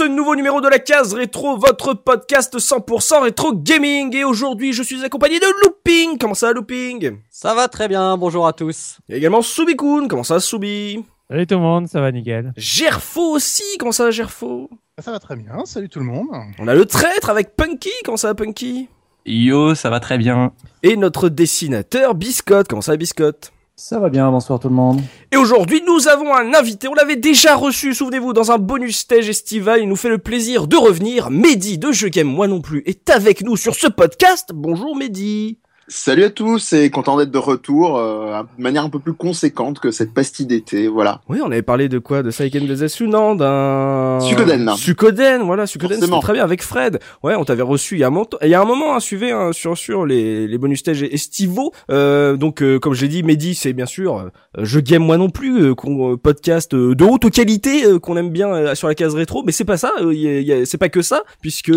Ce nouveau numéro de la case rétro, votre podcast 100% rétro gaming. Et aujourd'hui, je suis accompagné de Looping. Comment ça, Looping? Ça va très bien, bonjour à tous. Il y a également Soubikoun. Comment ça, Soubi Salut tout le monde, ça va nickel. Gerfo aussi. Comment ça, Gerfo? Ça va très bien, salut tout le monde. On a le traître avec Punky. Comment ça, Punky? Yo, ça va très bien. Et notre dessinateur Biscotte. Comment ça, Biscotte? Ça va bien, bonsoir tout le monde. Et aujourd'hui, nous avons un invité. On l'avait déjà reçu, souvenez-vous, dans un bonus stage estival. Il nous fait le plaisir de revenir. Mehdi de Je Game Moi Non Plus est avec nous sur ce podcast. Bonjour Mehdi. Salut à tous et content d'être de retour euh, de manière un peu plus conséquente que cette pastille d'été, voilà. Oui, on avait parlé de quoi? De Saiken Dezetsu, non D'un... Suikoden. Suikoden, voilà, Suikoden, c'était très bien avec Fred. Ouais, on t'avait reçu il y a un moment, il y a un moment, hein, suivez hein, sur sur les les bonus stages estivaux. Euh, donc, euh, comme je l'ai dit, Mehdi, c'est bien sûr euh, Je Game Moi Non Plus, euh, qu'on- euh, podcast euh, de haute qualité euh, qu'on aime bien euh, sur la case rétro. Mais c'est pas ça, euh, il y a- il y a- c'est pas que ça, puisque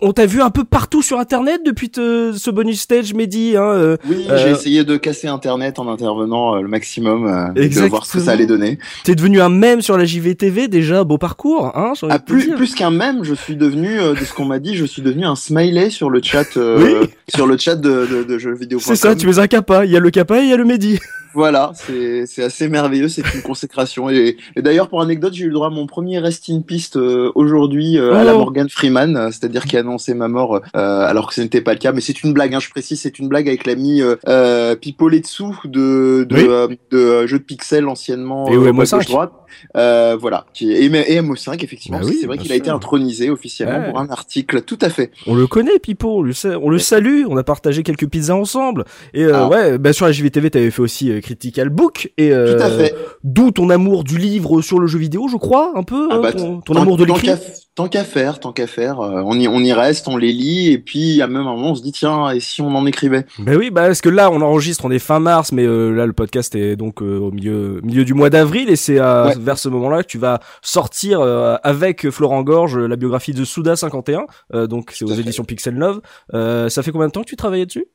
on t'a vu un peu partout sur Internet depuis te- ce bonus stage, Hein, euh, Oui, Euh, j'ai essayé de casser Internet en intervenant euh, le maximum, de voir ce que ça allait donner. T'es devenu un mème sur la JVTV déjà, beau parcours, hein Ah, plus qu'un mème, je suis devenu, de ce qu'on m'a dit, je suis devenu un smiley sur le chat, sur le chat de, de, de jeux vidéo. C'est ça, tu es un kappa. Il y a le kappa et il y a le Mehdi. Voilà, c'est assez merveilleux, c'est une consécration. Et, et d'ailleurs, pour anecdote, j'ai eu le droit à mon premier rest in piste euh, aujourd'hui euh, à la Oh. Morgan Freeman, c'est-à-dire qui a annoncé ma mort euh, alors que ce n'était pas le cas. Mais c'est une blague, hein, je précise, c'est une blague avec l'ami euh, euh, Pipoletsu de de, Oui. euh, de euh, jeux de pixels anciennement Et euh, MO5. gauche droite. Euh, voilà, qui et, et MO5 effectivement, Bah oui, c'est vrai qu'il a été intronisé officiellement Ouais. pour un article, tout à fait. On le connaît, Pipo, on le, sait, on le salue, on a partagé quelques pizzas ensemble. Et euh, Ah. ouais, bah sur la JVTV, t'avais fait aussi euh, Critical Book. Et euh, Tout à fait. D'où ton amour du livre sur le jeu vidéo, je crois, un peu, Ah hein, bah, ton, amour de l'écrit. Tant qu'à faire, tant qu'à faire, euh, on y on y reste, on les lit et puis a même un moment on se dit tiens et si on en écrivait? Bah oui, bah parce que là, on enregistre, on est fin mars, mais euh, là, le podcast est donc euh, au milieu, milieu du mois d'avril, et c'est à- Ouais. Vers ce moment-là que tu vas sortir euh, avec Florent Gorge la biographie de Souda 51. euh, donc c'est aux éditions Pixel Love. Euh, ça fait combien de temps que tu travaillais dessus?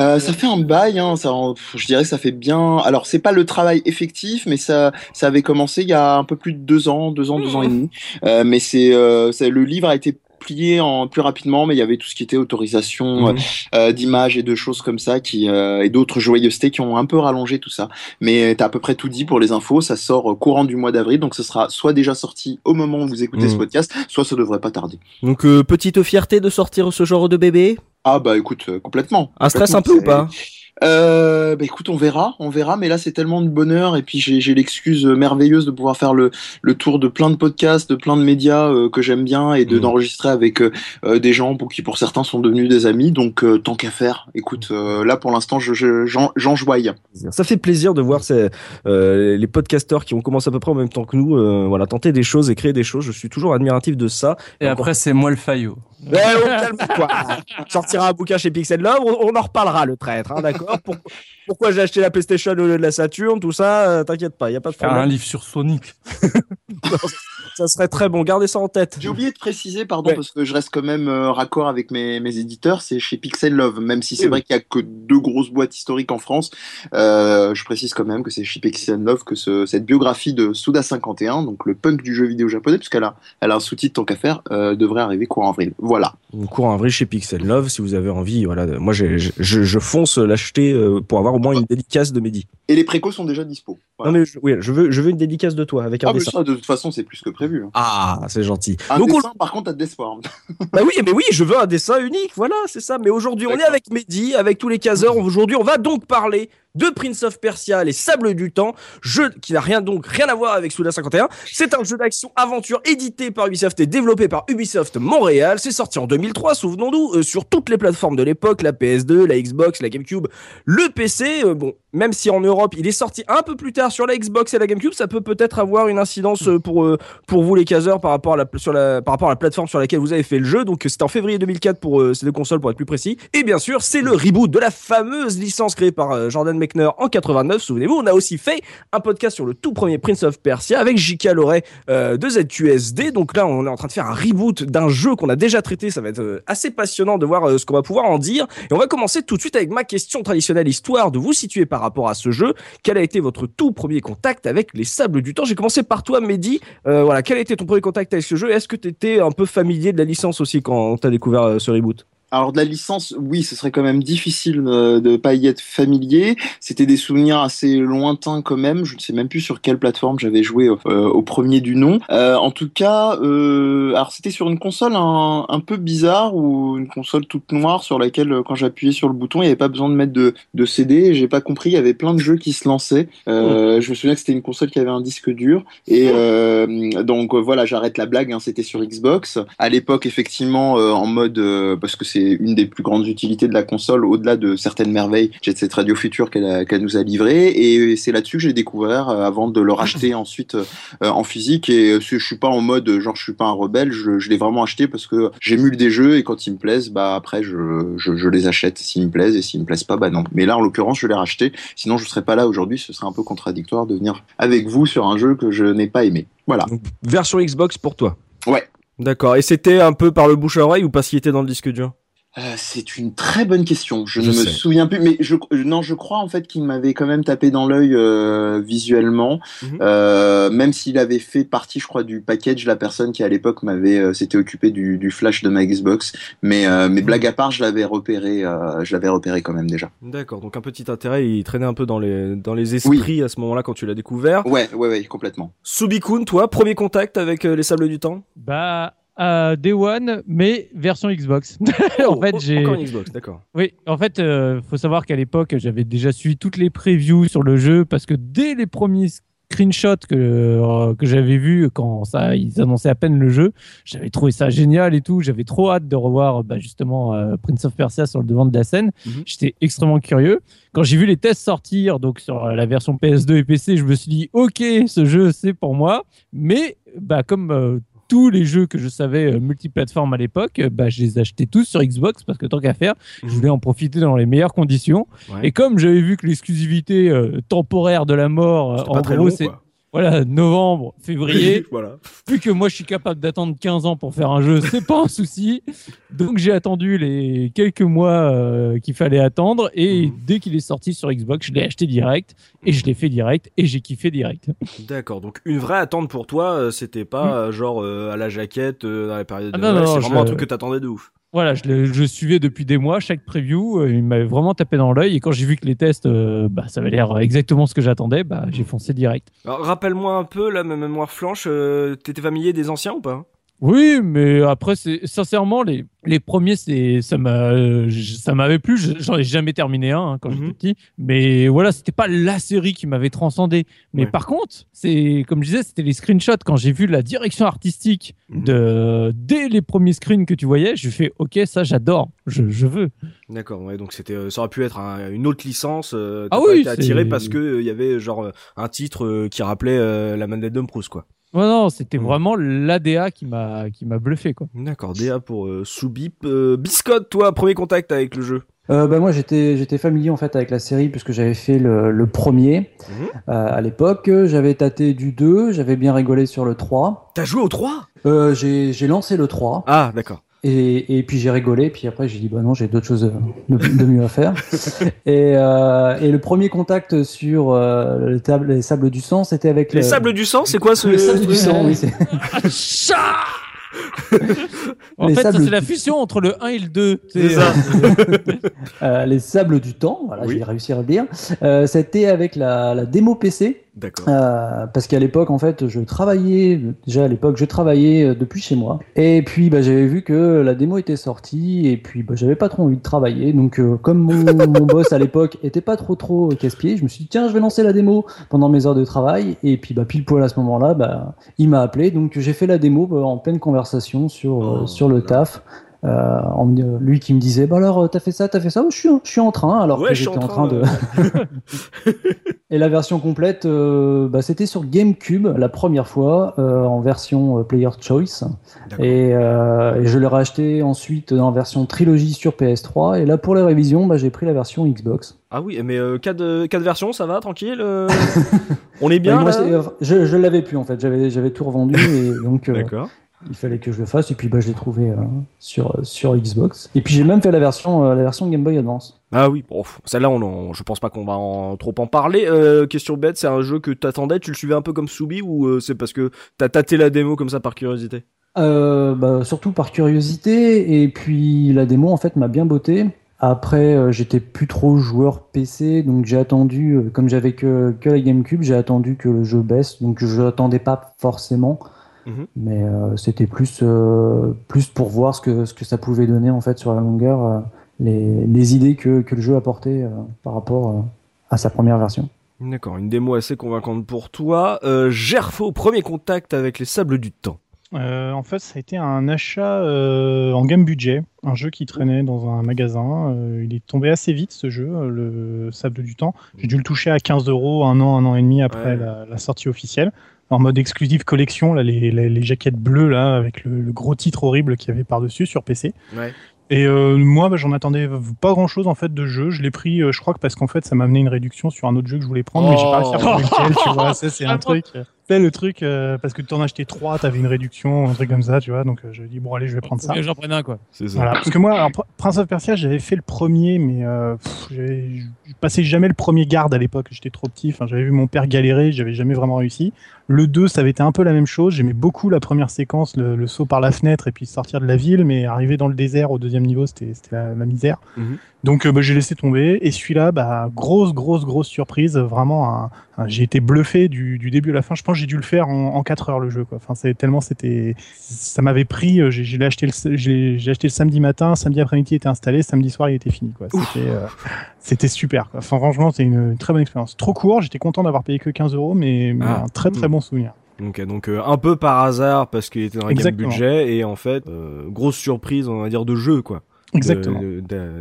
Euh, ça fait un bail, hein, ça, je dirais que ça fait bien. Alors c'est pas le travail effectif, mais ça, ça avait commencé il y a un peu plus de deux ans, deux ans, deux ans et demi. Euh, mais c'est, euh, c'est- le livre a été plié en plus rapidement, mais il y avait tout ce qui était autorisation Mhm. euh, d'images et de choses comme ça, qui euh, et d'autres joyeusetés qui ont un peu rallongé tout ça. Mais t'as à peu près tout dit pour les infos. Ça sort euh, courant du mois d'avril, donc ce sera soit déjà sorti au moment où vous écoutez Mhm. ce podcast, soit ça devrait pas tarder. Donc euh, petite fierté de sortir ce genre de bébé? Ah bah écoute, euh, complètement. Un stress un peu ou pas? Euh, bah écoute, on verra, on verra, mais là c'est tellement de bonheur et puis j'ai j'ai l'excuse merveilleuse de pouvoir faire le, le tour de plein de podcasts, de plein de médias euh, que j'aime bien et de Mhm. d'enregistrer avec euh, des gens pour qui pour certains sont devenus des amis, donc euh, tant qu'à faire. Écoute, euh, là pour l'instant je je- j'en j'en jouaille. Ça fait plaisir de voir ces, euh, les podcasteurs qui ont commencé à peu près en même temps que nous, euh, voilà, tenter des choses et créer des choses. Je suis toujours admiratif de ça. Et après, c'est moi le faillot. Ouais, oh, calme-toi. Sortira un bouquin chez Pixel Love, on, on en reparlera le traître, hein, d'accord? Pourquoi j'ai acheté la PlayStation au lieu de la Saturn, tout ça, euh, t'inquiète pas, y a pas de Faire un problème. livre sur Sonic. Ça serait très bon, gardez ça en tête. J'ai oublié de préciser, pardon, Ouais. parce que je reste quand même euh, raccord avec mes, mes éditeurs, c'est chez Pixel Love, même si c'est Oui, vrai qu'il y a que deux grosses boîtes historiques en France. Euh, je précise quand même que c'est chez Pixel Love que ce, cette biographie de Suda 51, donc le punk du jeu vidéo japonais, puisqu'elle a, elle a un sous-titre tant qu'à faire, euh, devrait arriver courant avril. Voilà. Courant avril chez Pixel Love, si vous avez envie, voilà. Moi, je, je, je fonce l'acheter pour avoir au moins une dédicace de Mehdi. Et les précos sont déjà dispo. Voilà. Non mais je, oui, je veux, je veux une dédicace de toi avec un ah, mais dessin. ça, de toute façon, c'est plus que prévu. hein. Ah, c'est gentil. Un Donc, on- dessin, par contre, t'as d'espoir. Bah oui, mais oui, je veux un dessin unique, voilà, c'est ça. Mais aujourd'hui, on est avec Mehdi, avec tous les caseurs. Aujourd'hui, on va donc parler de Prince of Persia, Les Sables du Temps, jeu qui n'a rien donc rien à voir avec Souda 51. C'est un jeu d'action aventure édité par Ubisoft et développé par Ubisoft Montréal. C'est sorti en 2003, souvenons-nous, euh, sur toutes les plateformes de l'époque, la PS2, la Xbox, la GameCube, le PC. Euh, bon, même si en Europe il est sorti un peu plus tard sur la Xbox et la GameCube, ça peut peut-être avoir une incidence euh, pour euh, pour vous les caseurs par rapport à la sur la par rapport à la plateforme sur laquelle vous avez fait le jeu. Donc c'était en février 2004 pour euh, ces deux consoles pour être plus précis. Et bien sûr, c'est le reboot de la fameuse licence créée par Jordan Mechner en 89. Souvenez-vous, on a aussi fait un podcast sur le tout premier Prince of Persia avec J.K. Loret de ZQSD. Donc là, on est en train de faire un reboot d'un jeu qu'on a déjà traité. Ça va être assez passionnant de voir ce qu'on va pouvoir en dire. Et on va commencer tout de suite avec ma question traditionnelle, histoire de vous situer par rapport à ce jeu. Quel a été votre tout premier contact avec les Sables du Temps? J'ai commencé par toi, Mehdi. Euh, voilà, quel a été ton premier contact avec ce jeu? Est-ce que tu étais un peu familier de la licence aussi quand tu as découvert euh, ce reboot? Alors de la licence, oui, ce serait quand même difficile euh, de pas y être familier. C'était des souvenirs assez lointains quand même. Je ne sais même plus sur quelle plateforme j'avais joué euh, au premier du nom. Euh, en tout cas, euh, alors c'était sur une console un, un peu bizarre ou une console toute noire sur laquelle quand j'appuyais sur le bouton, il n'y avait pas besoin de mettre de, de CD. J'ai pas compris. Il y avait plein de jeux qui se lançaient. Je me souviens que c'était une console qui avait un disque dur. Et donc voilà, j'arrête la blague. hein, c'était sur Xbox. À l'époque, effectivement, en mode parce que c'est une des plus grandes utilités de la console, au-delà de certaines merveilles, Jet Set Radio Future qu'elle nous a livré. Et c'est là-dessus que j'ai découvert euh, avant de le racheter ensuite euh, en physique. Et euh, je suis pas en mode genre je suis pas un rebelle. Je, je l'ai vraiment acheté parce que j'émule des jeux et quand ils me plaisent, bah après je, je, je les achète s'ils me plaisent et s'ils me plaisent pas, bah non. Mais là, en l'occurrence, je l'ai racheté. Sinon, je serais pas là aujourd'hui. Ce serait un peu contradictoire de venir avec vous sur un jeu que je n'ai pas aimé. Voilà. Donc, Version Xbox pour toi Ouais. D'accord. Et c'était un peu par le bouche à oreille ou parce qu'il était dans le disque dur? Euh, c'est une très bonne question. Je, Je ne me souviens plus, mais je euh, non, je crois en fait qu'il m'avait quand même tapé dans l'œil euh, visuellement, Mhm. euh, même s'il avait fait partie, je crois, du package. La personne qui à l'époque m'avait euh, s'était occupée du, du flash de ma Xbox, mais euh, Mhm. mais blague à part, je l'avais repéré, euh, je l'avais repéré quand même déjà. D'accord. Donc un petit intérêt, il traînait un peu dans les dans les esprits à ce moment-là quand tu l'as découvert. Ouais, ouais, ouais, complètement. Subikun, toi, premier contact avec euh, les Sables du Temps? Bah, euh, Day One, mais version Xbox. en fait, Oh, j'ai. encore une Xbox, d'accord. Oui, en fait, euh, faut savoir qu'à l'époque, j'avais déjà suivi toutes les previews sur le jeu parce que dès les premiers screenshots que, euh, que j'avais vus quand ça, ils annonçaient à peine le jeu, j'avais trouvé ça génial et tout. J'avais trop hâte de revoir bah, justement euh, Prince of Persia sur le devant de la scène. Mhm. J'étais extrêmement curieux. Quand j'ai vu les tests sortir, donc sur la version PS2 et PC, je me suis dit, ok, ce jeu c'est pour moi. Mais bah, comme tous les jeux que je savais euh, multiplateformes à l'époque, euh, bah, je les achetais tous sur Xbox parce que tant qu'à faire, je voulais en profiter dans les meilleures conditions. Ouais. Et comme j'avais vu que l'exclusivité euh, temporaire de la mort, en gros, c'est. Voilà, novembre, février, voilà. vu que moi je suis capable d'attendre 15 ans pour faire un jeu, c'est pas un souci. Donc j'ai attendu les quelques mois euh, qu'il fallait attendre et Mhm. dès qu'il est sorti sur Xbox, je l'ai acheté direct et je l'ai fait direct et j'ai kiffé direct. D'accord. Donc une vraie attente pour toi, euh, c'était pas euh, genre euh, à la jaquette euh, dans les périodes Ah de non, Noël, non, c'est je- vraiment un truc que t'attendais de ouf. Voilà, je, le- suivais depuis des mois chaque preview, euh, il m'avait vraiment tapé dans l'œil et quand j'ai vu que les tests, euh, bah, ça avait l'air exactement ce que j'attendais, bah, j'ai foncé direct. Rappelle-moi un peu, là, ma mémoire flanche, euh, t'étais familier des anciens ou pas? Oui, mais après, c'est sincèrement les les premiers, c'est ça m'a euh, ça m'avait plu. Je- J'en ai jamais terminé un hein, quand Mhm. j'étais petit, mais voilà, c'était pas la série qui m'avait transcendé. Mais Ouais. par contre, c'est comme je disais, c'était les screenshots quand j'ai vu la direction artistique Mhm. de dès les premiers screens que tu voyais, je fais OK, ça j'adore, je, je veux. D'accord, ouais, donc c'était, euh, ça aurait pu être un- une autre licence. Euh, Ah pas oui, été attiré parce que euh, il y avait genre un titre euh, qui rappelait la manette de Proust, quoi. Non, non, c'était Mhm. vraiment l'ADA qui m'a qui m'a bluffé quoi. D'accord, DA pour euh, Soubip. Euh, Biscotte, toi, premier contact avec le jeu. Euh, bah, moi, j'étais, j'étais familier en fait avec la série puisque j'avais fait le, le premier Mhm. euh, à l'époque. J'avais tâté du 2, j'avais bien rigolé sur le 3. T'as joué au 3 Euh, j'ai, j'ai lancé le 3 Ah, d'accord. Et, et puis j'ai rigolé. Puis après, j'ai dit bah non, j'ai d'autres choses de, de mieux à faire. et, euh, et le premier contact sur euh, le table, les sables du sang, c'était avec Les le- sables du sang, c'est quoi ce Les sables du sang, oui. c'est- En Les fait, sables- c'est la fusion entre le 1 et le 2. C'est C'est- ça. Euh, les sables du temps, voilà, Oui. j'ai réussi à le dire. Euh, c'était avec la, la démo PC D'accord. Euh, parce qu'à l'époque, en fait, je travaillais, déjà à l'époque, je travaillais euh, depuis chez moi. Et puis, bah, j'avais vu que la démo était sortie, et puis, bah, j'avais pas trop envie de travailler. Donc, euh, comme mon, mon boss à l'époque était pas trop trop casse-pied, je me suis dit, tiens, je vais lancer la démo pendant mes heures de travail. Et puis, bah, pile poil à ce moment-là, bah, il m'a appelé. Donc, j'ai fait la démo bah, en pleine conversation sur, euh, Oh, sur le taf. Euh, lui qui me disait, bah alors, t'as fait ça, t'as fait ça, je suis, je suis en train, alors Ouais, que j'étais en en train de. Et la version complète, euh, bah, c'était sur GameCube la première fois euh, en version euh, Player Choice. Et, euh, et je l'ai racheté ensuite en version trilogie sur PS3. Et là, pour la révision, bah, j'ai pris la version Xbox. Ah oui, mais euh, cas de cas de version, ça va, tranquille. euh On est bien là c'est- euh, je je l'avais plus en fait, j'avais j'avais tout revendu et donc euh, D'accord. Il fallait que je le fasse. Et puis bah, je l'ai trouvé euh, sur sur Xbox. Et puis j'ai même fait la version euh, la version Game Boy Advance. Ah oui, bon, celle-là, on, je pense pas qu'on va en, trop en parler. Euh, question bête, c'est un jeu que t'attendais, tu le suivais un peu comme Soubi ou c'est parce que t'as tâté la démo comme ça par curiosité? Bah, surtout par curiosité et puis la démo en fait m'a bien botté. Après j'étais plus trop joueur PC donc j'ai attendu comme j'avais que, que la GameCube j'ai attendu que le jeu baisse donc je l'attendais pas forcément Mhm. mais euh, c'était plus euh, plus pour voir ce que ce que ça pouvait donner en fait sur la longueur euh, les, les idées que, que le jeu apportait euh, par rapport euh, à sa première version. D'accord, une démo assez convaincante pour toi. Euh, Gerfo, premier contact avec les sables du temps. Euh, en fait, ça a été un achat euh, en game budget, un jeu qui traînait dans un magasin. Euh, il est tombé assez vite ce jeu, le Sable du Temps. J'ai dû le toucher à 15 euros un an, un an et demi après Ouais. la, la sortie officielle. En mode exclusive collection, là, les, les, les jaquettes bleues là, avec le, le gros titre horrible qu'il y avait par-dessus sur PC. Ouais. Et euh, moi, bah, j'en attendais pas grand-chose en fait de jeu. Je l'ai pris, euh, je crois que parce qu'en fait, ça m'a amené une réduction sur un autre jeu que je voulais prendre, mais j'ai pas réussi à Oh. trouver lequel. Tu vois, ça c'est un truc. Le truc euh, parce que tu en achetais trois, t'avais une réduction, un truc comme ça, tu vois. Donc euh, je dis bon allez, je vais prendre ça. J'en prenne un, quoi. C'est ça. Voilà, parce que moi, alors, Prince of Persia, j'avais fait le premier, mais euh, je passais jamais le premier garde à l'époque, j'étais trop petit, enfin, j'avais vu mon père galérer, j'avais jamais vraiment réussi. Le 2, ça avait été un peu la même chose, j'aimais beaucoup la première séquence, le, le saut par la fenêtre et puis sortir de la ville, mais arriver dans le désert au deuxième niveau, c'était c'était la, la misère. Mhm. Donc euh, bah, j'ai laissé tomber, et celui-là, bah, grosse, grosse, grosse surprise, vraiment, un- j'ai été bluffé du, du début à la fin, je pense que j'ai dû le faire en, en 4 heures le jeu, quoi. Enfin, c'est tellement c'était ça m'avait pris. euh, J'ai j'ai acheté le j'ai j'ai acheté le samedi matin, samedi après-midi il était installé, samedi soir il était fini. quoi. C'était euh, c'était super. Quoi. Enfin, franchement, c'était une, une très bonne expérience. Trop court. J'étais content d'avoir payé que 15 euros, mais, mais Ah. un très très Mm. bon souvenir. Ok, donc euh, un peu par hasard parce qu'il était dans un budget et en fait, euh, grosse surprise, on va dire, de jeu quoi. Exactement.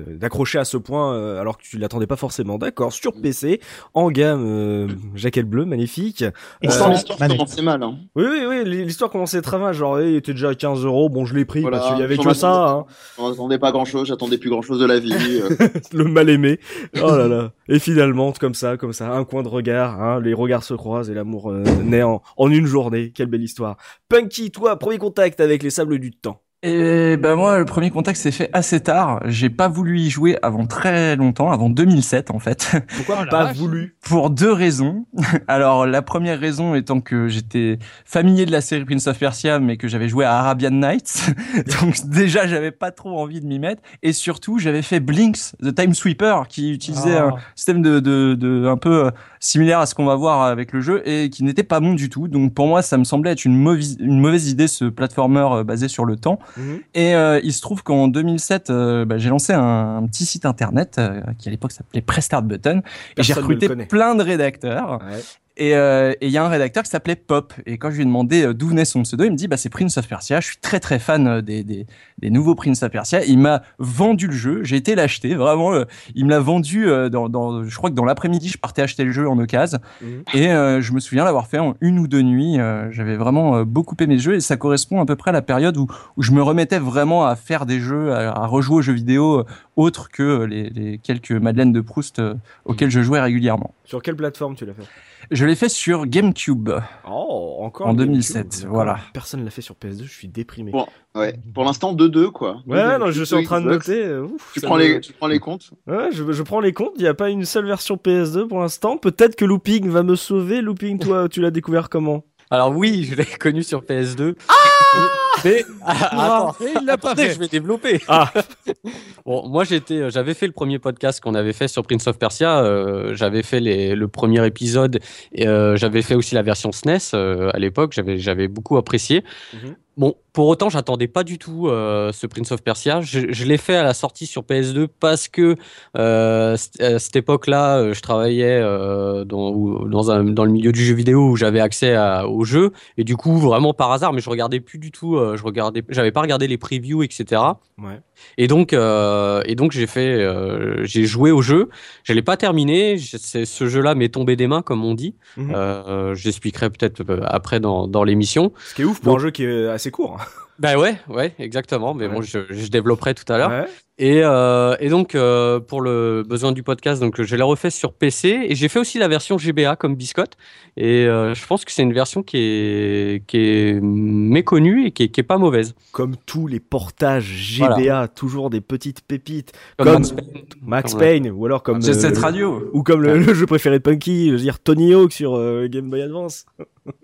D'accrocher à ce point euh, alors que tu l'attendais pas forcément. D'accord, sur PC, en gamme, euh, jaquette bleue, magnifique. Et sans l'histoire manette. commençait mal. Hein. Oui, oui, oui, l'histoire commençait très mal. Genre, il était déjà à 15 euros. Bon, je l'ai pris Voilà, parce qu'il y avait que ça, hein. On attendait pas grand chose, j'attendais plus grand chose de la vie. euh. le mal aimé. Oh là là. Et finalement, comme ça, comme ça, un coin de regard, hein, les regards se croisent et l'amour euh, naît en, en une journée. Quelle belle histoire. Punky, toi, premier contact avec les sables du temps. Et ben moi, le premier contact s'est fait assez tard. J'ai pas voulu y jouer avant très longtemps, avant 2007 en fait, Pourquoi Oh la pas vache. voulu pour deux raisons. Alors la première raison étant que j'étais familier de la série Prince of Persia, mais que j'avais joué à Arabian Nights, donc déjà j'avais pas trop envie de m'y mettre. Et surtout, j'avais fait Blinks, The Time Sweeper, qui utilisait Ah. un système de, de, de un peu euh, similaire à ce qu'on va voir avec le jeu et qui n'était pas bon du tout. Donc pour moi, ça me semblait être une mauvaise une mauvaise idée ce platformer euh, basé sur le temps. Mhm. Et euh, il se trouve qu'en 2007, euh, bah, j'ai lancé un, un petit site internet euh, qui à l'époque s'appelait Press Start Button. et j'ai recruté plein de rédacteurs. Ouais. Et euh, et il y a un rédacteur qui s'appelait Pop. Et quand je lui ai demandé euh, d'où venait son pseudo, il me dit bah c'est Prince of Persia. Je suis très très fan euh, des, des, des nouveaux Prince of Persia. Il m'a vendu le jeu. J'ai été l'acheter. Vraiment, euh, il me l'a vendu euh, dans, dans. Je crois que dans l'après-midi, je partais acheter le jeu en occasion. Mhm. Et je me souviens l'avoir fait en une ou deux nuits. J'avais vraiment beaucoup aimé le jeu et ça correspond à peu près à la période où, où je me remettais vraiment à faire des jeux, à, à rejouer aux jeux vidéo autres que les, les quelques Madeleines de Proust auxquelles je jouais régulièrement. Sur quelle plateforme tu l'as fait? Je l'ai fait sur GameCube. Oh, encore En le 2007, GameCube, d'accord. voilà. Personne l'a fait sur PS2, je suis déprimé. Bon, ouais. Pour l'instant, 2-2, quoi. Ouais, 2-2. non, je suis en train de noter. euh, ouf, Tu ça prends, me- les, tu prends les comptes Ouais, je, je prends les comptes. Il n'y a pas une seule version PS2 pour l'instant. Peut-être que Looping va me sauver. Looping, toi, tu l'as découvert comment? Alors oui, je l'ai connu sur PS2. mais ah, attends, Et il l'a pas fait. je vais développer. Ah. bon, moi j'étais, j'avais fait le premier podcast qu'on avait fait sur Prince of Persia. euh, j'avais fait les, le premier épisode. Et, euh, j'avais fait aussi la version SNES euh, à l'époque. J'avais, j'avais beaucoup apprécié. Mhm. Bon, pour autant, j'attendais pas du tout euh, ce Prince of Persia. Je, l'ai fait à la sortie sur PS2 parce que euh, c- à cette époque-là, euh, je travaillais euh, dans, le milieu du jeu vidéo où j'avais accès à, au jeu et du coup vraiment par hasard, mais je regardais plus du tout. euh, je regardais, j'avais pas regardé les previews, etc. Ouais. Et donc, euh, et donc j'ai fait, euh, j'ai joué au jeu. Je l'ai pas terminé. Ce jeu-là m'est tombé des mains, comme on dit. Mhm. Euh, J'expliquerai peut-être euh, après dans, dans l'émission. Ce qui est ouf pour Donc- un jeu qui est assez court. Bah ouais, ouais, exactement. Mais Ouais. bon, je, je développerai tout à l'heure. Ouais. Et, euh, et donc, euh, pour le besoin du podcast, donc je l'ai refait sur PC et j'ai fait aussi la version GBA comme biscotte. Et euh, je pense que c'est une version qui est, qui est méconnue et qui est, qui est pas mauvaise. Comme tous les portages GBA, Voilà. toujours des petites pépites. Comme Comme Max Payne. Max Comme- Payne, ou alors comme. Jet Set euh, Radio. Ou comme le, le jeu préféré de Punky, je veux dire Tony Hawk sur euh, Game Boy Advance.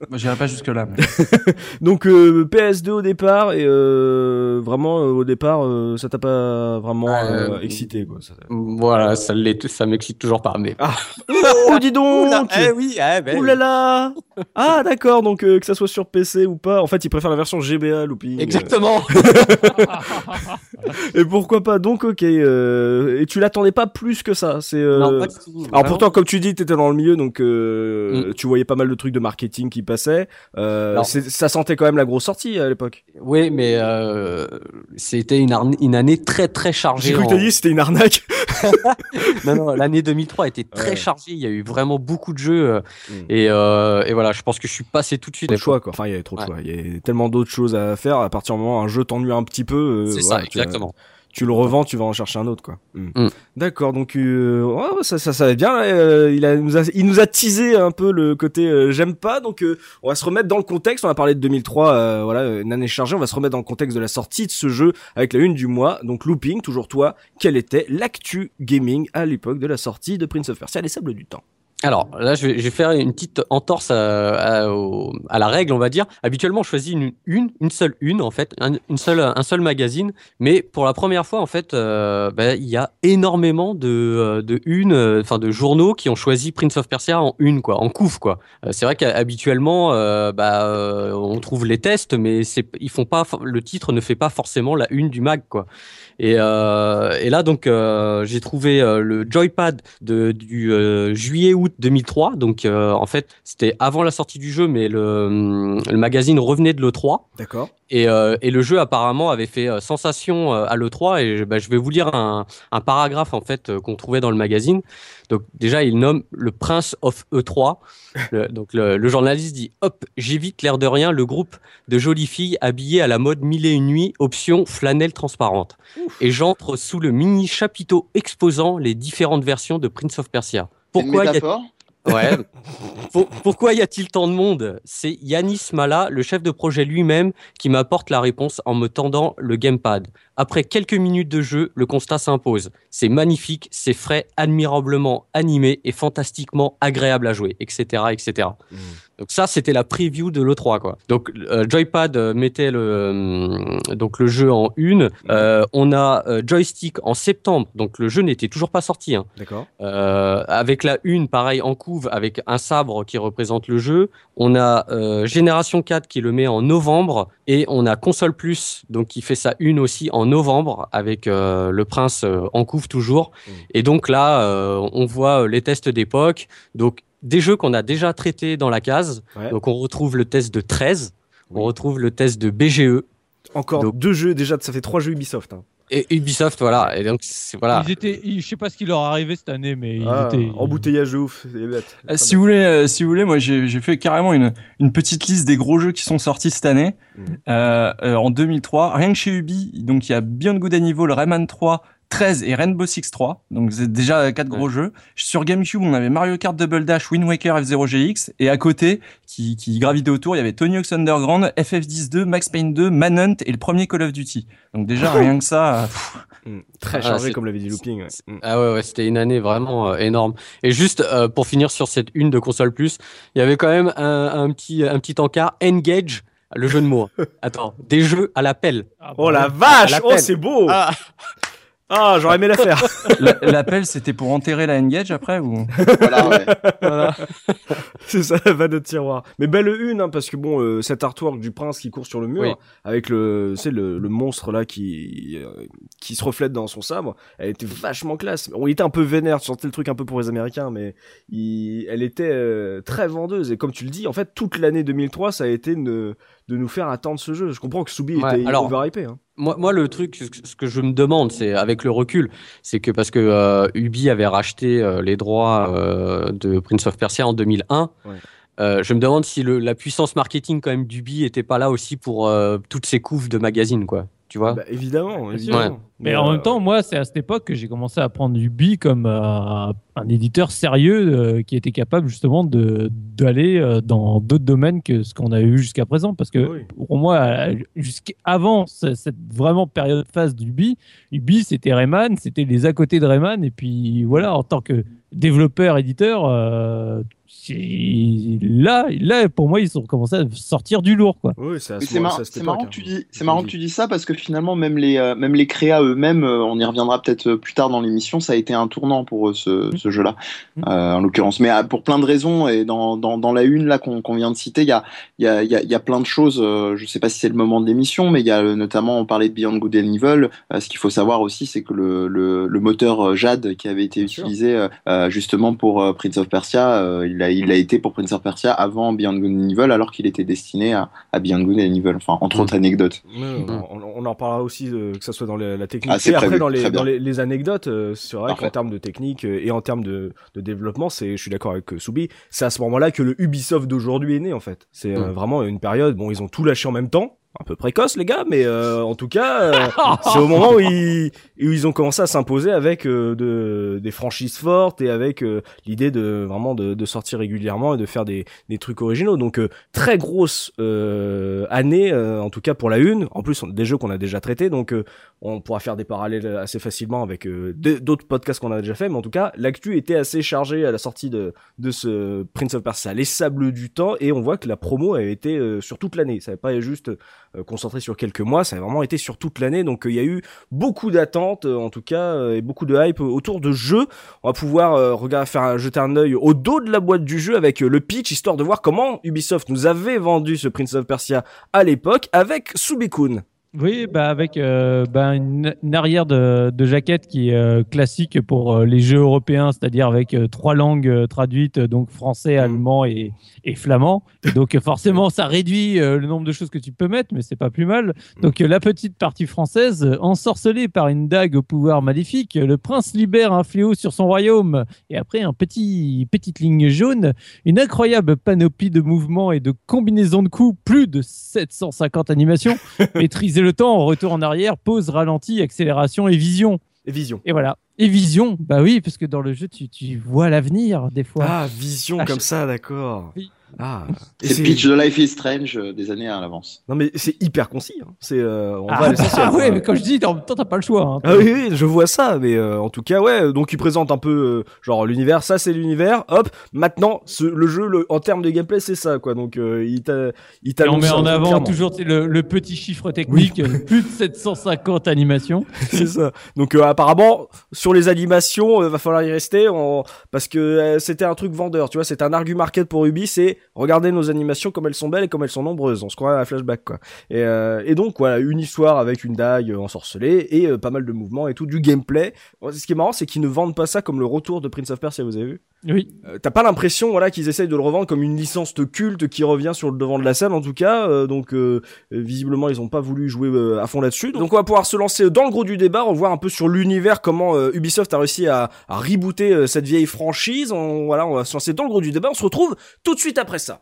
Moi, J'irai pas jusque là. Donc euh, PS2 au départ et euh, vraiment euh, au départ euh, ça t'a pas vraiment Euh, euh, excité quoi. Ça... Voilà, ça l'est, ça m'excite toujours pas. Mais Oh dis donc Oula, eh oui, eh ben, là là Ah d'accord donc euh, que ça soit sur PC ou pas en fait il préfère la version GBA looping. exactement. Et pourquoi pas donc ok et tu l'attendais pas plus que ça c'est Non, pas du tout. Alors Vraiment. pourtant, comme tu dis, t'étais dans le milieu, donc euh, tu voyais pas mal de trucs de marketing qui passaient. Ça sentait quand même la grosse sortie à l'époque. Oui, mais c'était une année très très chargée. J'ai cru que t'as dit c'était une arnaque. non, non, l'année 2003 était très Ouais. chargée. Il y a eu vraiment beaucoup de jeux. euh, Mm. Et, euh, et voilà, je pense que je suis passé tout de suite. Trop de choix quoi. Enfin, il y avait trop de Ouais. choix. Il y avait tellement d'autres choses à faire. À partir du moment où un jeu t'ennuie un petit peu, euh, C'est voilà, ça, tu- exactement. Tu le revends, tu vas en chercher un autre quoi. Mm. Mm. D'accord, donc euh, ouais, ça, ça, ça va bien. euh, il, a, il nous a, il nous a teasé un peu le côté euh, j'aime pas. Donc euh, on va se remettre dans le contexte. On a parlé de 2003, euh, voilà, une année chargée. On va se remettre dans le contexte de la sortie de ce jeu avec la une du mois. Donc Looping, toujours toi. Quel était l'actu gaming à l'époque de la sortie de Prince of Persia, les sables du temps? Alors là, je vais, faire une petite entorse à, à- la règle, on va dire. Habituellement, je choisis une, une, seule une, en fait, un, une seule, un seul magazine. Mais pour la première fois, en fait, euh, bah, il y a énormément de, euh, de une, euh, enfin de journaux qui ont choisi Prince of Persia en une, quoi, en couf, quoi. C'est vrai qu'habituellement, bah, on trouve les tests, mais ils font pas, le titre ne fait pas forcément la une du mag, quoi. Et, là, donc, j'ai trouvé le Joypad de, du euh, juillet-août 2003. Donc, euh, en fait, c'était avant la sortie du jeu, mais le, le magazine revenait de l'E3. D'accord. Et, euh, et le jeu apparemment avait fait euh, sensation euh, à l'E3 et bah, je vais vous lire un, un paragraphe en fait euh, qu'on trouvait dans le magazine. Donc déjà il nomme le Prince of E3. Le- donc le, le journaliste dit hop j'évite l'air de rien le groupe de jolies filles habillées à la mode mille et une nuits option flanelle transparente et j'entre sous le mini chapiteau exposant les différentes versions de Prince of Persia. Pourquoi y a métaphore Ouais. Pour- pourquoi y a-t-il tant de monde? C'est Yanis Mala, le chef de projet lui-même, qui m'apporte la réponse en me tendant le gamepad. Après quelques minutes de jeu, le constat s'impose. C'est magnifique, c'est frais, admirablement animé et fantastiquement agréable à jouer, etc., etc. Donc ça, c'était la preview de l'E3, quoi. Donc euh, Joypad euh, mettait le, euh, donc le jeu en une. Euh, on a Joystick en septembre, donc le jeu n'était toujours pas sorti. Hein. D'accord. Avec la une, pareil, en couve, avec un sabre qui représente le jeu. On a Génération 4 qui le met en novembre. Et on a Console Plus, donc qui fait sa une aussi en novembre, avec le prince en couve toujours. Mm. Et donc là, on voit les tests d'époque. Donc des jeux qu'on a déjà traités dans la case. Ouais. Donc on retrouve le test de 13. Oui. On retrouve le test de BGE Encore Donc- deux jeux déjà. Ça fait trois jeux Ubisoft. Hein. et Ubisoft, voilà. Et donc c'est voilà. Ils étaient, ils- je sais pas ce qui leur est arrivé cette année, mais ils Ah, étaient. embouteillage de ouf. c'est bête. Euh, si vous voulez, euh, si vous voulez, moi j'ai fait carrément une, une petite liste des gros jeux qui sont sortis cette année. Mhm. Euh, euh, en 2003, rien que chez Ubi, donc il y a Beyond Good and Evil, Rayman 3, 13 et Rainbow Six 3. Donc c'est déjà quatre gros jeux. Sur GameCube, on avait Mario Kart Double Dash, Wind Waker, F0GX et à côté qui, qui gravitait autour, il y avait Tony Hawk's Underground, FF10 2, Max Payne 2, Manhunt et le premier Call of Duty. Donc déjà rien que ça. pff, Mm. Très Ah, chargé, comme l'avait dit Looping. ouais. Mm. Ah ouais, ouais c'était une année vraiment euh, énorme. Et juste euh, pour finir sur cette une de console plus, il y avait quand même un, un petit un petit encart Engage, le jeu de mots. Attends, des jeux à l'appel. Ah, Oh la vache Oh, c'est beau Ah, Ah, j'aurais aimé la faire. la- L'appel, c'était pour enterrer la N-Gage après ou? Voilà, ouais. voilà. c'est ça, va de tiroir. Mais belle une, hein, parce que bon, euh, cet artwork du prince qui court sur le mur, Oui. avec le, c'est le, le monstre là qui, euh, qui se reflète dans son sabre, elle était vachement classe. On était un peu vénère, tu sentais le truc un peu pour les Américains, mais il, elle était euh, très vendeuse. Et comme tu le dis, en fait, toute l'année 2003, ça a été de, de nous faire attendre ce jeu. Je comprends que Soubi Ouais, était alors- overhypé. Hein. Moi, moi, le truc, ce que je me demande, c'est avec le recul, c'est que parce que euh, Ubi avait racheté euh, les droits euh, de Prince of Persia en 2001, Ouais. euh, je me demande si le, la puissance marketing quand même d'Ubi était pas là aussi pour euh, toutes ces couves de magazines, quoi. Tu vois Bah, évidemment. Mais en euh, même temps, moi, c'est à cette époque que j'ai commencé à prendre Ubi comme euh, un éditeur sérieux euh, qui était capable justement de d'aller euh, dans d'autres domaines que ce qu'on avait vu jusqu'à présent. Parce que oui. pour moi, euh, jusqu'avant ce- cette vraiment période phase d'Ubi, Ubi c'était Rayman, c'était les à côté de Rayman. Et puis voilà, en tant que développeur, éditeur, euh, là, là, pour moi, ils ont commencé à sortir du lourd. Quoi. Oui, c'est ce marrant, que tu dis, c'est Je marrant le que dis. tu dis ça parce que finalement même les euh, même les créas eux-mêmes, euh, on y reviendra peut-être euh, plus tard dans l'émission, ça a été un tournant pour eux, ce, ce jeu-là, Mm. euh, en l'occurrence. Mais euh, pour plein de raisons et dans, dans, dans la une là qu'on vient de citer, il y a il y a, il y, a, il y a plein de choses. euh, je sais pas si c'est le moment de l'émission, mais il y a euh, notamment on parlait de Beyond Good and Evil. Euh, ce qu'il faut savoir aussi, c'est que le, le, le moteur euh, Jade qui avait été Bien utilisé justement pour euh, Prince of Persia, euh, il a il a été pour Prince of Persia avant Beyond Good and Evil, alors qu'il était destiné à, à Beyond Good and Evil. Enfin, entre Mm. autres anecdotes. Mhm. on, on en reparlera aussi, euh, que ça soit dans la, la technique. Ah, c'est et après, prévu, dans, les, dans les, les anecdotes, euh, c'est vrai qu'en termes de technique euh, et en termes de, de développement, c'est, je suis d'accord avec euh, Soubi, c'est à ce moment-là que le Ubisoft d'aujourd'hui est né, en fait. C'est euh, Mhm. vraiment une période, bon, ils ont tout lâché en même temps. Un peu précoce, les gars, mais euh, en tout cas, euh, c'est au moment où ils, où ils ont commencé à s'imposer avec euh, de, des franchises fortes et avec euh, l'idée de vraiment de, de sortir régulièrement et de faire des, des trucs originaux. Donc euh, très grosse euh, année, euh, en tout cas pour la une. En plus, on- des jeux qu'on a déjà traités, donc euh, on pourra faire des parallèles assez facilement avec euh, d'autres podcasts qu'on a déjà fait. Mais en tout cas, l'actu était assez chargée à la sortie de, de ce Prince of Persia, les sables du temps, et on voit que la promo a été euh, sur toute l'année. Ça n'avait pas juste euh, concentré sur quelques mois, ça a vraiment été sur toute l'année. Donc euh, il y a eu beaucoup d'attentes, euh, en tout cas, euh, et beaucoup de hype autour de jeux. On va pouvoir euh, regarder, faire jeter un œil au dos de la boîte du jeu avec euh, le pitch, histoire de voir comment Ubisoft nous avait vendu ce Prince of Persia à l'époque avec Subikun. Oui, bah avec euh, bah, une, une arrière de, de jaquette qui est euh, classique pour euh, les jeux européens, c'est-à-dire avec trois langues traduites, donc français, allemand et, et flamand. Donc forcément, ça réduit le nombre de choses que tu peux mettre, mais c'est pas plus mal. Donc euh, la petite partie française, ensorcelée par une dague au pouvoir maléfique, le prince libère un fléau sur son royaume. Et après, un petit petite ligne jaune, une incroyable panoplie de mouvements et de combinaisons de coups, plus de 750 animations. Maîtriser le temps, retour en arrière, pause, ralenti, accélération et vision. Et Vision. Et voilà. Et vision, bah oui, parce que dans le jeu, tu, tu vois l'avenir des fois. Ah, Vision Ah, comme je- ça, d'accord. Ah, et C'est le pitch de Life is Strange euh, des années à l'avance. Non mais c'est hyper concis. Hein. C'est euh, on va ah, bah, ouais, quoi. mais quand je dis, en même temps, t'as pas le choix. hein. Ah oui, oui, je vois ça, mais euh, en tout cas, ouais. Donc, il présente un peu, euh, genre l'univers. Ça, c'est l'univers. Hop. Maintenant, ce, le jeu, le, en termes de gameplay, c'est ça, quoi. Donc, euh, il t'a, il on met en avant clairement. toujours tu sais, le, le petit chiffre technique, euh, plus de 750 animations. c'est ça. Donc, euh, apparemment, sur les animations, euh, va falloir y rester, on- parce que euh, c'était un truc vendeur, tu vois. C'était un argument market pour Ubi, c'est regardez nos animations comme elles sont belles et comme elles sont nombreuses. On se croirait à un flashback, quoi. Et, euh, et donc, voilà, une histoire avec une dague ensorcelée et euh, pas mal de mouvements et tout, du gameplay. Ce qui est marrant, c'est qu'ils ne vendent pas ça comme le retour de Prince of Persia, vous avez vu? Euh, T'as pas l'impression voilà qu'ils essayent de le revendre comme une licence de culte qui revient sur le devant de la scène en tout cas euh, donc euh, visiblement ils ont pas voulu jouer à fond là-dessus. Donc on va pouvoir se lancer dans le gros du débat on va voir un peu sur l'univers comment Ubisoft a réussi à, rebooter cette vieille franchise. On, voilà on va se lancer dans le gros du débat. On se retrouve tout de suite après ça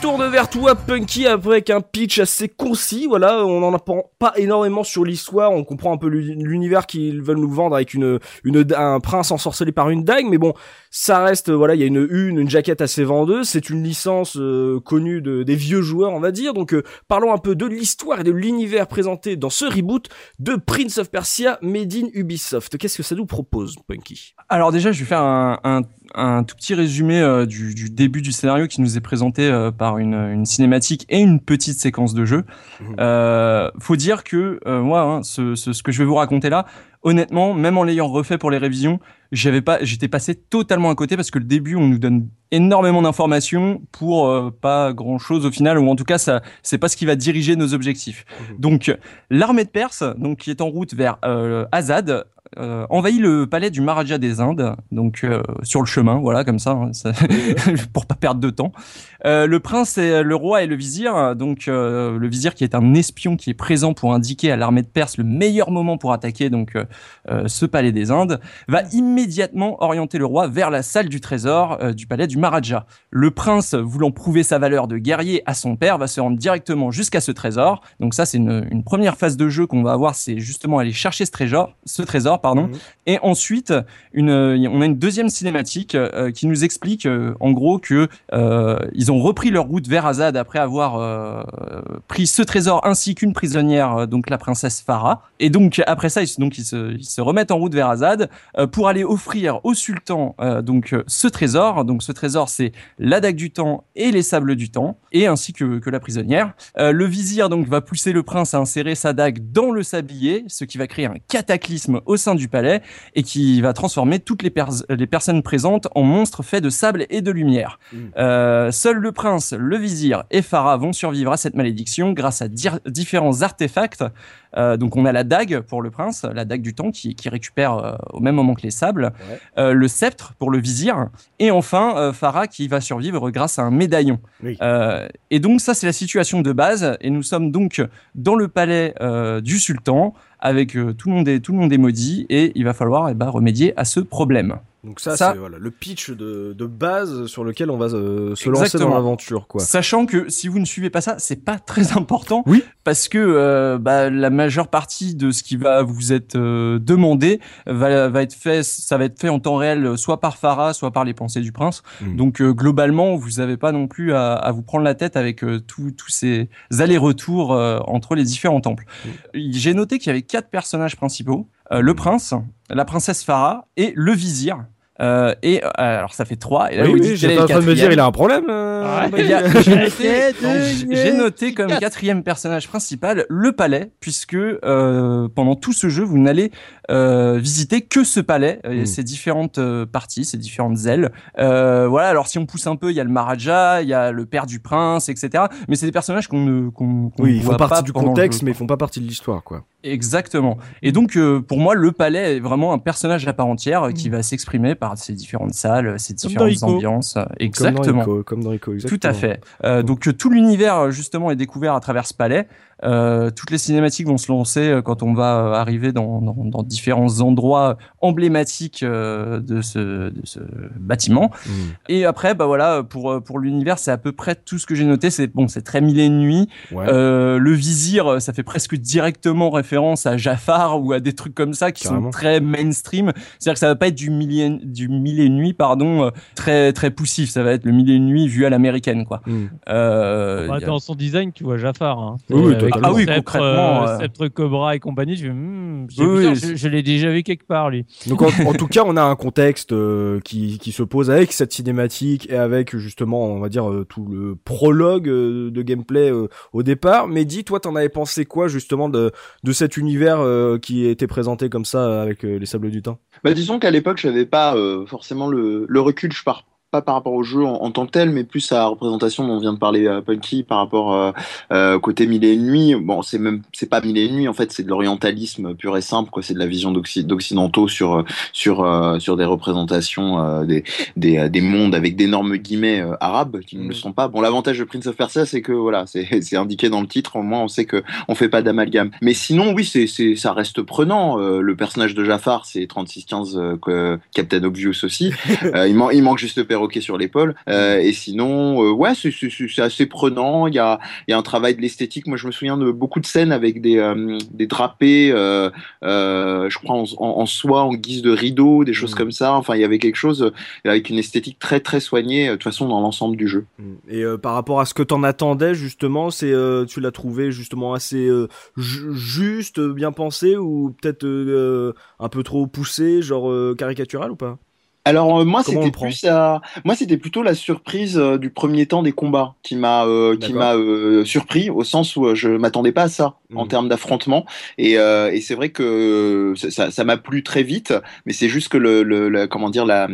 tourne vers toi, Punky, avec un pitch assez concis. Voilà, on n'en apprend pas énormément sur l'histoire. On comprend un peu l'univers qu'ils veulent nous vendre avec une, une, un prince ensorcelé par une dague. Mais bon, ça reste, voilà, il y a une une, une jaquette assez vendeuse. C'est une licence euh, connue de, des vieux joueurs, on va dire. Donc, euh, parlons un peu de l'histoire et de l'univers présenté dans ce reboot de Prince of Persia Made in Ubisoft. Qu'est-ce que ça nous propose, Punky? Alors déjà, je vais faire un, un un tout petit résumé euh, du, du, début du scénario qui nous est présenté euh, par une, une, cinématique et une petite séquence de jeu. Mmh. Euh, faut dire que moi, hein, ce, ce, ce, que je vais vous raconter là, honnêtement, même en l'ayant refait pour les révisions, j'avais pas, j'étais passé totalement à côté parce que le début, on nous donne énormément d'informations pour pas grand chose au final, ou en tout cas, ça, c'est pas ce qui va diriger nos objectifs. Mmh. Donc, l'armée de Perse, donc qui est en route vers Azad, euh, envahit le palais du Maharaja des Indes, donc euh, sur le chemin, voilà, comme ça, hein, ça pour pas perdre de temps. Euh, le prince, et, le roi et le vizir, donc euh, le vizir qui est un espion qui est présent pour indiquer à l'armée de Perse le meilleur moment pour attaquer donc euh, ce palais des Indes, va immédiatement orienter le roi vers la salle du trésor du palais du Maharaja. Le prince, voulant prouver sa valeur de guerrier à son père, va se rendre directement jusqu'à ce trésor. Donc ça, c'est une, une première phase de jeu qu'on va avoir, c'est justement aller chercher ce trésor, ce trésor pardon. Mmh. Et ensuite, une, on a une deuxième cinématique euh, qui nous explique euh, en gros que euh, ils ont repris leur route vers Azad après avoir euh, pris ce trésor ainsi qu'une prisonnière, euh, donc la princesse Farah. Et donc après ça, ils, donc ils se, ils se remettent en route vers Azad pour aller offrir au sultan donc ce trésor. Donc ce trésor, c'est la dague du temps et les sables du temps, et ainsi que, que la prisonnière. le vizir donc va pousser le prince à insérer sa dague dans le sablier, ce qui va créer un cataclysme au sein du palais et qui va transformer toutes les, les personnes présentes en monstres faits de sable et de lumière. Mmh. Euh, seul le prince, le vizir et Farah vont survivre à cette malédiction grâce à différents artefacts. Euh, donc on a la dague pour le prince, la dague du temps qui, qui récupère euh, au même moment que les sables, ouais. Euh, le sceptre pour le vizir, et enfin Farah qui va survivre grâce à un médaillon. Oui. et donc ça c'est la situation de base, et nous sommes donc dans le palais du sultan avec tout le monde est tout le monde est maudit et il va falloir eh ben, remédier à ce problème. Donc ça, ça c'est voilà, le pitch de, de, base sur lequel on va euh, se lancer dans l'aventure, quoi. Sachant que si vous ne suivez pas ça, c'est pas très important, oui, parce que euh, bah, la majeure partie de ce qui va vous être euh, demandé va, va être fait, ça va être fait en temps réel, soit par Farah, soit par les pensées du prince. Mmh. Donc euh, globalement, vous n'avez pas non plus à, à, vous prendre la tête avec euh, tous ces allers-retours entre les différents temples. Mmh. J'ai noté qu'il y avait quatre personnages principaux le prince, la princesse Farah et le vizir. Euh, et euh, alors ça fait trois. Et là, oui, oui j'étais en train de me dire il a un problème. Euh, ah, J'ai noté, noté, comme quatrième personnage principal le palais, puisque euh, pendant tout ce jeu vous n'allez euh, visiter que ce palais, mm. ses différentes parties, ses différentes ailes. voilà. Alors si on pousse un peu, il y a le Maharaja, il y a le père du prince, etc. Mais c'est des personnages qu'on ne qu'on qu oui, ils font partie du contexte, mais ils font pas partie de l'histoire, quoi. Exactement. Et donc pour moi le palais est vraiment un personnage à part entière mm. qui va s'exprimer par ces différentes salles, ces différentes ambiances. Exactement. Comme dans Ico, comme dans Ico exactement. Tout à fait. Euh, donc tout l'univers justement est découvert à travers ce palais. Euh, toutes les cinématiques vont se lancer euh, quand on va euh, arriver dans, dans, dans différents endroits emblématiques euh, de, ce, de ce bâtiment. Mmh. Et après, bah voilà, pour pour l'univers, c'est à peu près tout ce que j'ai noté. C'est bon, c'est très mille et une nuits. Ouais. Euh, le vizir, ça fait presque directement référence à Jafar ou à des trucs comme ça qui Carrément. sont très mainstream. C'est-à-dire que ça va pas être du mille et, du mille et une nuits, pardon, très très poussif. Ça va être le mille et une nuits vu à l'américaine, quoi. Mmh. Bah, dans son design, tu vois Jafar. Hein. Oui, avec ah oui, sceptre, concrètement, euh, sceptre Cobra et compagnie. Je, hmm, oui, bizarre, je, je l'ai déjà vu quelque part, lui. Donc en, en, tout cas, on a un contexte euh, qui, qui se pose avec cette cinématique et avec justement, on va dire, euh, tout le prologue euh, de gameplay euh, au départ. Mais dis, toi, t'en avais pensé quoi justement de, de cet univers euh, qui était présenté comme ça avec les Sables du Temps? Bah, Disons qu'à l'époque, j'avais pas forcément le, le recul. Je pars pas par rapport au jeu en, en, tant que tel, mais plus à la représentation dont vient de parler euh, Punky par rapport euh, euh, côté mille et une nuits. Bon, c'est même c'est pas mille et une nuits en fait, c'est de l'orientalisme pur et simple. quoi C'est de la vision d'occidentaux sur sur euh, sur des représentations euh, des, des, des mondes avec d'énormes guillemets euh, arabes qui ne le sont pas. Bon, l'avantage de Prince of Persia, c'est que voilà, c'est indiqué dans le titre. Au moins, on sait que on fait pas d'amalgame. Mais sinon, oui, c'est c'est ça reste prenant. le personnage de Jafar, c'est 3615 Captain Obvious aussi. il, man il manque juste perroquet sur l'épaule. Euh, et sinon, euh, ouais, c'est- assez prenant. Il y a, y a un travail de l'esthétique. Moi, je me souviens de beaucoup de scènes avec des, euh, des drapés, je crois, en, en, en soie, en guise de rideau, des choses Mhm. comme ça. Enfin, il y avait quelque chose avec une esthétique très, très soignée, de toute façon, dans l'ensemble du jeu. Mm. Et par rapport à ce que t'en attendais justement, c'est tu l'as trouvé justement assez ju- juste, bien pensé ou peut-être un peu trop poussé, genre caricatural ou pas? Alors euh, moi c'était plus moi c'était plutôt la surprise euh, du premier temps des combats qui m'a euh, qui m'a surpris au sens où je m'attendais pas à ça en Mhm. termes d'affrontement. Et, et c'est vrai que ça- m'a plu très vite mais c'est juste que le, le, comment dire la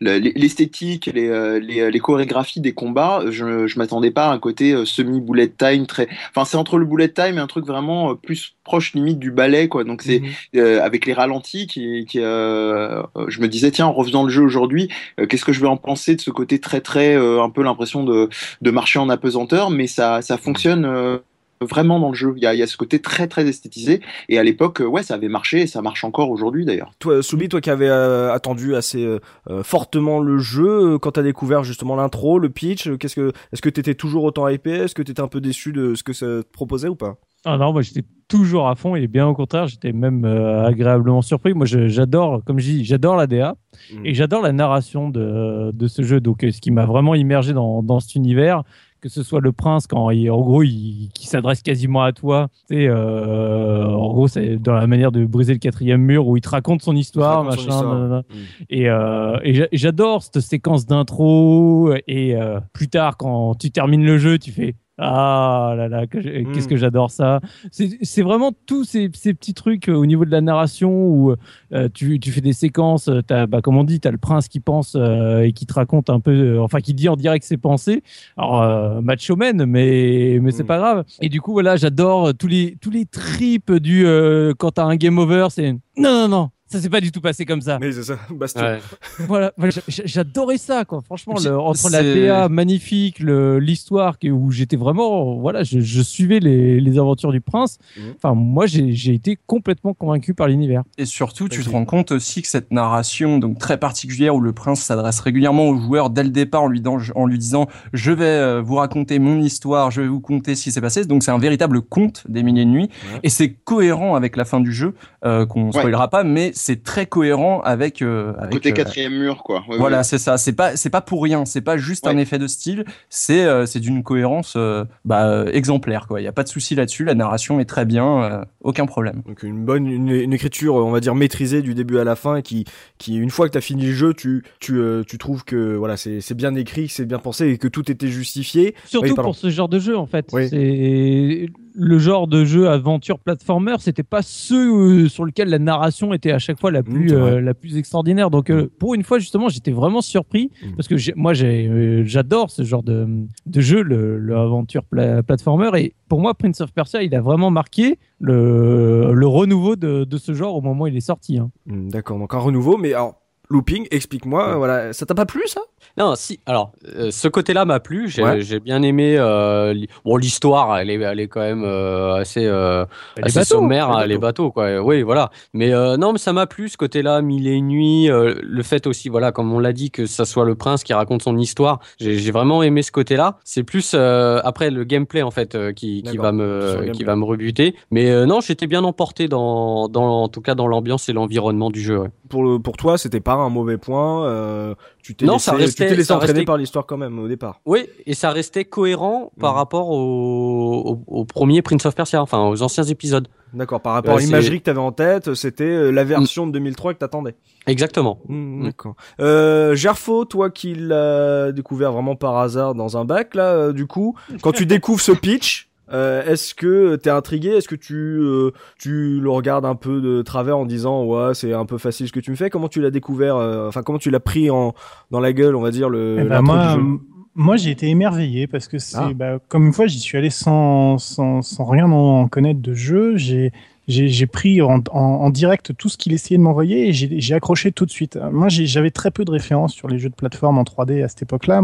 l'esthétique les, les les chorégraphies des combats je je m'attendais pas à un côté semi bullet time très enfin c'est entre le bullet time et un truc vraiment plus proche limite du ballet quoi. Donc c'est euh, avec les ralentis qui, qui je me disais tiens en refaisant le jeu aujourd'hui. Euh, qu'est-ce que je vais en penser de ce côté très très euh, un peu l'impression de, de marcher en apesanteur mais ça ça fonctionne euh, vraiment dans le jeu il y a, il y a ce côté très très esthétisé et à l'époque ouais ça avait marché et ça marche encore aujourd'hui d'ailleurs Toi, Soubi, toi qui avais euh, attendu assez euh, euh, fortement le jeu, quand t'as découvert justement l'intro, le pitch, qu'est-ce que, est-ce que t'étais toujours autant hypé? Est-ce que t'étais un peu déçu de ce que ça te proposait ou pas? Ah non, moi j'étais toujours à fond et bien au contraire, j'étais même euh, agréablement surpris. Moi j'adore, comme je dis, j'adore la DA Mhm. et j'adore la narration de, de ce jeu. Donc ce qui m'a vraiment immergé dans, dans cet univers, que ce soit le prince quand il, en gros il, qui s'adresse quasiment à toi, tu sais, euh, en gros c'est dans la manière de briser le quatrième mur où il te raconte son histoire, raconte son machin, histoire. Mhm. Et, euh, et j'a- j'adore cette séquence d'intro. Et euh, plus tard, quand tu termines le jeu, tu fais Ah là là, que j'ai- qu'est-ce Mm. que j'adore ça. C'est vraiment tous ces, ces petits trucs euh, au niveau de la narration où euh, tu, tu fais des séquences. euh, As, bah, comme on dit, tu as le prince qui pense euh, et qui te raconte un peu, euh, enfin qui dit en direct ses pensées. Alors, euh, macho man, mais, mais c'est Mm. pas grave. Et du coup, voilà, j'adore tous les, tous les trips du euh, quand tu as un game over, c'est non, non, non. Ça s'est pas du tout passé comme ça Mais c'est ça, baston. Ouais. voilà, voilà, j'a- j'a- j'adorais ça, quoi. Franchement, le- entre la DA magnifique, l'histoire où j'étais vraiment, voilà, je, je suivais les, les aventures du prince. Mhm. Enfin, moi, j'ai été complètement convaincu par l'univers. Et surtout, tu te rends compte aussi que cette narration donc très particulière où le prince s'adresse régulièrement au joueur dès le départ en lui, dan- en lui disant je vais euh, vous raconter mon histoire, je vais vous conter ce qui s'est passé. Donc c'est un véritable conte des milliers de nuits Ouais. et c'est cohérent avec la fin du jeu euh, qu'on spoilera pas, mais c'est très cohérent avec euh, avec côté euh, quatrième mur quoi Ouais, voilà, ouais. c'est ça. C'est pas, c'est pas pour rien. C'est pas juste un effet de style. C'est, euh, c'est d'une cohérence euh, bah, euh, exemplaire. Quoi. Il y a pas de souci là-dessus. La narration est très bien. euh, aucun problème. Donc une bonne une, une écriture on va dire maîtrisée du début à la fin et qui qui une fois que t'as fini le jeu tu tu euh, tu trouves que voilà c'est c'est bien écrit que c'est bien pensé et que tout était justifié Surtout Oui, pour ce genre de jeu, en fait. Oui. C'est le genre de jeu aventure platformer, c'était pas ceux euh, sur lequel la narration était à chaque fois la plus c'est vrai. euh, la plus extraordinaire. Donc euh, pour une fois justement, j'étais vraiment surpris Mm. parce que moi euh, j'adore ce genre de, de jeu, le, le aventure pla- platformer et pour moi Prince of Persia, il a vraiment marqué le, le renouveau de, de ce genre au moment où il est sorti. hein. D'accord donc un renouveau mais alors looping explique-moi Ouais. voilà ça t'a pas plu ça? Non, si. Alors, euh, ce côté-là m'a plu. J'ai Ouais. bien aimé. euh, li- bon, l'histoire, elle est, elle est quand même euh, assez, euh, Les assez bateaux, sommaire, les hein, les bateaux, quoi. Oui, voilà. Mais euh, non, mais ça m'a plu ce côté-là, mille et une nuits. euh, le fait aussi, voilà, comme on l'a dit, que ça soit le prince qui raconte son histoire. J'ai vraiment aimé ce côté-là. C'est plus euh, après le gameplay en fait euh, qui, va me, qui va me rebuter. Mais euh, non, j'étais bien emporté dans, dans, en tout cas, dans l'ambiance et l'environnement du jeu. ouais. pour le pour toi c'était pas un mauvais point euh, tu t'es Non, laissé, ça restait- tu t'es laissé ça entraîner restait- par l'histoire quand même au départ Oui, et ça restait cohérent par Mhm. rapport au, au, au premier Prince of Persia, enfin aux anciens épisodes. d'accord par rapport Ouais, à l'imagerie que t'avais en tête c'était euh, la version de 2003 que t'attendais Exactement. Hmm, Mm. D'accord. Euh, Gerfo, toi qui l'as découvert vraiment par hasard dans un bac, là, euh, du coup, quand tu découvres ce pitch, euh, est-ce que t'es intrigué? Est-ce que tu euh, tu le regardes un peu de travers en disant ouais c'est un peu facile ce que tu me fais? Comment tu l'as découvert euh, Enfin comment tu l'as pris en dans la gueule, on va dire le. Eh ben, moi, du jeu? m- moi j'ai été émerveillé parce que c'est Ah. bah, comme une fois j'y suis allé sans, sans, sans rien en connaître de jeu. J'ai j'ai j'ai pris en, en, en direct tout ce qu'il essayait de m'envoyer et j'ai j'ai accroché tout de suite. Moi j'avais très peu de références sur les jeux de plateforme en 3D à cette époque-là.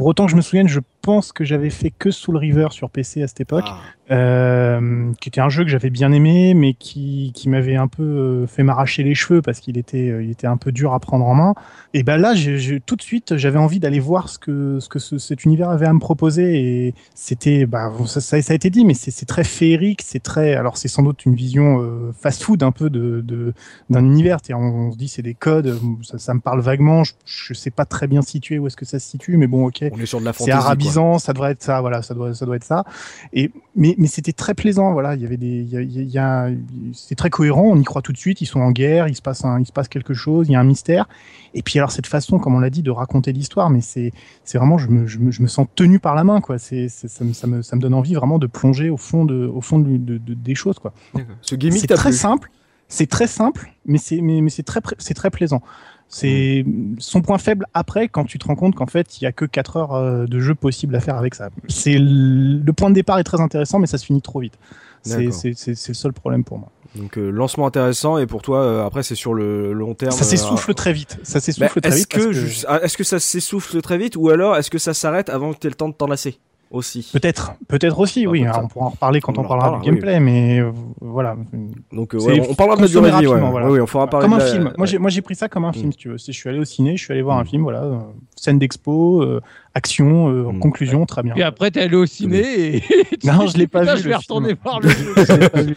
Pour autant que je me souvienne, je pense que j'avais fait que Soul River sur PC à cette époque, Ah. euh, qui était un jeu que j'avais bien aimé, mais qui, qui m'avait un peu euh, fait m'arracher les cheveux parce qu'il était, euh, il était un peu dur à prendre en main. Et ben là, tout de suite, j'avais envie d'aller voir ce que, ce que ce- cet univers avait à me proposer. Et c'était, bah, ça, ça, ça a été dit, mais c'est très féerique, c'est très. Alors, c'est sans doute une vision euh, fast-food un peu de de- d'un univers. On se dit, c'est des codes, ça, ça me parle vaguement. Je, je sais pas très bien situer où est-ce que ça se situe, mais bon, ok. On est sur de la C'est fantaisie. quoi. arabisant, ça devrait être ça, voilà, ça doit, ça doit être ça. Et mais, mais c'était très plaisant, voilà. Il y avait des, il y a, il y a- c'est très cohérent. On y croit tout de suite. Ils sont en guerre, il se passe un, il se passe quelque chose, il y a un mystère. Et puis alors cette façon, comme on l'a dit, de raconter l'histoire, mais c'est, c'est vraiment, je me, je me, je me sens tenu par la main, quoi. C'est, c'est- ça, me, ça me, ça me donne envie vraiment de plonger au fond de, au fond de, de- de- des choses, quoi. D'accord. Ce gimmick C'est très plu? simple. C'est très simple, mais c'est mais, mais c'est très c'est très plaisant. C'est son point faible après quand tu te rends compte qu'en fait il y a que 4 heures euh, de jeu possible à faire avec ça. C'est le point de départ est très intéressant, mais ça se finit trop vite. C'est le seul problème pour moi. Donc euh, lancement intéressant et pour toi euh, après c'est sur le long terme. Ça euh, s'essouffle très vite. Ça bah, s'essouffle très est-ce vite. que, que- je- ah, est-ce que ça s'essouffle très vite ou alors est-ce que ça s'arrête avant que tu aies le temps de t'enlacer? Aussi Peut-être, peut-être aussi, Ah, oui. ça. on pourra en reparler quand On parlera du gameplay, mais euh, voilà. Donc euh, ouais, on parlera de la durée vie, ouais. voilà. Oui, on fera parler Comme de un la- film. Moi, j'ai, moi, j'ai pris ça comme un film, Mm. si tu veux. Je suis allé au ciné, je suis allé voir un Mm. film, voilà, scène d'expo, euh, action, euh, Mm. conclusion, très bien. Puis après, t'es allé au ciné et. Non, je l'ai pas Putain, vu, Je vais retourner voir le jeu. Je l'ai pas vu.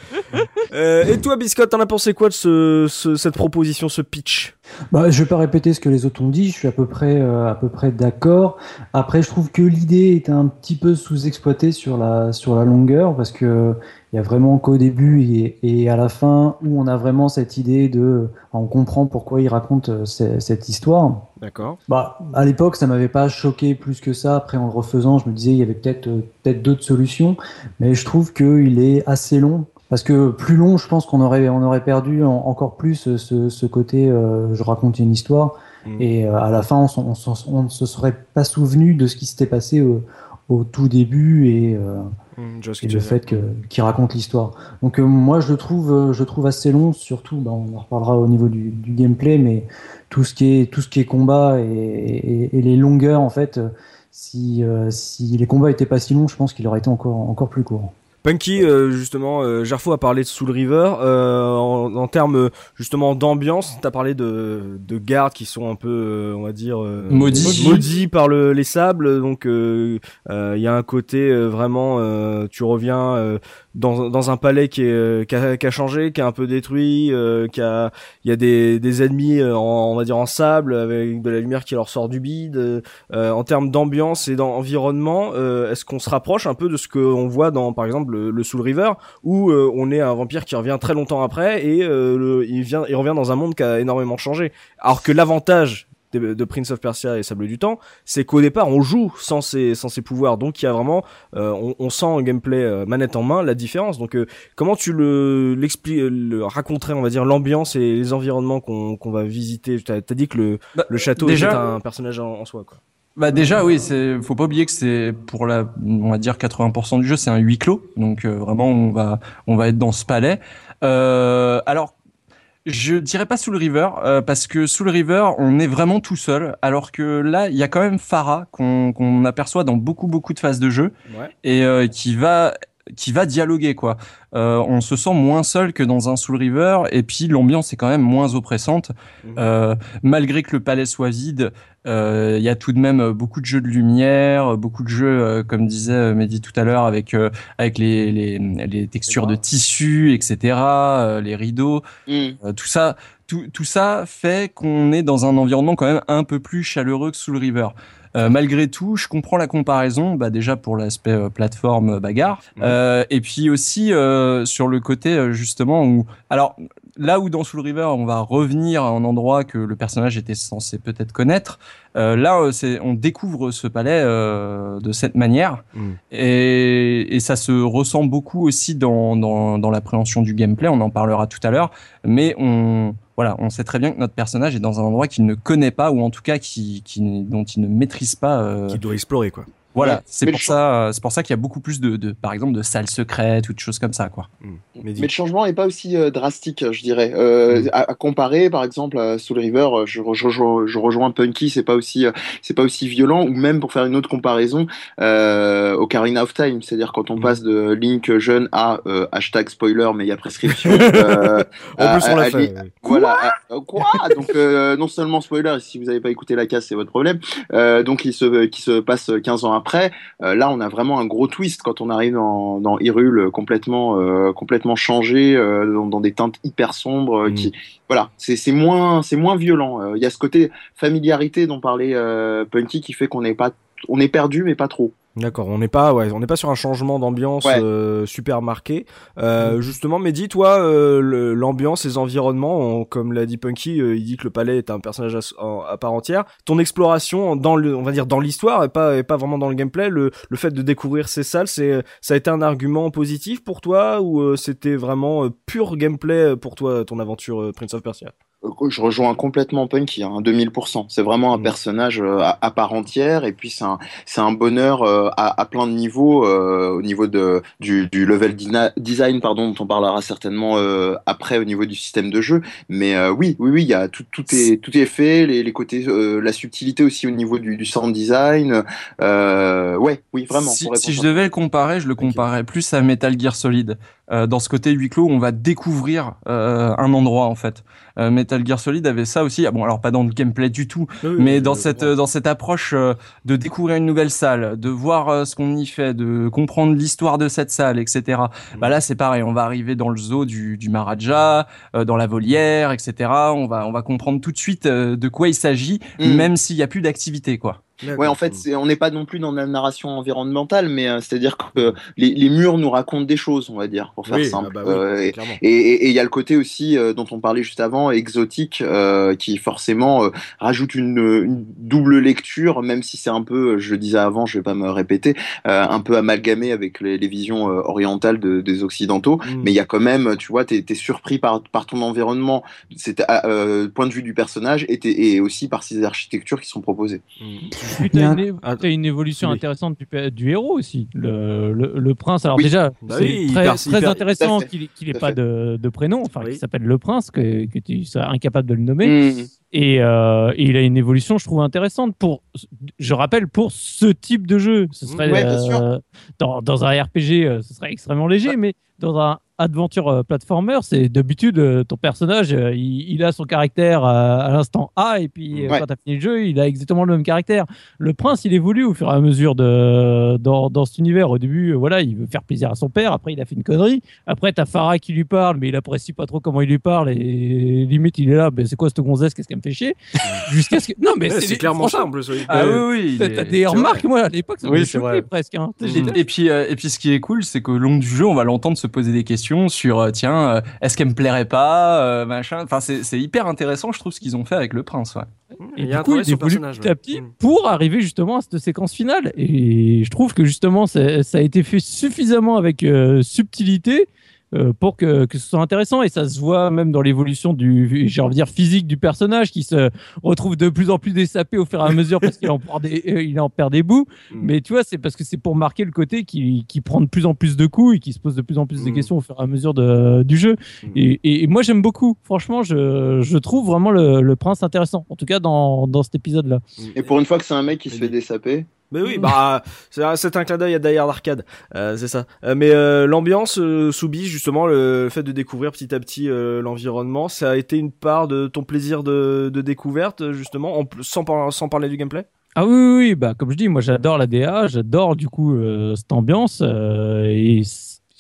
Euh, et toi Biscotte, t'en as pensé quoi de ce, ce- cette proposition, ce pitch? Bah, je vais pas répéter ce que les autres ont dit, je suis à peu près, euh, à peu près d'accord. Après, je trouve que l'idée est un petit peu sous-exploitée sur la, sur la longueur, parce que il y a vraiment qu'au début et, et à la fin où on a vraiment cette idée de, on comprend pourquoi il raconte euh, ce- cette histoire. D'accord. Bah, à l'époque, ça m'avait pas choqué plus que ça. Après, en le refaisant, je me disais il y avait peut-être euh, peut-être d'autres solutions, mais je trouve qu'il est assez long. Parce que plus long, je pense qu'on aurait on aurait perdu en- encore plus euh, ce, ce côté euh, je raconte une histoire Mm. et euh, à la fin on, ne se serait pas souvenu de ce qui s'était passé au, au tout début et, euh, Que et le fait que qu'il raconte l'histoire. Donc euh, moi je le trouve euh, je le trouve assez long, surtout bah, on en reparlera au niveau du, du gameplay, mais tout ce qui est tout ce qui est combat et, et- et les longueurs en fait, euh, si euh, si les combats étaient pas si longs, je pense qu'il aurait été encore encore plus court. Punky, euh, justement, euh, Gerfo a parlé de Soul River. Euh, en, en termes justement d'ambiance, t'as parlé de, de gardes qui sont un peu, euh, on va dire, euh, Maudits. maudits par le, les sables. Donc euh, euh, il y a un côté euh, vraiment, euh, tu reviens euh, dans, dans un palais qui, est, euh, qui, a, qui a changé, qui a un peu détruit, euh, qui a, il y a des, des ennemis, euh, en, on va dire en sable, avec de la lumière qui leur sort du bide. Euh, en termes d'ambiance et d'environnement, euh, est-ce qu'on se rapproche un peu de ce qu'on voit dans, par exemple, le, le Soul River, où euh, on est un vampire qui revient très longtemps après et euh, le- il vient, il revient dans un monde qui a énormément changé. Alors que l'avantage de, de Prince of Persia et Sable du Temps, c'est qu'au départ on joue sans ses, sans ses pouvoirs, donc il y a vraiment, euh, on, on sent un gameplay euh, manette en main la différence. Donc euh, comment tu le, raconterais, on va dire l'ambiance et les environnements qu'on qu'on va visiter? T'as as dit que le, Bah, le château déjà- était un personnage en, en soi, quoi. Bah déjà oui, c'est faut pas oublier que c'est pour la on va dire 80% du jeu, c'est un huis clos. Donc euh, vraiment on va on va être dans ce palais. Euh, alors je dirais pas Soul River euh, parce que Soul River on est vraiment tout seul alors que là il y a quand même Farah qu'on aperçoit dans beaucoup beaucoup de phases de jeu Ouais. et euh, qui va qui va dialoguer quoi. Euh, on se sent moins seul que dans un Soul River et puis l'ambiance est quand même moins oppressante. Mhm. Euh, malgré que le palais soit vide, euh, il y a tout de même beaucoup de jeux de lumière, beaucoup de jeux, comme disait Mehdi tout à l'heure, avec avec les, les, les textures de tissu, etc., les rideaux, Mm. euh, tout ça, tout, tout ça fait qu'on est dans un environnement quand même un peu plus chaleureux que Soul River. Euh, malgré tout, je comprends la comparaison, bah déjà pour l'aspect euh, plateforme euh, bagarre, Ouais. euh, et puis aussi euh, sur le côté justement où, alors là où dans Soul River on va revenir à un endroit que le personnage était censé peut-être connaître, euh, là c'est on découvre ce palais euh, de cette manière Mm. et, et ça se ressent beaucoup aussi dans, dans, dans l'appréhension du gameplay, on en parlera tout à l'heure, mais on voilà, on sait très bien que notre personnage est dans un endroit qu'il ne connaît pas ou en tout cas qui, qui, dont il ne maîtrise pas. euh, Qui doit explorer, quoi. Voilà, Ouais, c'est pour ça, c'est pour ça qu'il y a beaucoup plus de, de, par exemple, de salles secrètes ou de choses comme ça, quoi. Mm. Mais le changement n'est pas aussi euh, drastique, je dirais. Euh, Mm. à, à comparer, par exemple, à Soul River, euh, je, je, je- je rejoins Punky, c'est pas aussi, euh, c'est pas aussi violent. Ou même pour faire une autre comparaison, euh, Ocarina of Time, c'est-à-dire quand on Mm. passe de Link jeune à euh, hashtag spoiler, mais il y a prescription. euh, En plus, on l'a fait. Voilà. à- quoi? Donc euh, non seulement spoiler, si vous n'avez pas écouté la case, c'est votre problème. Euh, donc il se, qui se passe 15 ans après. Euh, là, on a vraiment un gros twist quand on arrive dans, dans Hyrule euh, complètement, euh, complètement changé, dans, dans des teintes hyper sombres. Mm. Qui, voilà, c'est c'est moins, c'est moins violent. Il y a ce côté familiarité dont parlait Punky qui fait qu'on n'est pas, on est perdu, mais pas trop. D'accord, on n'est pas, ouais, on n'est pas sur un changement d'ambiance Ouais. euh, super marqué. Euh, Justement, mais dis-toi, euh, le- l'ambiance, les environnements, on- comme l'a dit Punky, euh, il dit que le palais est un personnage à, à part entière. Ton exploration dans le, on va dire dans l'histoire et pas, et pas vraiment dans le gameplay, le, le fait de découvrir ces salles, c'est, ça a été un argument positif pour toi ou euh, c'était vraiment pur gameplay pour toi, ton aventure Prince of Persia? Je rejoins complètement Punky, hein, 2000%. C'est vraiment un Mm. personnage euh, à, à part entière, et puis c'est un, bonheur euh, à, à plein de niveaux, euh, au niveau de, du, du level design, pardon, dont on parlera certainement euh, après au niveau du système de jeu. Mais euh, oui, oui, oui, il y a tout, tout est, tout est fait, les, les côtés, euh, la subtilité aussi au niveau du, du sound design. Euh, ouais, oui, vraiment. Si, je devais le comparer, je le comparerais plus à Metal Gear Solid. Euh, dans ce côté huis clos, on va découvrir euh, un endroit en fait. Euh, Metal Gear Solid avait ça aussi. Ah, bon, alors pas dans le gameplay du tout, mais dans cette dans cette approche euh, de découvrir une nouvelle salle, de voir euh, ce qu'on y fait, de comprendre l'histoire de cette salle, etc. Bah là c'est pareil, on va arriver dans le zoo du, du Maharaja, euh, dans la volière, etc. On va on va comprendre tout de suite euh, de quoi il s'agit, Mm. même s'il y a plus d'activité quoi. Ouais, en fait, c'est- on n'est pas non plus dans la narration environnementale, mais euh, c'est-à-dire que les, les murs nous racontent des choses, on va dire, pour faire oui, simple. ah bah oui, Euh, et- il y a le côté aussi euh, dont on parlait juste avant, exotique, euh, qui forcément euh, rajoute une, une double lecture, même si c'est un peu, je le disais avant, je vais pas me répéter, euh, un peu amalgamé avec les, les visions euh, orientales de- des occidentaux. Mm. Mais il y a quand même, tu vois, t'es es surpris par, par ton environnement, c'est euh, point de vue du personnage, et, et aussi par ces architectures qui sont proposées. Mm. Puis Il y t'as a une, un- Ah, t'as une évolution oui. intéressante du, héros aussi, le, le, le prince. Alors Oui. déjà, Bah c'est oui, très, hyper- très hyper- intéressant qu'il qu'il tout ait à pas de, de prénom, enfin Oui. qu'il s'appelle le prince, que, que tu sois incapable de le nommer. Mm. Et, euh, et il a une évolution, je trouve, intéressante pour, je rappelle, pour ce type de jeu. Ce serait Ouais, bien sûr. euh, dans, dans un RPG, euh, ce serait extrêmement léger, mais dans un adventure euh, platformer, c'est d'habitude euh, ton personnage, euh, il, il a son caractère à l'instant A, et puis Ouais. quand t'as fini le jeu, il a exactement le même caractère. Le prince, il évolue au fur et à mesure de dans, dans cet univers. Au début, voilà, il veut faire plaisir à son père. Après, il a fait une connerie. Après, t'as Farah qui lui parle, mais il apprécie pas trop comment il lui parle et limite, il est là. Ben, c'est quoi cette gonzesse Qu'est-ce qu'elle me fait chier? Jusqu'à ce que non, mais Ouais, c'est clairement ça en plus. oui. Ah oui, oui. T'as est- des remarques, moi, à l'époque, ça Oui, me vrai. presque. Hein. Et, puis, euh, et puis, ce qui est cool, c'est qu'au long du jeu, on va l'entendre se poser des questions sur, euh, tiens, euh, est-ce qu'elle me plairait pas, euh, machin. Enfin, c'est c'est hyper intéressant, je trouve, ce qu'ils ont fait avec le prince. Ouais. Et du coup, travail il sur le évolue personnage, petit à petit Mm. pour arriver justement à cette séquence finale. Et je trouve que justement, ça, ça a été fait suffisamment avec euh, subtilité euh, pour que, que ce soit intéressant. Et ça se voit même dans l'évolution du, j'ai envie de dire, physique du personnage qui se retrouve de plus en plus dessapé au fur et à mesure parce qu'il en, perd des- euh, il en perd des bouts. Mm. Mais tu vois, c'est parce que c'est pour marquer le côté qui, qui prend de plus en plus de coups et qui se pose de plus en plus de Mm. questions au fur et à mesure de, du jeu. Mm. Et, et- et moi, j'aime beaucoup. Franchement, je, je trouve vraiment le, le prince intéressant. En tout cas, dans, dans cet épisode-là. Et pour une fois que c'est un mec qui se fait dessaper. Mais oui, bah c'est un- clin d'œil à Die Hard Arcade, euh, c'est ça. Euh, mais euh, l'ambiance Soubi, justement, le fait de découvrir petit à petit l'environnement, ça a été une part de ton plaisir de, de découverte, justement, en, sans, par- sans parler du gameplay? Ah oui, oui, oui, bah, comme je dis, moi j'adore la DA, j'adore du coup cette ambiance. et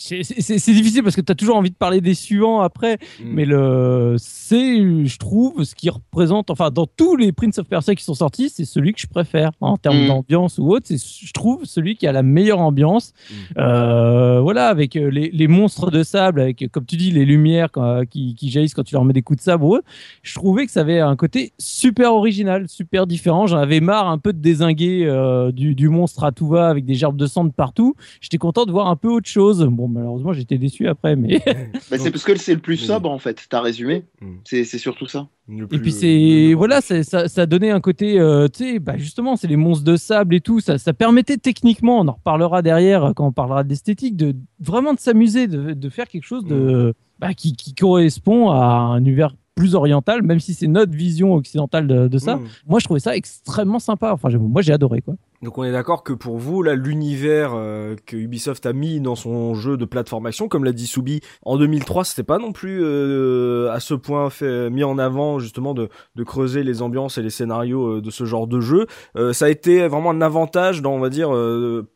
c'est- difficile parce que tu as toujours envie de parler des suivants après, Mm. mais le c'est, je trouve, ce qui représente, enfin, dans tous les Prince of Persia qui sont sortis, c'est celui que je préfère en termes Mm. d'ambiance ou autre. C'est, je trouve, celui qui a la meilleure ambiance. Mm. Euh, voilà, avec euh, les, les monstres de sable, avec, comme tu dis, les lumières quand- qui, qui jaillissent quand tu leur mets des coups de sabre. ou autre. Je trouvais que ça avait un côté super original, super différent. J'en avais marre un peu de désinguer euh, du, du monstre à tout va avec des gerbes de sang de partout. J'étais content de voir un peu autre chose. Bon, malheureusement, j'étais déçu après, mais Bah, c'est parce que c'est le plus Mais- sobre en fait. T'as résumé. Mm. C'est c'est surtout ça. Et puis c'est voilà, ça, ça donnait un côté, euh, tu sais, bah justement, c'est les monstres de sable et tout. Ça, ça permettait techniquement, on en reparlera derrière euh, quand on parlera d'esthétique, de vraiment de s'amuser, de, de faire quelque chose de bah, qui, qui correspond à un univers plus oriental, même si c'est notre vision occidentale de, de ça. Mm. Moi, je trouvais ça extrêmement sympa. Enfin, moi, j'ai adoré quoi. Donc on est d'accord que pour vous, là, l'univers euh, que Ubisoft a mis dans son jeu de plateforme action, comme l'a dit Soubi, en 2003, c'était pas non plus euh, à ce point fait, mis en avant justement de, de creuser les ambiances et les scénarios euh, de ce genre de jeu. Ça a été vraiment un avantage dans, on va dire,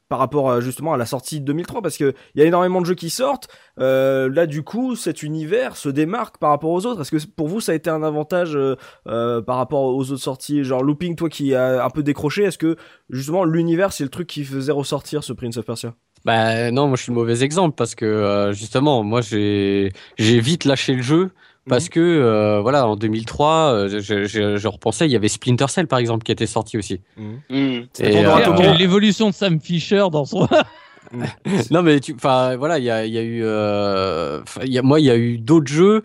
par rapport à, justement à la sortie de 2003, parce que il y a énormément de jeux qui sortent. Là, du coup, cet univers se démarque par rapport aux autres. Est-ce que pour vous, ça a été un avantage par rapport aux autres sorties? Genre Looping, toi qui a un peu décroché, est-ce que justement l'univers c'est le truc qui faisait ressortir ce Prince of Persia Bah non, moi je suis le mauvais exemple parce que euh, justement, moi j'ai j'ai vite lâché le jeu parce que euh, voilà, en 2003, euh, je, je, je repensais, il y avait Splinter Cell par exemple qui était sorti aussi. Euh, est L'évolution de Sam Fisher dans son. non mais tu, enfin voilà, il y a, il y a eu, euh, y a, moi il y a eu d'autres jeux.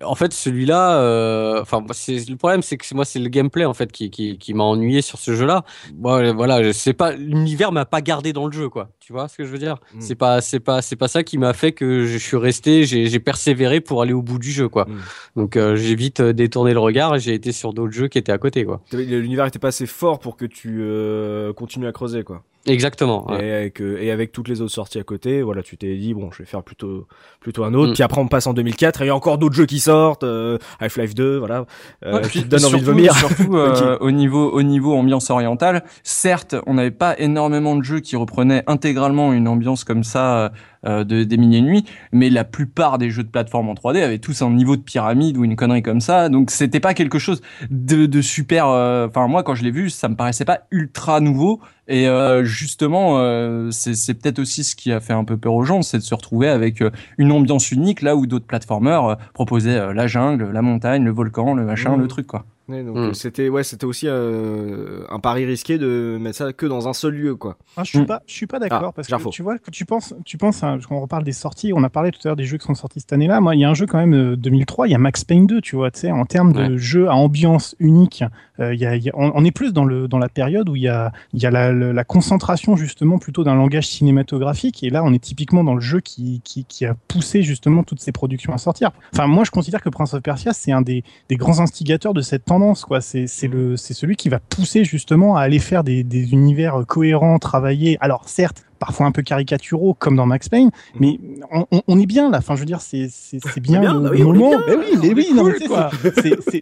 En fait, celui-là, euh, enfin, le problème, c'est que moi, c'est le gameplay en fait qui, qui, qui m'a ennuyé sur ce jeu-là. Moi, voilà, je sais pas, l'univers m'a pas gardé dans le jeu, quoi. Tu vois ce que je veux dire? Mm. C'est pas, c'est pas, c'est pas ça qui m'a fait que je suis resté, j'ai persévéré pour aller au bout du jeu, quoi. Mm. Donc, euh, j'ai vite euh, détourné le regard et j'ai été sur d'autres jeux qui étaient à côté, quoi. L'univers était pas assez fort pour que tu euh, continues à creuser quoi. Exactement. ouais. Et, avec, euh, et avec toutes les autres sorties à côté, voilà, tu t'es dit bon, je vais faire plutôt plutôt un autre. Mm. Puis après on passe en 2004 et il y a encore d'autres jeux qui sortent, euh, Half-Life 2, voilà, euh, Ouais, puis te donnent envie de vomir. Surtout euh, au niveau au niveau ambiance orientale. Certes, on n'avait pas énormément de jeux qui reprenaient intégralement une ambiance comme ça euh, de des milliers de nuits, mais la plupart des jeux de plateforme en 3D avaient tous un niveau de pyramide ou une connerie comme ça. Donc c'était pas quelque chose de, de super. euh, Enfin moi quand je l'ai vu, ça me paraissait pas ultra nouveau. Et euh, justement, euh, c'est peut-être aussi ce qui a fait un peu peur aux gens, c'est de se retrouver avec euh, une ambiance unique là où d'autres plateformeurs proposaient la jungle, la montagne, le volcan, le machin, le truc quoi. Donc Mm. euh, c'était ouais, c'était aussi euh, un pari risqué de mettre ça que dans un seul lieu quoi. Ah, je suis Mm. pas, je suis pas d'accord Ah, parce Jarfo. que tu vois, que tu penses, tu penses, hein, on reparle des sorties, on a parlé tout à l'heure des jeux qui sont sortis cette année-là. Moi, il y a un jeu quand même euh, 2003, il y a Max Payne 2, tu vois, tu sais, en termes de Ouais. jeu à ambiance unique, euh, il y a, il y a- on, on est plus dans le dans la période où il y a il y a la, concentration justement plutôt d'un langage cinématographique et là on est typiquement dans le jeu qui, qui, qui a poussé justement toutes ces productions à sortir. Enfin, moi je considère que Prince of Persia c'est un des, des grands instigateurs de cette tendance, quoi. C'est c'est le c'est celui qui va pousser justement à aller faire des, des univers cohérents, travaillés. Alors certes parfois un peu caricaturaux comme dans Max Payne, mais on, on- on est bien là. Enfin, je veux dire, c'est bien, bien, le bah oui, on moment. bien. Ben oui, mais oui, quoi.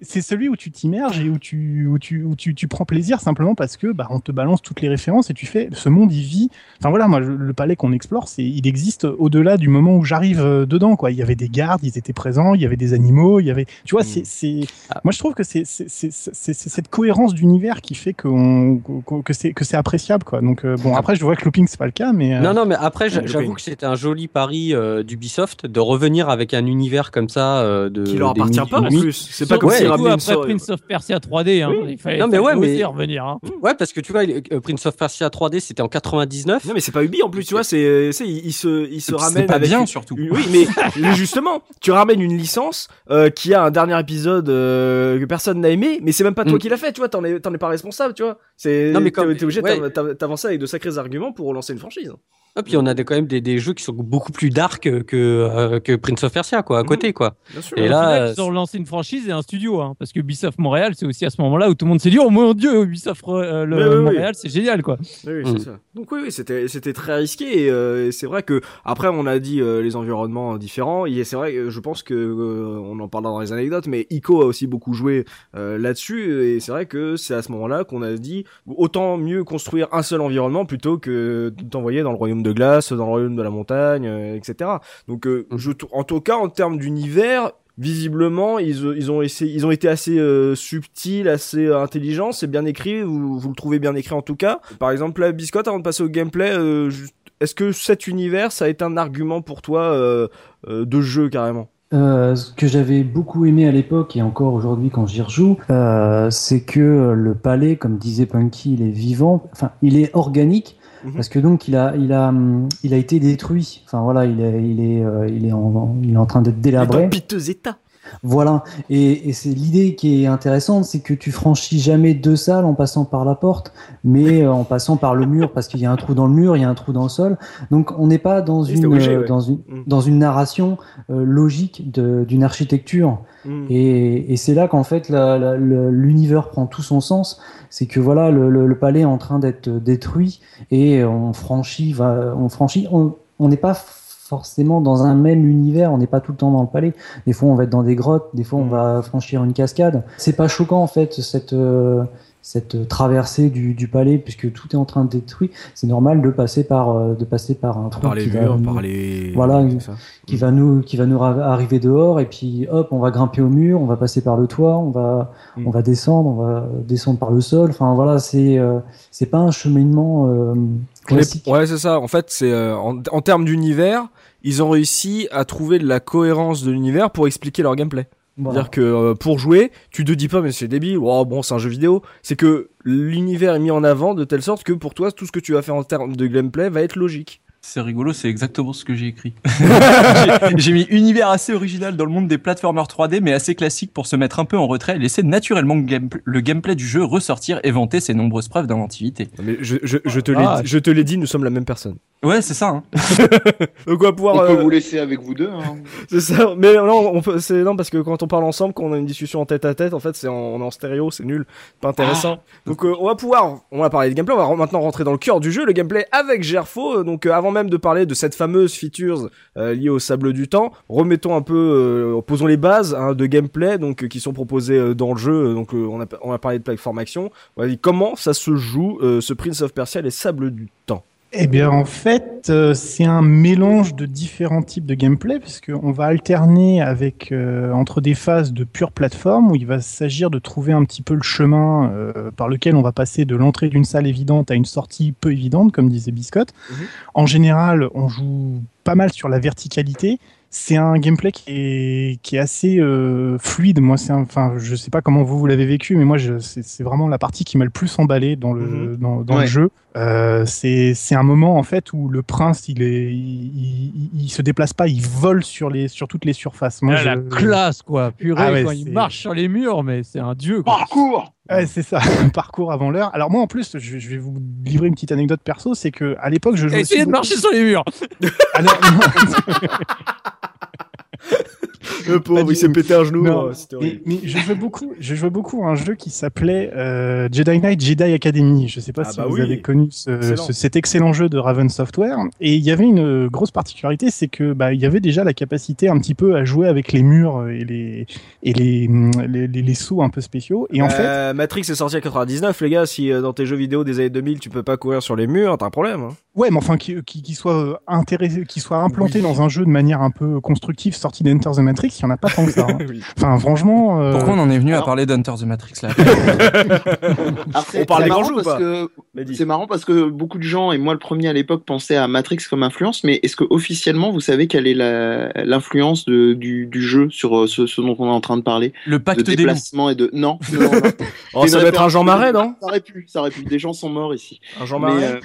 c'est- celui où tu t'immerges et où tu où tu où tu, tu prends plaisir simplement parce que bah on te balance toutes les références et tu fais ce monde il vit. Enfin voilà, moi le palais qu'on explore, c'est il existe au-delà du moment où j'arrive euh, dedans quoi. Il y avait des gardes, ils étaient présents, il y avait des animaux, il y avait tu vois, Mm. c'est c'est Ah. moi je trouve que c'est cette cohérence d'univers qui fait qu'on qu'on- que c'est que c'est appréciable quoi. Donc euh, bon après je vois que Looping c'est pas le cas mais euh, Non, non, mais après, j'avoue que c'était un joli pari euh, d'Ubisoft de revenir avec un univers comme ça. euh, de, Qui leur appartient pas en plus. C'est pas comme Ouais, coup, après Prince of Persia 3D, hein, il fallait, Non, mais ouais, aussi mais- revenir. hein. Ouais, parce que tu vois, euh, Prince of Persia 3D, c'était en 99. Non mais c'est pas Ubi en plus, tu vois, c'est c'est il, il se il se C'est ramène pas avec bien une- surtout. une- oui, mais justement, tu ramènes une licence euh, qui a un dernier épisode euh, que personne n'a aimé, mais c'est même pas toi Mm. qui l'a fait, tu vois, t'en es t'en es pas responsable, tu vois. C'est Non, mais t'es- obligé d'avancer avec de sacrés arguments pour relancer une franchise franchise. Et puis on a des, quand même des, des jeux qui sont beaucoup plus dark que, que, euh, que Prince of Persia, quoi, à Mhm. côté, quoi. Bien sûr. Et là, final, euh, ils ont relancé une franchise et un studio, hein, parce que Ubisoft Montréal, c'est aussi à ce moment-là où tout le monde s'est dit Oh mon dieu, Ubisoft euh, le. Montréal, c'est génial quoi. Oui, oui, Mm. c'est ça. Donc oui, oui, c'était c'était très risqué et, euh, et c'est vrai que après on a dit euh, les environnements différents et c'est vrai que je pense que euh, on en parlera dans les anecdotes mais Ico a aussi beaucoup joué euh, là-dessus et c'est vrai que c'est à ce moment-là qu'on a dit autant mieux construire un seul environnement plutôt que t'envoyer dans le royaume de glace, dans le royaume de la montagne, euh, etc. Donc euh, Mm. je en tout cas en termes d'univers Visiblement, ils, ils ont essayé, ils ont été assez euh, subtils, assez euh, intelligents. C'est bien écrit, vous, vous le trouvez bien écrit en tout cas. Par exemple, là, Biscotte, avant de passer au gameplay, euh, est-ce que cet univers, ça a été un argument pour toi euh, euh, de jeu carrément? Euh, ce que j'avais beaucoup aimé à l'époque et encore aujourd'hui quand j'y rejoue, euh, c'est que le palais, comme disait Punky, il est vivant, enfin il est organique Mhm. parce que donc il a, il a, il a été détruit. Enfin voilà, il est, il est, euh, il est en, il est en train d'être Il est en délabré. piteux état. Voilà, et, et c'est l'idée qui est intéressante, c'est que tu franchis jamais deux salles en passant par la porte, mais euh, en passant par le mur, parce qu'il y a un trou dans le mur, il y a un trou dans le sol. Donc on n'est pas dans une, obligé, euh, ouais. dans une Mm. dans une narration euh, logique d'une architecture. Mm. Et, et c'est là qu'en fait l'univers prend tout son sens. C'est que voilà, le, le- le palais est en train d'être détruit et on franchit, va, on franchit. On n'est pas forcément dans un même univers. On n'est pas tout le temps dans le palais. Des fois, on va être dans des grottes. Des fois, on va franchir une cascade. C'est pas choquant en fait cette euh, cette traversée du, du palais puisque tout est en train de détruire. C'est normal de passer par euh, de passer par un trou Par les qui va murs, nous- par les. Voilà, qui va nous qui va nous arriver dehors et puis hop on va grimper au mur on va passer par le toit on va Mm. on va descendre on va descendre par le sol enfin voilà c'est euh, c'est pas un cheminement euh, est- classique Ouais, c'est ça. En fait, c'est euh, en, en termes d'univers, ils ont réussi à trouver de la cohérence de l'univers pour expliquer leur gameplay. Voilà. C'est-à-dire que euh, pour jouer, tu te dis pas mais c'est débile, oh, bon c'est un jeu vidéo. C'est que l'univers est mis en avant de telle sorte que pour toi tout ce que tu vas faire en termes de gameplay va être logique. C'est rigolo, c'est exactement ce que j'ai écrit. J'ai- mis univers assez original dans le monde des platformers 3D, mais assez classique pour se mettre un peu en retrait et laisser naturellement le, game- le gameplay du jeu ressortir et vanter ses nombreuses preuves d'inventivité. Mais je, je, je te l'ai Ah. te l'ai dit, nous sommes la même personne. Ouais, c'est ça. Hein. Donc on va pouvoir. On peut euh, vous laisser avec vous deux. Hein. C'est ça. Mais non, on peut, c'est non parce que quand on parle ensemble, quand on a une discussion en tête à tête, en fait, c'est en, on est en stéréo, c'est nul, pas intéressant. Donc euh, on va pouvoir, on va parler de gameplay, on va maintenant rentrer dans le cœur du jeu, le gameplay avec Gerfo. Donc euh, avant même de parler de cette fameuse features euh, liée au sable du temps, remettons un peu, euh, posons les bases hein, de gameplay donc euh, qui sont proposées euh, dans le jeu. Donc euh, on a on a parlé de plateforme action. On va dire comment ça se joue euh, ce Prince of Persia les sables du temps. Eh bien, en fait, euh, c'est un mélange de différents types de gameplay, puisqu'on va alterner avec euh, entre des phases de pure plateforme où il va s'agir de trouver un petit peu le chemin euh, par lequel on va passer de l'entrée d'une salle évidente à une sortie peu évidente, comme disait Biscotte. Mhm. En général, on joue pas mal sur la verticalité. C'est un gameplay qui est, qui est assez euh, fluide. Moi, c'est enfin, je sais pas comment vous, vous l'avez vécu, mais moi, c'est vraiment la partie qui m'a le plus emballé dans le, Mhm. dans, dans Ouais. le jeu. Euh, c'est c'est un moment en fait où le prince, il est, il, il, il se déplace pas, il vole sur les, sur toutes les surfaces. Moi, Ah, la classe, quoi. Purée, Ah ouais, quand il marche sur les murs, mais c'est un dieu, quoi. Parcours Ouais, c'est ça, parcours avant l'heure. Alors moi, en plus, je, je vais vous livrer une petite anecdote perso, c'est que à l'époque, je jouais Essayez de marcher sur les murs. Ah. Le pauvre, il s'est pété un genou. Non, c'était mais, mais je jouais beaucoup, je jouais beaucoup à un jeu qui s'appelait euh, Jedi Knight Jedi Academy. Je sais pas Ah si bah vous oui. avez connu ce- Excellent. ce- cet excellent jeu de Raven Software. Et il y avait une grosse particularité, c'est que bah, il y avait déjà la capacité un petit peu à jouer avec les murs et les et les les, les- les sauts un peu spéciaux. Et en fait, Euh, Matrix est sorti en 99, les gars. Si euh, dans tes jeux vidéo des années 2000, tu peux pas courir sur les murs, t'as un problème. Hein. ouais, mais enfin, qui, qui, qui soit euh, intéressé, qui soit implanté dans un jeu de manière un peu constructive, sorti d'Enter the Matrix, il y en a pas tant que ça. hein. Oui. Enfin, franchement. euh, Pourquoi on en est venu à parler d'Hunter the Matrix là On parle des grands jeux ou parce pas que. C'est marrant parce que beaucoup de gens, et moi le premier à l'époque, pensaient à Matrix comme influence, mais est-ce que officiellement vous savez quelle est la- l'influence de- du, du jeu sur euh, ce, ce dont on est en train de parler? Le De pacte des loups. déplacement et de. Non, non, non. Oh, ça doit être un Jean Marais, non? Ça aurait pu, ça aurait pu. Des gens sont morts ici. Un Jean Mais, Marais euh,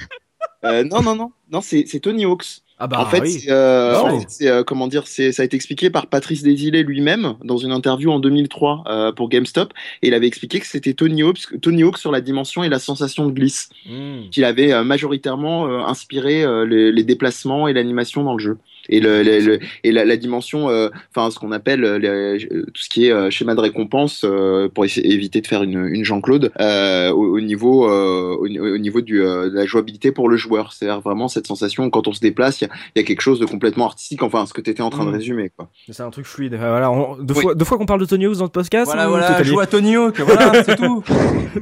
euh, non, non, non, non, c'est c'est Tony Hawk's. Ah bah en fait, oui. euh, Oh. c'est, euh, comment dire, c'est, ça a été expliqué par Patrice Desilets lui-même dans une interview en 2003 euh, pour GameStop, et il avait expliqué que c'était Tony Hawk, Tony Hawk sur la dimension et la sensation de glisse, Hmm. qu'il avait euh, majoritairement euh, inspiré euh, les, les déplacements et l'animation dans le jeu. Et, le, le- le- et la, la dimension, euh, enfin ce qu'on appelle euh, les- euh, tout ce qui est euh, schéma de récompense euh, pour essayer, éviter de faire une, une Jean-Claude euh, au, au niveau, euh, au, au niveau du, euh, de la jouabilité pour le joueur. C'est-à-dire vraiment cette sensation quand on se déplace, il y a, il y a quelque chose de complètement artistique. Enfin, ce que tu étais en train Mm. de résumer. Quoi. C'est un truc fluide. Voilà, on- deux, Oui. fois, deux fois qu'on parle de Tony Hawk dans le podcast. Voilà, voilà, joue à Tony Hawk, voilà, c'est tout.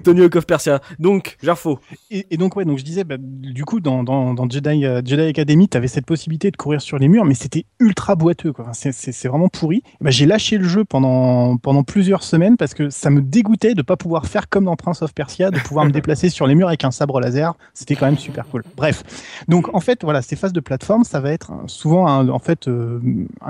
Tony Hawk of Persia. Donc, Gerfo. Et, et donc ouais, donc je disais, bah, du coup, dans, dans, dans Jedi, euh, Jedi Academy, tu avais cette possibilité de courir sur les mais c'était ultra boiteux, quoi. C'est- c'est c'est vraiment pourri. Bah, J'ai lâché le jeu pendant, pendant plusieurs semaines parce que ça me dégoûtait de pas pouvoir faire comme dans Prince of Persia, de pouvoir me déplacer sur les murs avec un sabre laser. C'était quand même super cool. Bref, donc en fait, voilà, ces phases de plateforme, ça va être souvent un- en fait euh,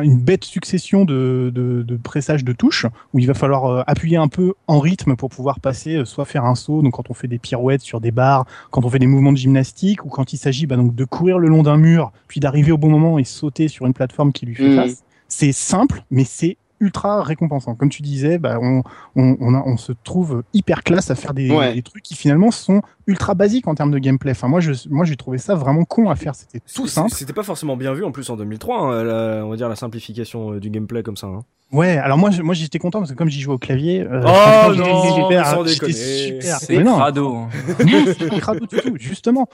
une bête succession de, de, de pressages de touches où il va falloir euh, appuyer un peu en rythme pour pouvoir passer, euh, soit faire un saut, donc quand on fait des pirouettes sur des barres, quand on fait des mouvements de gymnastique, ou quand il s'agit bah, donc de courir le long d'un mur, puis d'arriver au bon moment et sauter sur une plateforme qui lui fait Mhm. face. C'est simple, mais c'est ultra récompensant. Comme tu disais, bah, on, on, on, a, on se trouve hyper classe à faire des, Ouais. des trucs qui finalement sont ultra basiques en termes de gameplay. Enfin, moi, je, moi, j'ai trouvé ça vraiment con à faire. C'était tout simple. C'était pas forcément bien vu en plus en 2003, hein, la- on va dire la simplification euh, du gameplay comme ça. hein. Ouais, alors moi, moi j'étais content parce que comme j'y jouais au clavier, euh, Oh non, j'étais super. C'est crado. hein. c'est crado du tout, justement.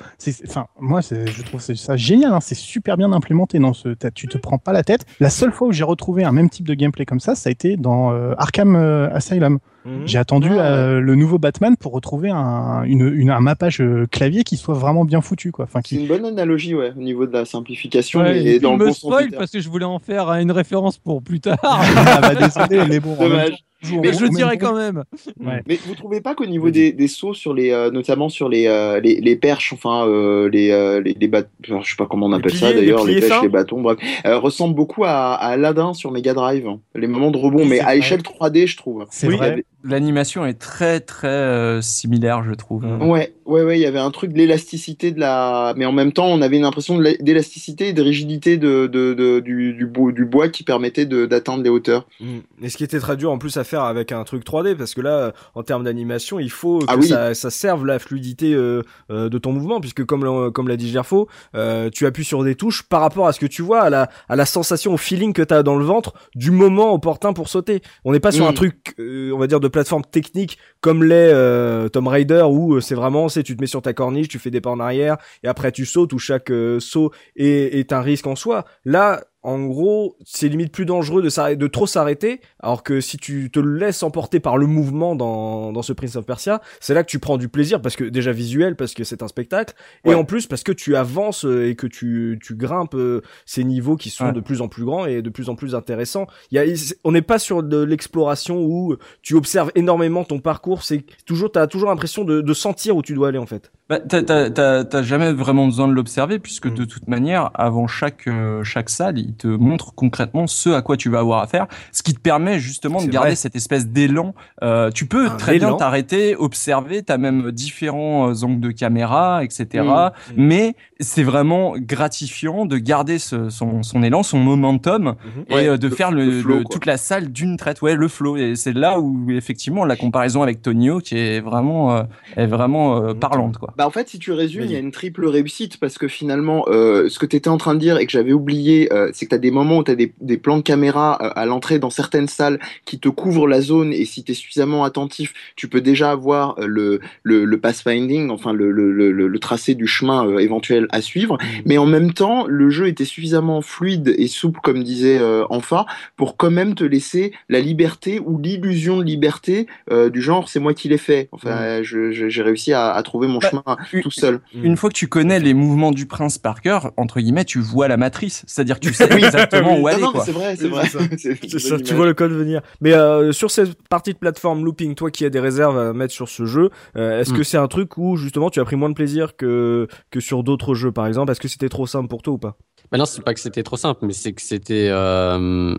Enfin, moi, je trouve ça génial. hein, C'est super bien implémenté. dans ce, tu te prends pas la tête. La seule fois où j'ai retrouvé un même type de gameplay comme ça, ça a été dans euh, Arkham euh, Asylum. Mhm. J'ai attendu Ah, euh, le nouveau Batman pour retrouver un, une, une- un mappage euh, clavier qui soit vraiment bien foutu, quoi. Enfin, C'est une bonne analogie, ouais, au niveau de la simplification Ouais, et, et puis dans il le me spoil parce que je voulais en faire une référence pour plus tard. ah, bah, désolé, mais bon. Dommage. mais je même dirais quand même. Ouais. Mais vous trouvez pas qu'au niveau des, des sauts sur les, euh, notamment sur les, euh, les, les perches, enfin les les euh, les, les bat- enfin, je sais pas comment on Les appelle ça d'ailleurs, les les, fins les bâtons, bref, euh, ressemble beaucoup à, à Aladdin sur Mega Drive. Les moments de rebond, mais à vrai. échelle 3D, je trouve. C'est Oui, vrai. L'animation est très très euh, similaire, je trouve. Ouais, ouais, ouais, il y avait un truc de l'élasticité de la, mais en même temps, on avait une impression d'élasticité et de rigidité de, de, de- du, du, bois, du bois qui permettait d'atteindre les hauteurs. Mm. Et ce qui était très dur en plus à faire avec un truc 3D, parce que là, en termes d'animation, il faut que Ah oui. ça, ça serve la fluidité euh, euh, de ton mouvement, puisque comme l'a- comme l'a dit Gerfo, euh, tu appuies sur des touches par rapport à ce que tu vois, à la, à la sensation, au feeling que tu as dans le ventre du moment opportun pour sauter. On n'est pas sur Mm. un truc, euh, on va dire, de plateforme technique comme l'est euh, Tomb Raider, où euh, c'est vraiment, c'est tu te mets sur ta corniche, tu fais des pas en arrière, et après tu sautes, où chaque euh, saut est, est un risque en soi. Là, en gros, c'est limite plus dangereux de, de trop s'arrêter, alors que si tu te laisses emporter par le mouvement dans, dans ce Prince of Persia, c'est là que tu prends du plaisir, parce que déjà visuel, parce que c'est un spectacle, et en plus parce que tu avances euh, et que tu, tu grimpes euh, ces niveaux qui sont Ouais. de plus en plus grands et de plus en plus intéressants. Il y a, on n'est pas sur de l'exploration où tu observes énormément ton parcours, c'est toujours, t'as toujours l'impression de, de sentir où tu dois aller en fait. Bah, t'as- jamais vraiment besoin de l'observer puisque Mm. de toute manière, avant chaque euh, chaque salle, il te montre concrètement ce à quoi tu vas avoir affaire, ce qui te permet justement de garder vrai. cette espèce d'élan. Euh, tu peux Un très bien élan. t'arrêter, observer, t'as même différents euh, angles de caméra, etc. Mm. Mais c'est vraiment gratifiant de garder ce- son, son élan, son momentum et Ouais, euh, de le- faire le le, flow, le- quoi. toute la salle d'une traite. Ouais, le flow. Et c'est là où effectivement la comparaison avec Tonio qui est vraiment euh, est vraiment euh, Mm. parlante quoi. Bah en fait, si tu résumes, il y a une triple réussite parce que finalement, euh, ce que tu étais en train de dire et que j'avais oublié, euh, c'est que tu as des moments où tu as des, des plans de caméra euh, à l'entrée dans certaines salles qui te couvrent la zone et si tu es suffisamment attentif, tu peux déjà avoir euh, le, le, le pathfinding, enfin le, le, le, le tracé du chemin euh, éventuel à suivre. Mais en même temps, le jeu était suffisamment fluide et souple, comme disait euh, Enfa, pour quand même te laisser la liberté ou l'illusion de liberté euh, du genre c'est moi qui l'ai fait. Enfin, je- j'ai réussi à, à trouver mon Bah, chemin une- tout seul. Une fois que tu connais les mouvements du prince par cœur, entre guillemets, tu vois la matrice. C'est-à-dire que tu sais Oui. exactement où Non, aller. c'est vrai, c'est Oui, vrai. c'est ça. Tu vois le code venir. Mais euh, sur cette partie de plateforme looping, toi qui as des réserves à mettre sur ce jeu, euh, est-ce Mm. que c'est un truc où justement tu as pris moins de plaisir que que sur d'autres jeux par exemple? Est-ce que c'était trop simple pour toi ou pas? Bah non, c'est pas que c'était trop simple, mais c'est que c'était. euh,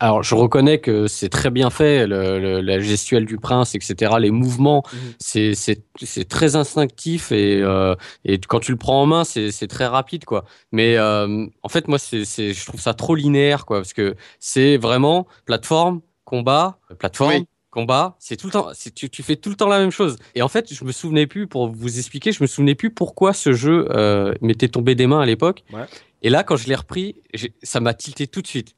Alors, je reconnais que c'est très bien fait, le, le- la gestuelle du prince, etc. Les mouvements, Mhm. c'est c'est c'est très instinctif et euh, et quand tu le prends en main, c'est c'est très rapide, quoi. Mais euh, en fait, moi, c'est c'est je trouve ça trop linéaire, quoi, parce que c'est vraiment plateforme, combat, plateforme. Oui. Combat, c'est tout le temps, tu, tu fais tout le temps la même chose. Et en fait, je me souvenais plus, pour vous expliquer, je me souvenais plus pourquoi ce jeu euh, m'était tombé des mains à l'époque. Ouais. Et là, quand je l'ai repris, ça m'a tilté tout de suite.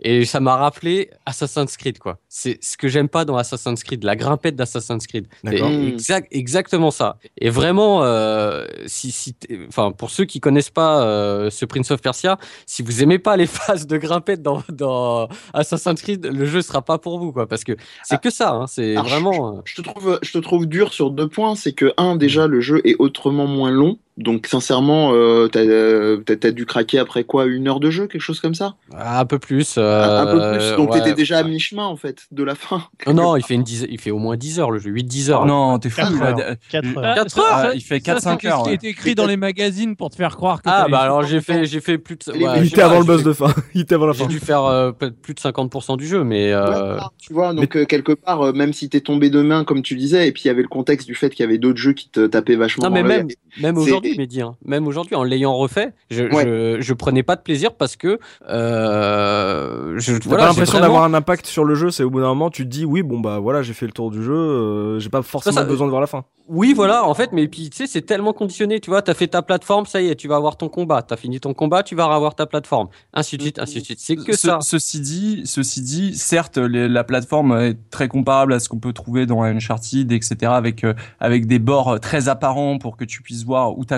Et ça m'a rappelé Assassin's Creed, quoi. C'est ce que j'aime pas dans Assassin's Creed, la grimpette d'Assassin's Creed. C'est D'accord. Exact, exactement ça. Et vraiment, euh, si, si, t'es- enfin, pour ceux qui connaissent pas euh, ce Prince of Persia, si vous aimez pas les phases de grimpette dans, dans Assassin's Creed, le jeu sera pas pour vous, quoi. Parce que c'est Ah. que ça, hein, c'est vraiment. euh, Je te trouve, je te trouve dur sur deux points. C'est que un, déjà, le jeu est autrement moins long. Donc, sincèrement, euh, t'as euh, t'as- dû craquer après quoi Une heure de jeu, quelque chose comme ça? Un peu plus. Un- Un peu euh, plus. Donc, ouais. t'étais déjà à mi-chemin, en fait, de la fin. Non, non, il fait, une dizaine- il fait au moins 10 heures le jeu, 8-10 heures. Non, t'es fou. Quatre là. heures. Quatre Euh, heures. quatre ça, heures, ça, il fait ça, 4-5 c'est heures. ce qui écrit dans les magazines pour te faire croire que Ah, bah alors j'ai fait, j'ai fait plus de. Ouais, il était avant le j'ai boss de fin. Il était avant la J'ai fin. dû faire euh, peut-être plus de 50% du jeu, mais. Euh, tu vois, donc euh, quelque part, euh, même si t'es tombé de main, comme tu disais, et puis il y avait le contexte du fait qu'il y avait d'autres jeux qui te tapaient vachement Non, mais même, même C'est- aujourd'hui, aujourd'hui, Mehdi. hein. Même aujourd'hui, en l'ayant refait, je, Ouais. je, je prenais pas de plaisir parce que euh, je, T'as voilà, pas l'impression vraiment- d'avoir un impact sur le jeu, c'est au bout d'un moment tu te dis oui bon bah voilà j'ai fait le tour du jeu, euh, j'ai pas forcément ça- besoin de voir la fin. Oui, voilà, en fait, mais puis tu sais, c'est tellement conditionné, tu vois, t'as fait ta plateforme, ça y est, tu vas avoir ton combat, t'as fini ton combat, tu vas avoir ta plateforme, ainsi de suite, ainsi de suite. C'est que Ce- ça. Ceci dit, ceci dit, certes, les- la plateforme est très comparable à ce qu'on peut trouver dans Uncharted, etc., avec euh, avec des bords très apparents pour que tu puisses voir où t'accrocher.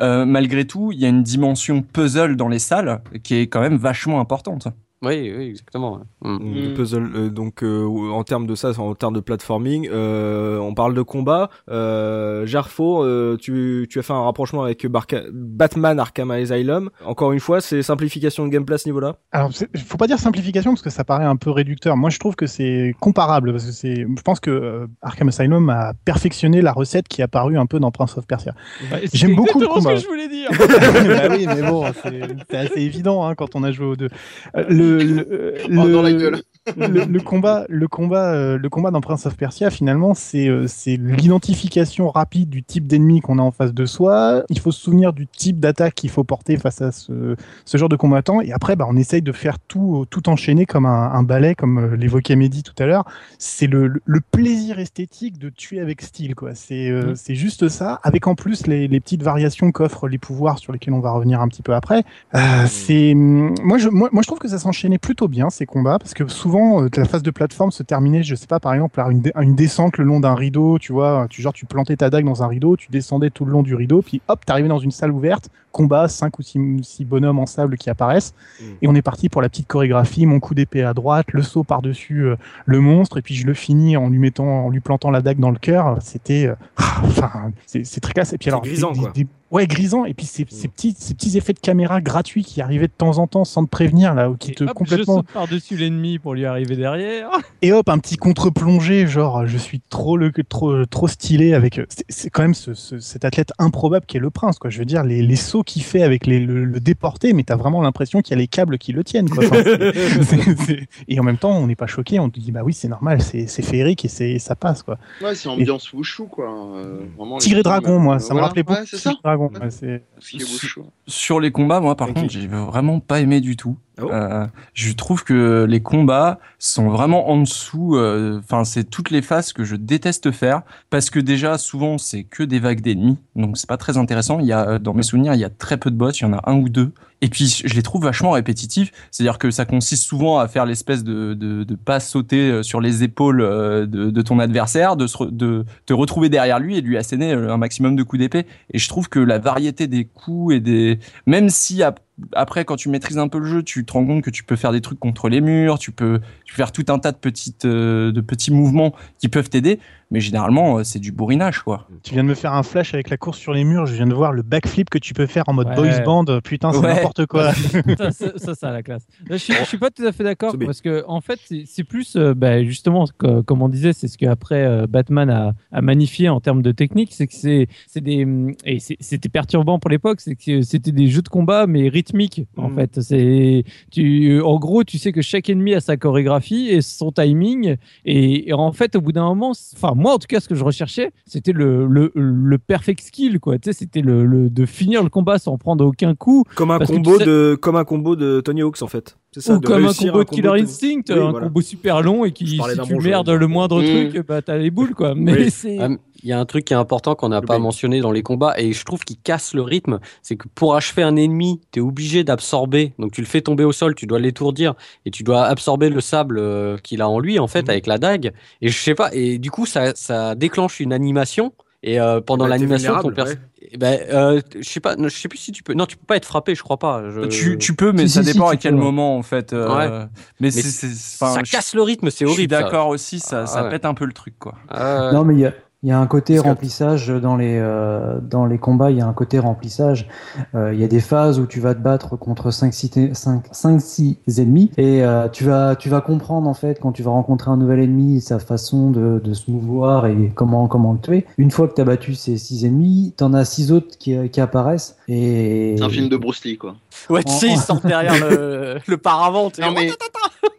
Euh, malgré tout, il y a une dimension puzzle dans les salles qui est quand même vachement importante. Oui, oui, exactement. Mm. Mm. puzzle. Euh, donc euh, en termes de ça, en termes de platforming, euh, on parle de combat. Euh, Gerfo, euh, tu, tu as fait un rapprochement avec Barca- Batman Arkham Asylum. Encore une fois, c'est simplification de gameplay à ce niveau-là? Alors, faut pas dire simplification parce que ça paraît un peu réducteur. Moi, je trouve que c'est comparable parce que c'est. Je pense que euh, Arkham Asylum a perfectionné la recette qui est apparue un peu dans Prince of Persia. J'aime beaucoup le exactement combat. ce que je voulais dire. bah oui, mais bon, c'est assez évident hein, quand on a joué aux deux. Euh, Le, le, Oh, le- dans la gueule. le, le combat, le combat, euh, le combat dans Prince of Persia, finalement, c'est euh, c'est l'identification rapide du type d'ennemi qu'on a en face de soi. Il faut se souvenir du type d'attaque qu'il faut porter face à ce, ce genre de combattant. Et après, bah, on essaye de faire tout, tout enchaîner comme un, un ballet, comme euh, l'évoquait Mehdi tout à l'heure. C'est le, le- le plaisir esthétique de tuer avec style, quoi. C'est euh, Mm. c'est juste ça, avec en plus les, les petites variations qu'offrent les pouvoirs sur lesquels on va revenir un petit peu après. Euh, c'est moi je moi, moi je trouve que ça s'enchaînait plutôt bien ces combats parce que souvent euh, la phase de plateforme se terminait je sais pas par exemple par une, dé- une descente le long d'un rideau tu vois tu genre tu plantais ta dague dans un rideau tu descendais tout le long du rideau puis hop t'arrivais dans une salle ouverte combat cinq ou six, six bonhommes en sable qui apparaissent Mm. et on est parti pour la petite chorégraphie mon coup d'épée à droite le saut par dessus le monstre et puis je le finis en lui mettant en lui plantant la dague dans le cœur c'était euh, enfin c'est très classe et puis alors grisant, des- quoi. des- ouais grisant et puis ces, ces Mm. petits ces petits effets de caméra gratuits qui arrivaient de temps en temps sans te prévenir là ou qui Et te hop, je complètement saute par-dessus l'ennemi pour lui arriver derrière. et hop un petit contre-plongé genre je suis trop le trop trop stylé avec c'est- c'est quand même ce, ce- cet athlète improbable qui est le prince quoi je veux dire les, les sauts qu'il fait avec les, le, le déporté mais t'as vraiment l'impression qu'il y a les câbles qui le tiennent quoi Enfin, et en même temps on n'est pas choqué on te dit bah oui c'est normal c'est c'est féerique et c'est ça passe quoi Ouais, c'est ambiance wushu, quoi. euh, vraiment, les Tigre et dragon moi euh, ça me rappelait beaucoup Ouais, Ouais. c'est- wushu. Sur les combats, moi, par contre, j'ai vraiment pas aimé du tout. Ah Euh, je trouve que les combats sont vraiment en dessous. euh, Enfin, c'est toutes les phases que je déteste faire parce que déjà, souvent, c'est que des vagues d'ennemis, donc c'est pas très intéressant. Il y a, euh, dans mes souvenirs, il y a très peu de boss. Il y en a un ou deux. Et puis, je les trouve vachement répétitifs. C'est-à-dire que ça consiste souvent à faire l'espèce de, de, de pas sauter euh, sur les épaules euh, de, ton adversaire, de, de te retrouver derrière lui et de lui asséner euh, un maximum de coups d'épée. Et je trouve que la variété des coups et des, même si après quand tu maîtrises un peu le jeu, tu te rends compte que tu peux faire des trucs contre les murs, tu peux, tu peux faire tout un tas de petites, euh, de petits mouvements qui peuvent t'aider. Mais généralement, euh, c'est du bourrinage, quoi. Tu viens de me faire un flash avec la course sur les murs. Je viens de voir le backflip que tu peux faire en mode Ouais. boys band. Putain, c'est Ouais. n'importe quoi. ça, ça, ça, la classe. Je, suis, je suis pas tout à fait d'accord parce que en fait, c'est- plus, euh, bah, justement, co- comme on disait, c'est ce qu'après euh, Batman a, a magnifié en termes de technique, c'est que c'est c'est des hum, et c'était perturbant pour l'époque, c'est que c'était des jeux de combat mais rythmiques en Mhm. fait. C'est tu, en gros, tu sais que chaque ennemi a sa chorégraphie et son timing et, et en fait, au bout d'un moment, enfin moi en tout cas, ce que je recherchais, c'était le, le, le perfect skill quoi. Tu sais, c'était le, le de finir le combat sans prendre aucun coup Comme un combo tu sais- de comme un combo de Tony Hawk's en fait. C'est ça. ou de comme un combo de Killer Instinct, Oui, un voilà. combo super long et qui, si tu bon merdes le moindre Mm. truc, bah t'as les boules quoi. Mais Oui. c'est. Ah, Il y a un truc qui est important qu'on n'a pas mentionné dans les combats et je trouve qu'il casse le rythme. C'est que pour achever un ennemi, tu es obligé d'absorber. Donc tu le fais tomber au sol, tu dois l'étourdir et tu dois absorber le sable euh, qu'il a en lui en fait Mhm. avec la dague. Et je sais pas. Et du coup ça, ça déclenche une animation. Et euh, pendant Bah, l'animation, ton vulnérable, perso- Eh ben, euh, je sais pas, je sais plus si tu peux. Non, tu peux pas être frappé, je crois pas. Je- Tu, tu peux, mais Si, ça si, dépend à quel peux, moment, en fait. euh, Mais, ça casse le rythme, c'est Je suis horrible. d'accord aussi, ça, Ah, ça ouais. pète un peu le truc, quoi. Euh, Non, mais il y a, il y a un côté remplissage dans les, euh, dans les combats, il y a un côté remplissage. Euh, il y a des phases où tu vas te battre contre 5-6 ennemis et euh, tu, vas, tu vas comprendre en fait quand tu vas rencontrer un nouvel ennemi, sa façon de, de se mouvoir et comment, comment le tuer. Une fois que tu as battu ces 6 ennemis, tu en as 6 autres qui, qui apparaissent. Et... C'est un film de Bruce Lee, quoi. Ouais, tu sais, ils sortent derrière le, le paravent. Non, mais.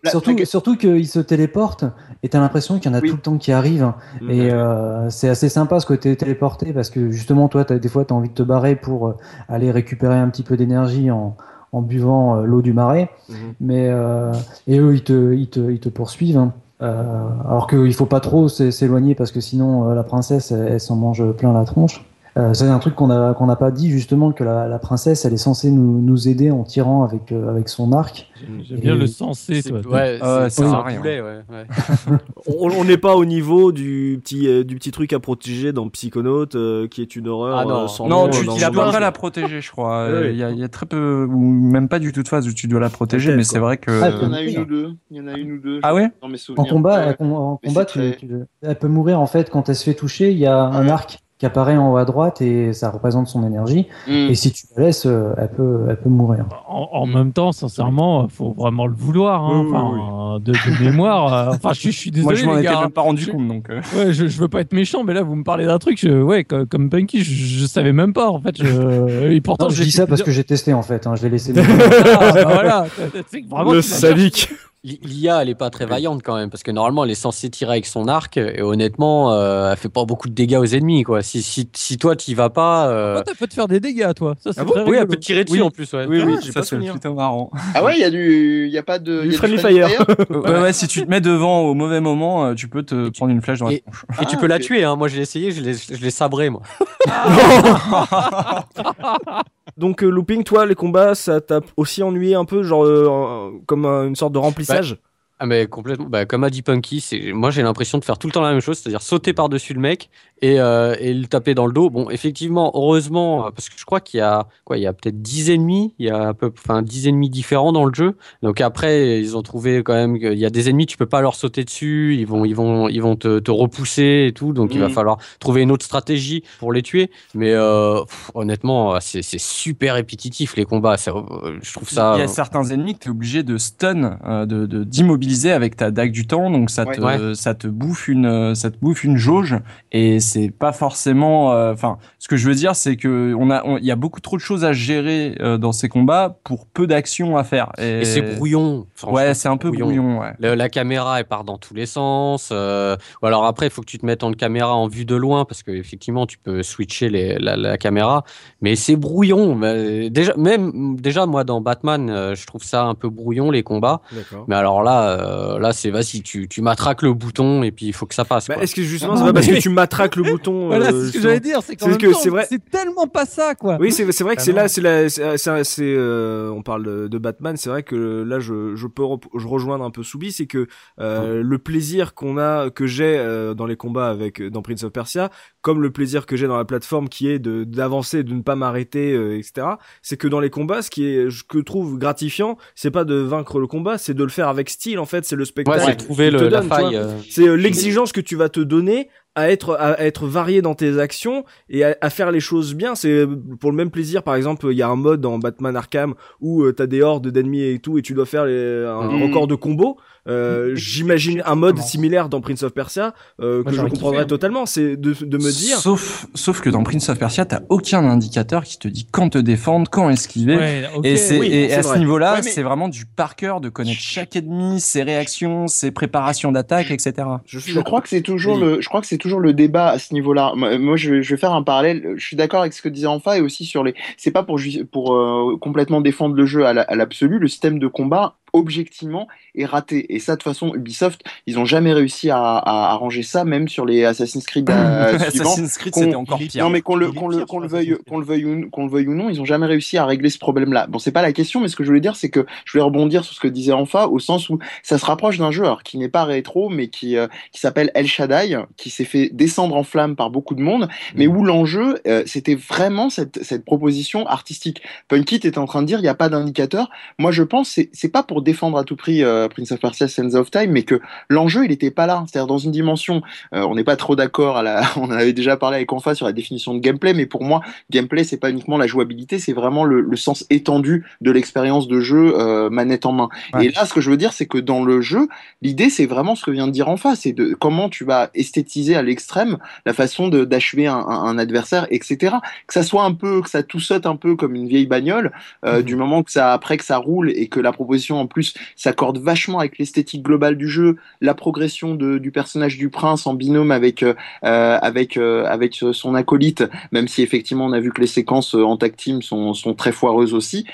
Surtout, la- surtout qu'ils se téléportent et t'as l'impression qu'il y en a Oui. tout le temps qui arrivent. Mhm. Et euh, c'est assez sympa ce côté téléporté parce que justement, toi, as, des fois, tu as envie de te barrer pour euh, aller récupérer un petit peu d'énergie en, en buvant euh, l'eau du marais. Mhm. Mais, euh, et eux, ils te, ils te, ils te poursuivent. hein. Euh, alors qu'il faut pas trop s'é- s'éloigner parce que sinon, euh, la princesse, elle, elle s'en mange plein la tronche. Euh, c'est un truc qu'on a qu'on n'a pas dit justement que la, la princesse elle est censée nous, nous aider en tirant avec euh, avec son arc J'aime bien le sensé, C'est- toi. Ouais, Ah ça sert un à rien. boulet, ouais, ouais. On n'est pas au niveau du petit euh, du petit truc à protéger dans Psychonaut euh, qui est une horreur Ah non. euh, sans Non, tu a pas la protéger, je crois. Euh. Il y, a, il y a très peu, ou même pas du tout de phase où tu dois la protéger, mais c'est vrai que. Ah, Il y en a une ou deux. Il y en a une ou deux. Ah ouais Dans mes en combat Ouais. elle- en Mais combat c'est très- tu- tu- elle peut mourir en fait quand elle se fait toucher il y a un Ouais. arc qui apparaît en haut à droite et ça représente son énergie Mm. et si tu la laisses euh, elle peut elle peut mourir En, en même temps, sincèrement, faut vraiment le vouloir. Hein. Oui, oui, Enfin, De, de mémoire. euh, Enfin, je, je suis Moi, désolé, je m'en étais même pas rendu compte, donc. euh. Ouais, je, je veux pas être méchant, mais là, vous me parlez d'un truc, je- ouais, co- comme, Punky, je, je savais même pas, en fait. Je, et pourtant, Non, je dis ça parce que j'ai testé en fait hein, je l'ai laissé Ah, bah voilà, c'est que vraiment, le sadique. L'IA, elle est pas très vaillante quand même, parce que normalement, elle est censée tirer avec son arc, et honnêtement, euh, elle fait pas beaucoup de dégâts aux ennemis, quoi. Si, si, si toi, t'y vas pas. euh, Ouais, t'as peut te faire des dégâts, toi. Ça, c'est Ah bon Oui, elle peut tirer dessus Oui. en plus, ouais. Oui, oui, j'ai ça c'est plutôt marrant. Ah ouais, il y a du, il y a pas de. Du il y a friendly friendly fire. ouais, ouais, si tu te mets devant au mauvais moment, euh, tu peux te prendre une flèche dans la et- tronche. Et tu Ah, peux la tuer, hein. Moi, je l'ai essayé, je l'ai je l'ai sabré, moi. Donc euh, looping, toi, les combats, ça t'a aussi ennuyé un peu, genre euh, comme euh, une sorte de remplissage. Ah mais complètement, bah, comme a dit Punky, moi j'ai l'impression de faire tout le temps la même chose, c'est-à-dire sauter par-dessus le mec et, euh, et le taper dans le dos. Bon, effectivement, heureusement, euh, parce que je crois qu'il y a quoi, il y a peut-être 10 ennemis, il y a un peu, enfin 10 ennemis différents dans le jeu. Donc après, ils ont trouvé quand même qu'il y a des ennemis, tu peux pas leur sauter dessus, ils vont, ils vont, ils vont te, te repousser et tout. Donc il va Mhm. falloir trouver une autre stratégie pour les tuer. Mais euh, pff, honnêtement, c'est c'est super répétitif les combats. Ça, je trouve ça. Il y a certains ennemis que tu es obligé de stun, euh, de de- d'immobiliser avec ta dague du temps, donc ça te, Ouais. ça te bouffe une, ça te bouffe une jauge, et c'est pas forcément, euh, enfin, ce que je veux dire, c'est que on a, il y a beaucoup trop de choses à gérer euh, dans ces combats pour peu d'actions à faire. Et, Et c'est brouillon. Ouais, c'est un peu brouillon, ouais. Le- la caméra, elle part dans tous les sens. euh, ou alors après, il faut que tu te mettes en caméra en vue de loin parce que effectivement, tu peux switcher les- la, la caméra. Mais c'est brouillon. Mais déjà, même déjà, moi, dans Batman, euh, je trouve ça un peu brouillon les combats. Mais alors là, euh, là, c'est vas-y, tu, tu matraques le bouton et puis il faut que ça passe. Bah, est-ce que justement, Ah, c'est pas parce que tu matraques le bouton Voilà, euh, c'est ce que justement j'allais dire, c'est que c'est vrai- c'est tellement pas ça, quoi. Oui, c'est c'est vrai que c'est là, c'est là, c'est c'est, euh, on parle de, Batman, c'est vrai que là je je peux je rejoindre un peu Soubi, c'est que euh, le plaisir qu'on a que j'ai euh, dans les combats avec dans Prince of Persia, comme le plaisir que j'ai dans la plateforme qui est de d'avancer, de ne pas m'arrêter, euh, etc. C'est que dans les combats, ce qui est je que je trouve gratifiant, c'est pas de vaincre le combat, c'est de le faire avec style en fait, c'est le ouais, spectacle. c'est trouver la faille. euh. C'est euh, l'exigence que tu vas te donner à être à être varié dans tes actions et à, à faire les choses bien. C'est pour le même plaisir. Par exemple, il y a un mode dans Batman Arkham où euh, t'as des hordes d'ennemis et tout et tu dois faire les, un Mhm. record de combo. Euh, J'imagine un mode Comment similaire dans Prince of Persia euh, Moi, que je comprendrais kiffé, totalement. C'est de, de me dire. Sauf, sauf que dans Prince of Persia, t'as aucun indicateur qui te dit quand te défendre, quand esquiver. Ouais, ok. Et, c'est, oui, et c'est à vrai. ce niveau-là, Ouais, mais- c'est vraiment du par cœur de connaître chaque ennemi, ses réactions, ses préparations d'attaque, etc. Je Je crois que c'est toujours Oui. le, je crois que c'est toujours le débat à ce niveau-là. Moi, je, vais- je vais faire un parallèle. Je suis d'accord avec ce que disait Enfa et aussi sur les. C'est pas pour ju- pour euh, complètement défendre le jeu à la- à l'absolu. Le système de combat objectivement est raté. Et ça, de toute façon, Ubisoft, ils ont jamais réussi à, à arranger ça, même sur les Assassin's Creed euh, suivants. Assassin's Creed, c'était encore est pire. Non, mais qu'on le, est qu'on le, qu'on le veuille, qu'on le veuille ou, qu'on le veuille ou non, ils ont jamais réussi à régler ce problème-là. Bon, c'est pas la question, mais ce que je voulais dire, c'est que je voulais rebondir sur ce que disait Enfa, au sens où ça se rapproche d'un jeu alors, qui n'est pas rétro, mais qui, euh, qui s'appelle El Shaddai, qui s'est fait descendre en flammes par beaucoup de monde, mais où l'enjeu, euh, c'était vraiment cette, cette proposition artistique. Punkit était en train de dire, il n'y a pas d'indicateur. Moi, je pense, c'est, c'est pas pour défendre à tout prix euh, Prince of Persia Sands of Time, mais que l'enjeu, il n'était pas là. C'est-à-dire dans une dimension, euh, on n'est pas trop d'accord, la... on en avait déjà parlé avec Enfa sur la définition de gameplay, mais pour moi, gameplay, c'est pas uniquement la jouabilité, c'est vraiment le, le sens étendu de l'expérience de jeu euh, manette en main. Ouais. Et là, ce que je veux dire, c'est que dans le jeu, l'idée, c'est vraiment ce que vient de dire Enfa, c'est de comment tu vas esthétiser à l'extrême la façon d'achever un, un- un adversaire, etc. Que ça soit un peu, que ça tout saute un peu comme une vieille bagnole, Mhm. du moment que ça, après que ça roule et que la proposition en plus s'accorde vachement avec l'esthétique globale du jeu, la progression de, du personnage du prince en binôme avec euh, euh, avec euh, avec son acolyte, même si effectivement on a vu que les séquences en tag team sont, sont très foireuses aussi.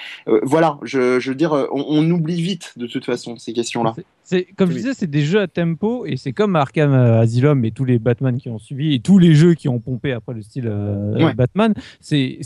Voilà, je, je veux dire, on oublie vite de toute façon ces questions-là. Comme je disais, c'est des jeux à tempo et c'est comme Arkham euh, Asylum et tous les Batman qui ont suivi et tous les jeux qui ont pompé après le style euh, Ouais. Batman. C'est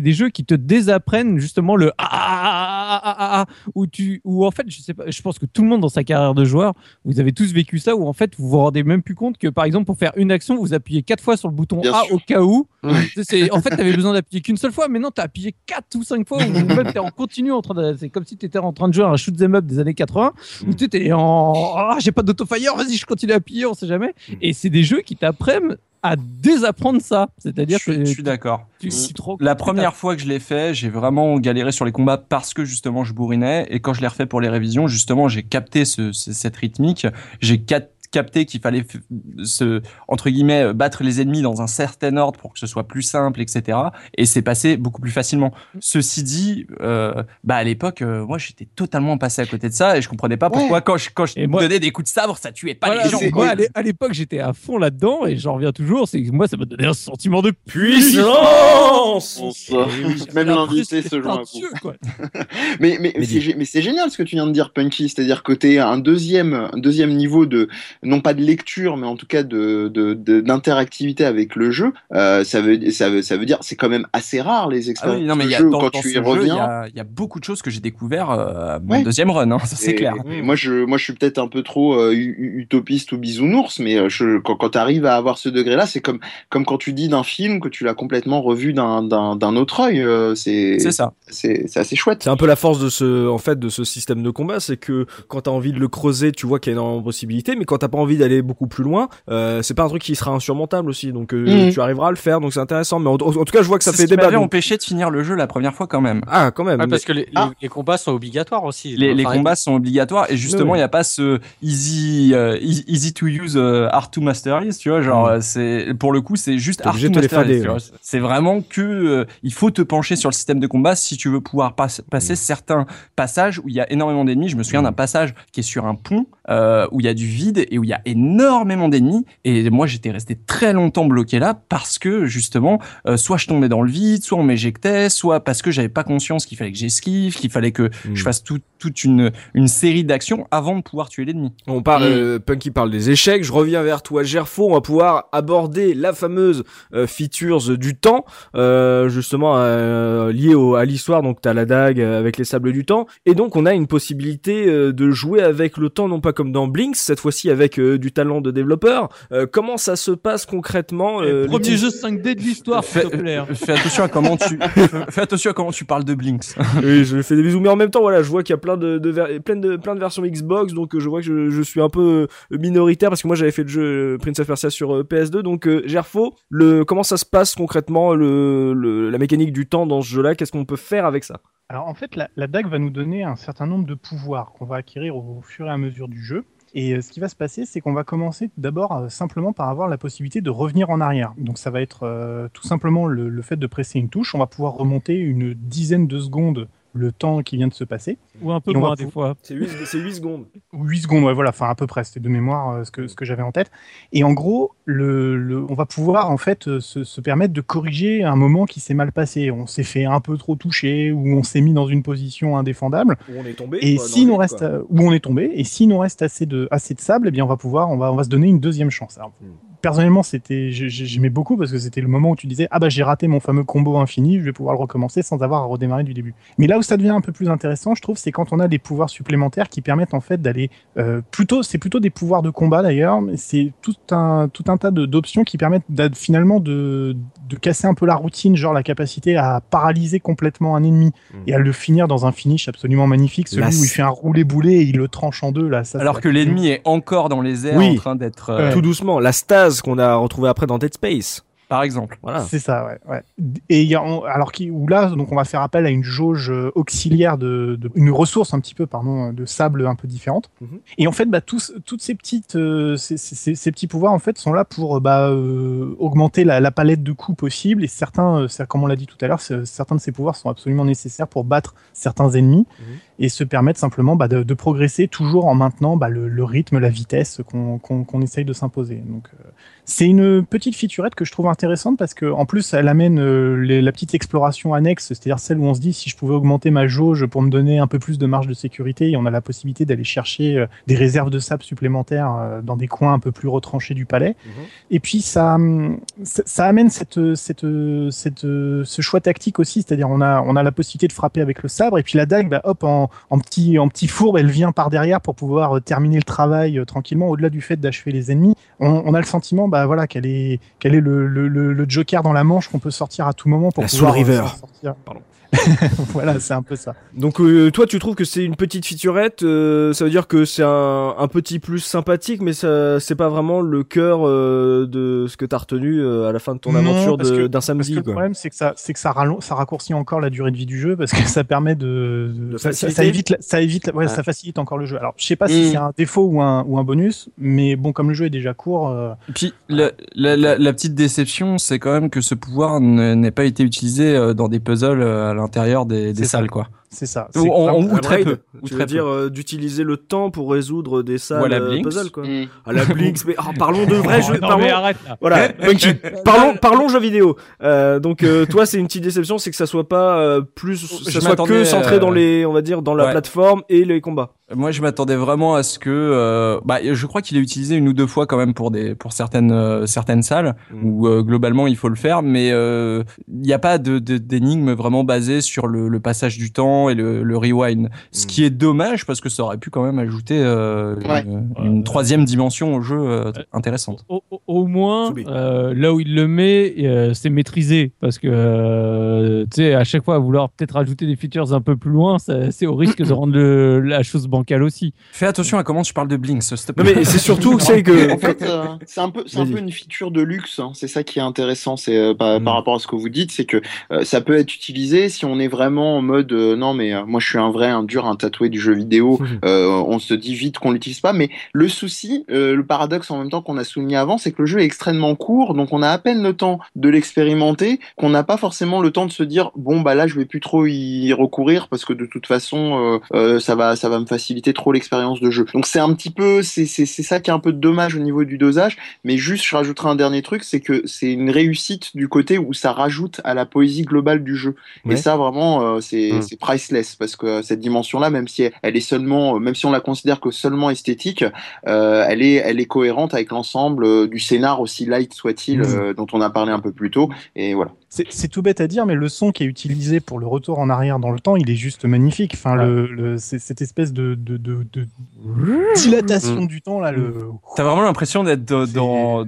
des jeux qui te désapprennent justement le ah, ah, ah, ah, ah, où tu où en fait je sais pas, je pense que tout le monde dans sa carrière de joueur, vous avez tous vécu ça où en fait vous vous rendez même plus compte que par exemple pour faire une action vous appuyez quatre fois sur le bouton Bien A sûr. au cas où. Ouais. En fait t'avais besoin d'appuyer qu'une seule fois, mais non t'as appuyé quatre ou cinq fois ou même t'es en continu en train de c'est comme si t'étais en train de jouer à un shoot 'em up des années 80 où tu étais en ah j'ai pas d'autofire vas-y je continue à appuyer on sait jamais Mm. et c'est des jeux qui t'apprennent à désapprendre ça c'est-à-dire Je suis- que je suis d'accord. rends La première fois que je l'ai fait, j'ai vraiment galéré sur les combats parce que justement je bourrinais. Et quand je l'ai refait pour les révisions, justement, j'ai capté ce, ce- cette rythmique. J'ai cap- capté qu'il fallait se, entre guillemets, euh, battre les ennemis dans un certain ordre pour que ce soit plus simple, etc. Et c'est passé beaucoup plus facilement. Ceci dit, euh, bah à l'époque, euh, moi j'étais totalement passé à côté de ça et je comprenais pas pourquoi quand je, quand je Et moi- donnais des coups de sabre, ça tuait pas Voilà, les gens. moi, ouais. à l'é- à l'époque j'étais à fond là-dedans et j'en reviens toujours c'est que moi ça m'a donné un sentiment de Puissance. Même l'invité se joint à vous. Mais, mais, Mais c'est, gé- mais c'est génial ce que tu viens de dire, Punky. C'est-à-dire que t'es un deuxième, un deuxième niveau de, non pas de lecture, mais en tout cas de, de, de- d'interactivité avec le jeu. Euh, ça veut, ça veut, ça veut dire, c'est quand même assez rare les Ah expériences oui, non, mais il de y a, jeu dans, quand dans tu ce y jeu, il y reviens. a, il y a beaucoup de choses que j'ai découvert euh, à mon Ouais. deuxième run, hein, ça c'est Et- clair. et moi, je, moi, je suis peut-être un peu trop euh, utopiste ou bisounours, mais euh, je, quand, quand tu arrives à avoir ce degré-là, c'est comme, comme quand tu dis d'un film que tu l'as complètement revu d'un, d'un, d'un autre œil. euh, c'est, C'est ça. c'est, c'est assez chouette. C'est un peu la force de ce, en fait, de ce système de combat, c'est que quand t'as envie de le creuser, tu vois qu'il y a énormément de possibilités, mais quand t'as pas envie d'aller beaucoup plus loin, euh, c'est pas un truc qui sera insurmontable aussi, donc euh, Mhm. tu arriveras à le faire, donc c'est intéressant. Mais en, en- en tout cas, je vois que ça fait ce débat. m'avait donc- empêché de finir le jeu la première fois quand même. Ah, quand même. Ouais, mais- parce que les, Ah. les combats sont obligatoires aussi. Les, combats sont obligatoires et justement il Ouais. n'y a pas ce easy euh, easy to use euh, hard to master is, tu vois genre Mm. c'est pour le coup c'est juste hard to de te les master is, fader, tu ouais. c'est vraiment que euh, il faut te pencher sur le système de combat si tu veux pouvoir pas- passer Mm. certains passages où il y a énormément d'ennemis je me souviens d'un passage qui est sur un pont euh, où il y a du vide et où il y a énormément d'ennemis et moi j'étais resté très longtemps bloqué là parce que justement euh, soit je tombais dans le vide soit on m'éjectait soit parce que j'avais pas conscience qu'il fallait que j'esquive qu'il fallait que Mm. je fasse tout- toute une, une série d'actions avant de pouvoir tuer l'ennemi. On parle, Mm. euh, Punky parle des échecs. Je reviens vers toi, Gerfo. On va pouvoir aborder la fameuse euh, features du temps, euh, justement euh, liée au, à l'histoire. Donc t'as la dague euh, avec les sables du temps, et donc on a une possibilité euh, de jouer avec le temps, non pas comme dans Blinks, cette fois-ci avec euh, du talent de développeur. Euh, comment ça se passe concrètement euh, Premier jeu 5D de l'histoire s'il Fais, te plaît hein. fais attention à comment tu fais, attention à comment tu parles de Blinks. Oui, je fais des bisous, mais en même temps, voilà, je vois qu'il y a plein de, de, ver- plein de, plein de versions Xbox, donc je vois que je, je suis un peu minoritaire parce que moi j'avais fait le jeu Prince of Persia sur euh, PS2, donc euh, Gerfo, le, comment ça se passe concrètement, le, le, la mécanique du temps dans ce jeu-là, qu'est-ce qu'on peut faire avec ça? Alors en fait, la, la dague va nous donner un certain nombre de pouvoirs qu'on va acquérir au fur et à mesure du jeu. Et euh, ce qui va se passer, c'est qu'on va commencer d'abord euh, simplement par avoir la possibilité de revenir en arrière. Donc ça va être euh, tout simplement le, le fait de presser une touche. On va pouvoir remonter une dizaine de secondes le temps qui vient de se passer. ou un peu moins des fois C'est 8, c'est 8 secondes. 8 secondes, ouais, voilà, enfin à peu près, c'était de mémoire euh, ce que, ce que j'avais en tête. Et en gros, le, le- on va pouvoir en fait euh, se, se permettre de corriger un moment qui s'est mal passé. On s'est fait un peu trop toucher ou on s'est mis dans une position indéfendable. Où on est tombé. Et quoi, le nous reste euh, où on est tombé, et s'il nous reste assez de assez de sable, eh bien on va pouvoir, on va on va se donner une deuxième chance. Alors, Mm. Personnellement, c'était j'ai- j'ai- j'aimais beaucoup parce que c'était le moment où tu disais ah bah j'ai raté mon fameux combo infini, je vais pouvoir le recommencer sans avoir à redémarrer du début. Mais là où ça devient un peu plus intéressant, je trouve, c'est quand on a des pouvoirs supplémentaires qui permettent en fait d'aller euh, plutôt, c'est plutôt des pouvoirs de combat d'ailleurs, mais c'est tout un tout un tas de- d'options qui permettent finalement de de casser un peu la routine, genre la capacité à paralyser complètement un ennemi Mm. et à le finir dans un finish absolument magnifique, celui où il fait un roulé boulet et il le tranche en deux là. Ça, Alors que l'ennemi est encore dans les airs Oui. en train d'être, euh. Tout doucement, la stase qu'on a retrouvée après dans Dead Space. Par exemple. Voilà. C'est ça, ouais. ouais. Et il y a, on- alors où là, donc on va faire appel à une jauge euh, auxiliaire de, de- une ressource un petit peu, pardon, de sable un peu différente. Mhm. Et en fait, bah, tous, toutes ces petites, euh, ces, ces- ces petits pouvoirs en fait sont là pour euh, bah, euh, augmenter la, la palette de coups possible. Et certains, euh, comme on l'a dit tout à l'heure, certains de ces pouvoirs sont absolument nécessaires pour battre certains ennemis. Mhm. et se permettre simplement bah, de, de progresser toujours en maintenant bah, le, le rythme, la vitesse qu'on essaye de s'imposer. Donc euh, c'est une petite featurette que je trouve intéressante parce que en plus elle amène euh, les- la petite exploration annexe, c'est-à-dire celle où on se dit si je pouvais augmenter ma jauge pour me donner un peu plus de marge de sécurité, et on a la possibilité d'aller chercher euh, des réserves de sable supplémentaires euh, dans des coins un peu plus retranchés du palais. Et puis ça, hum, ça, ça amène cette, cette, cette, ce choix tactique aussi, c'est-à-dire on a, on a la possibilité de frapper avec le sabre et puis la dague, bah, hop, en, en petit, en petit fourbe, elle vient par derrière pour pouvoir terminer le travail tranquillement. Au-delà du fait d'achever les ennemis, on, on a le sentiment, bah voilà, qu'elle est, qu'elle est le, le, le, le Joker dans la manche qu'on peut sortir à tout moment pour La pouvoir Soul River. euh, sortir. Pardon. voilà, c'est un peu ça. Donc euh, toi tu trouves que c'est une petite featurette, euh, ça veut dire que c'est un, un petit plus sympathique, mais ça c'est pas vraiment le cœur euh, de ce que t'as retenu euh, à la fin de ton Non, aventure parce de- que- d'un Parce samedi. que le problème, c'est que ça, c'est que ça, rallon- ça raccourcit encore la durée de vie du jeu parce que ça permet de, ça, ça- faciliter. ça évite, ça évite, la- ouais, Ouais. ça facilite encore le jeu. Alors, je sais pas si Mm. c'est un défaut ou un, ou un bonus, mais bon, comme le jeu est déjà court, euh, Et puis la, la, la, la petite déception, c'est quand même que ce pouvoir ne- n'ait pas été utilisé dans des puzzles à l'intérieur des, des C'est ça. salles, quoi. C'est ça. Ou, C'est en- vraiment- ou Un très peu. Ou Tu très veux dire euh, d'utiliser le temps pour résoudre des salles à la euh, Blinks. puzzle quoi. Mm. À la Blinks, mais ah, parlons de vrais jeux. non, parlons- mais arrête là. Voilà, parlons, parlons jeux vidéo. Euh, donc euh, toi, c'est une petite déception, c'est que ça soit pas euh, plus, Je ça soit que centré euh, dans les, on va dire, dans la ouais. plateforme et les combats. Moi, je m'attendais vraiment à ce que, euh, bah, je crois qu'il est utilisé une ou deux fois quand même pour des, pour certaines, euh, certaines salles Mm. où euh, globalement il faut le faire, mais euh, il n'y a pas de de- d'énigme vraiment basée sur le, le passage du temps et le, le rewind. Ce Mm. qui est dommage parce que ça aurait pu quand même ajouter euh, Ouais. une, une troisième dimension au jeu euh, intéressante. Au, au- au moins, euh, là où il le met, euh, c'est maîtrisé. Parce que, euh, tu sais, à chaque fois, vouloir peut-être rajouter des features un peu plus loin, c'est au risque de rendre le- la chose bancale aussi. Fais attention à comment tu parles de Blinks, s'il te Non plaît. mais c'est surtout que c'est que. En fait, euh, c'est un peu, un une feature de luxe. hein. C'est ça qui est intéressant. C'est euh, par, Mm. par rapport à ce que vous dites, c'est que euh, ça peut être utilisé si on est vraiment en mode euh, non mais euh, moi je suis un vrai, un dur, un tatoué du jeu vidéo. euh, on se dit vite qu'on l'utilise pas. Mais le souci, euh, le paradoxe en même temps qu'on a souligné avant, c'est que le jeu est extrêmement court, donc on a à peine le temps de l'expérimenter, qu'on n'a pas forcément le temps de se dire bon bah là je vais plus trop y recourir parce que de toute façon ça va ça va me faciliter trop l'expérience de jeu. Donc c'est un petit peu c'est c'est ça qui est un peu dommage au niveau du dosage, mais juste je rajouterai un dernier truc, c'est que c'est une réussite du côté où ça rajoute à la poésie globale du jeu. Ouais. Et ça vraiment c'est Mm. c'est priceless parce que euh, cette dimension là même si elle, est seulement euh, même si on la considère que seulement esthétique, euh, elle est elle est cohérente avec l'ensemble du scénar aussi light soit-il Mm. euh, dont on a parlé un peu plus tôt et voilà. C'est tout bête à dire, mais le son qui est utilisé pour le retour en arrière dans le temps, il est juste magnifique. Enfin, le, le- c'est cette espèce de, de, de, de dilatation du temps là. Le... T'as vraiment l'impression d'être dans,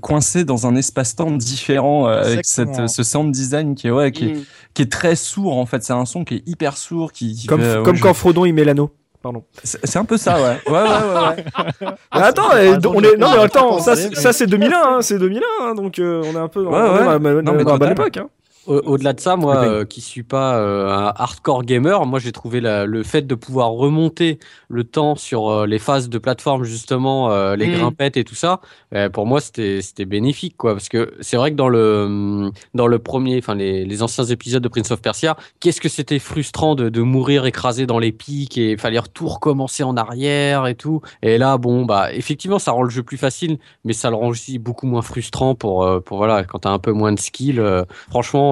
coincé dans un espace-temps différent euh, avec cette, ce sound design qui est, ouais, qui est, qui est très sourd en fait. C'est un son qui est hyper sourd, qui, qui Comme, fait, ouais, comme je- quand Frodon il met l'anneau. Pardon. C'est c'est un peu ça, ouais. Ouais, ouais, ouais. ouais. Ah, attends, euh, on est non mais attends, ça c'est- ça c'est 2001, hein, c'est 2001, hein, donc euh, on est un peu dans, Ouais, on est ouais. dans la, bonne- Non, mais dans la bonne époque. Hein. Au- Au-delà de ça, moi, euh, qui suis pas euh, un hardcore gamer, moi j'ai trouvé la- le fait de pouvoir remonter le temps sur euh, les phases de plateforme justement, euh, les Mm. grimpettes et tout ça, euh, pour moi c'était c'était bénéfique quoi, parce que c'est vrai que dans le hum, dans le premier, enfin les, les anciens épisodes de Prince of Persia, qu'est-ce que c'était frustrant de, de mourir écrasé dans les pics et fallait tout recommencer en arrière et tout. Et là, bon bah effectivement ça rend le jeu plus facile, mais ça le rend aussi beaucoup moins frustrant pour pour voilà quand t'as un peu moins de skill. euh,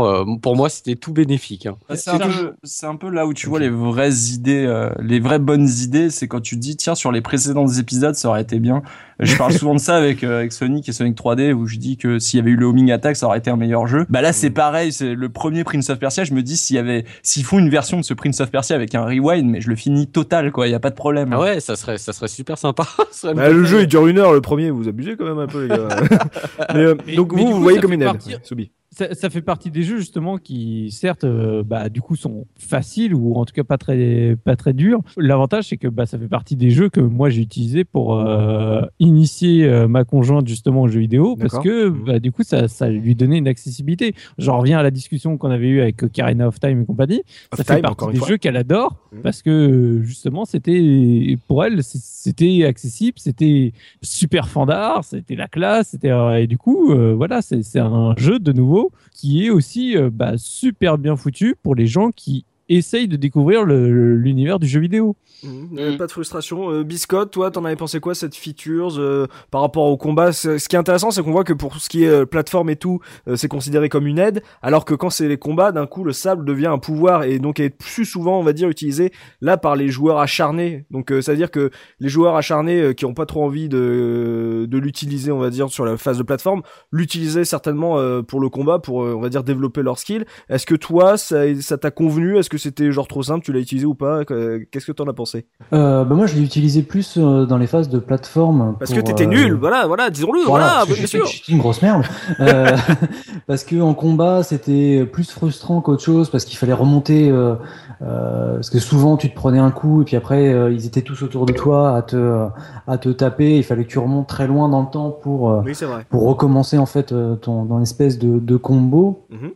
franchement, euh, pour moi, c'était tout bénéfique. hein. Bah, C'est un, peu- c'est un peu là où tu vois les vraies idées, euh, les vraies bonnes idées, c'est quand tu dis tiens sur les précédents épisodes ça aurait été bien. Je parle souvent de ça avec euh, avec Sonic et Sonic 3D où je dis que s'il y avait eu le homing attack ça aurait été un meilleur jeu. Bah là c'est pareil, c'est le premier Prince of Persia. Je me dis s'il y avait s'ils font une version de ce Prince of Persia avec un rewind, mais je le finis total quoi, il y a pas de problème. Ah ouais, ça serait, ça serait super sympa. Ça serait Bah, le jeu il dure une heure, le premier, vous abusez quand même un peu les gars. mais, euh, Mais- donc mais vous, vous coup, voyez ça comme une aide, partie- Soubi. Ça, ça fait partie des jeux justement qui, certes, euh, bah, du coup, sont faciles ou en tout cas pas très, pas très durs. L'avantage, c'est que bah, ça fait partie des jeux que moi j'ai utilisé pour euh, initier euh, ma conjointe justement aux jeux vidéo parce que bah, du coup, ça, ça lui donnait une accessibilité. J'en reviens à la discussion qu'on avait eue avec Karina of Time et compagnie. Of ça Time, fait partie des fois. jeux qu'elle adore Mhm. parce que justement, c'était pour elle, c'était accessible, c'était super fandard, c'était la classe, c'était et du coup, voilà, c'est un jeu de nouveau qui est aussi euh, bah, super bien foutu pour les gens qui essaye de découvrir l'univers du jeu vidéo. Mhm. Euh, Pas de frustration. Euh, Biscotte, toi, t'en avais pensé quoi cette features euh, par rapport au combat? C'est- Ce qui est intéressant, c'est qu'on voit que pour ce qui est euh, plateforme et tout, euh, c'est considéré comme une aide, alors que quand c'est les combats, d'un coup, le sable devient un pouvoir et donc est plus souvent, on va dire, utilisé là par les joueurs acharnés. Donc, euh, c'est-à-dire que les joueurs acharnés qui ont pas trop envie de de l'utiliser, on va dire, sur la phase de plateforme, l'utilisaient certainement pour le combat, pour on va dire développer leur skill. Est-ce que toi, ça t'a convenu? Est-ce que c'était genre trop simple Tu l'as utilisé ou pas Que- Qu'est-ce que t'en as pensé? Euh, bah moi, je l'ai utilisé plus euh, dans les phases de plateforme. Parce pour, que t'étais euh, nul, voilà, voilà, disons-le, voilà, que bien sûr. une grosse merde. Euh, parce que en combat, c'était plus frustrant qu'autre chose, parce qu'il fallait remonter. euh, parce que souvent, tu te prenais un coup, et puis après, ils étaient tous autour de toi à te, à te taper. Il fallait que tu remontes très loin dans le temps pour. Oui, pour recommencer en fait ton dans l'espèce de, de combo. Mhm.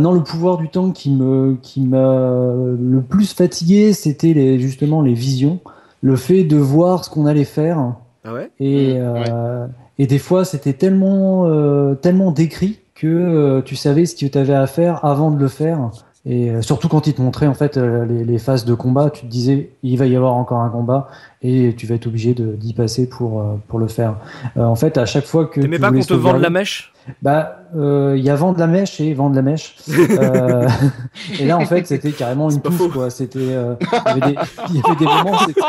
Non, le pouvoir du temps qui me qui m'a le plus fatigué, c'était les justement les visions, le fait de voir ce qu'on allait faire. Ah ouais? Et Mhm, euh, et des fois c'était tellement euh, tellement décrit que euh, tu savais ce que tu avais à faire avant de le faire. Et euh, surtout quand il te montrait en fait euh, les, les phases de combat, tu te disais il va y avoir encore un combat et tu vas être obligé de- d'y passer pour euh, pour le faire. Euh, en fait, à chaque fois que T'aimais tu pas qu'on te vende la mèche? Bah, euh, il y a vendre la mèche et vendre la mèche. Euh, et là, en fait, c'était carrément une touffe, quoi. C'était, euh, il y avait des, y avait des moments, c'était,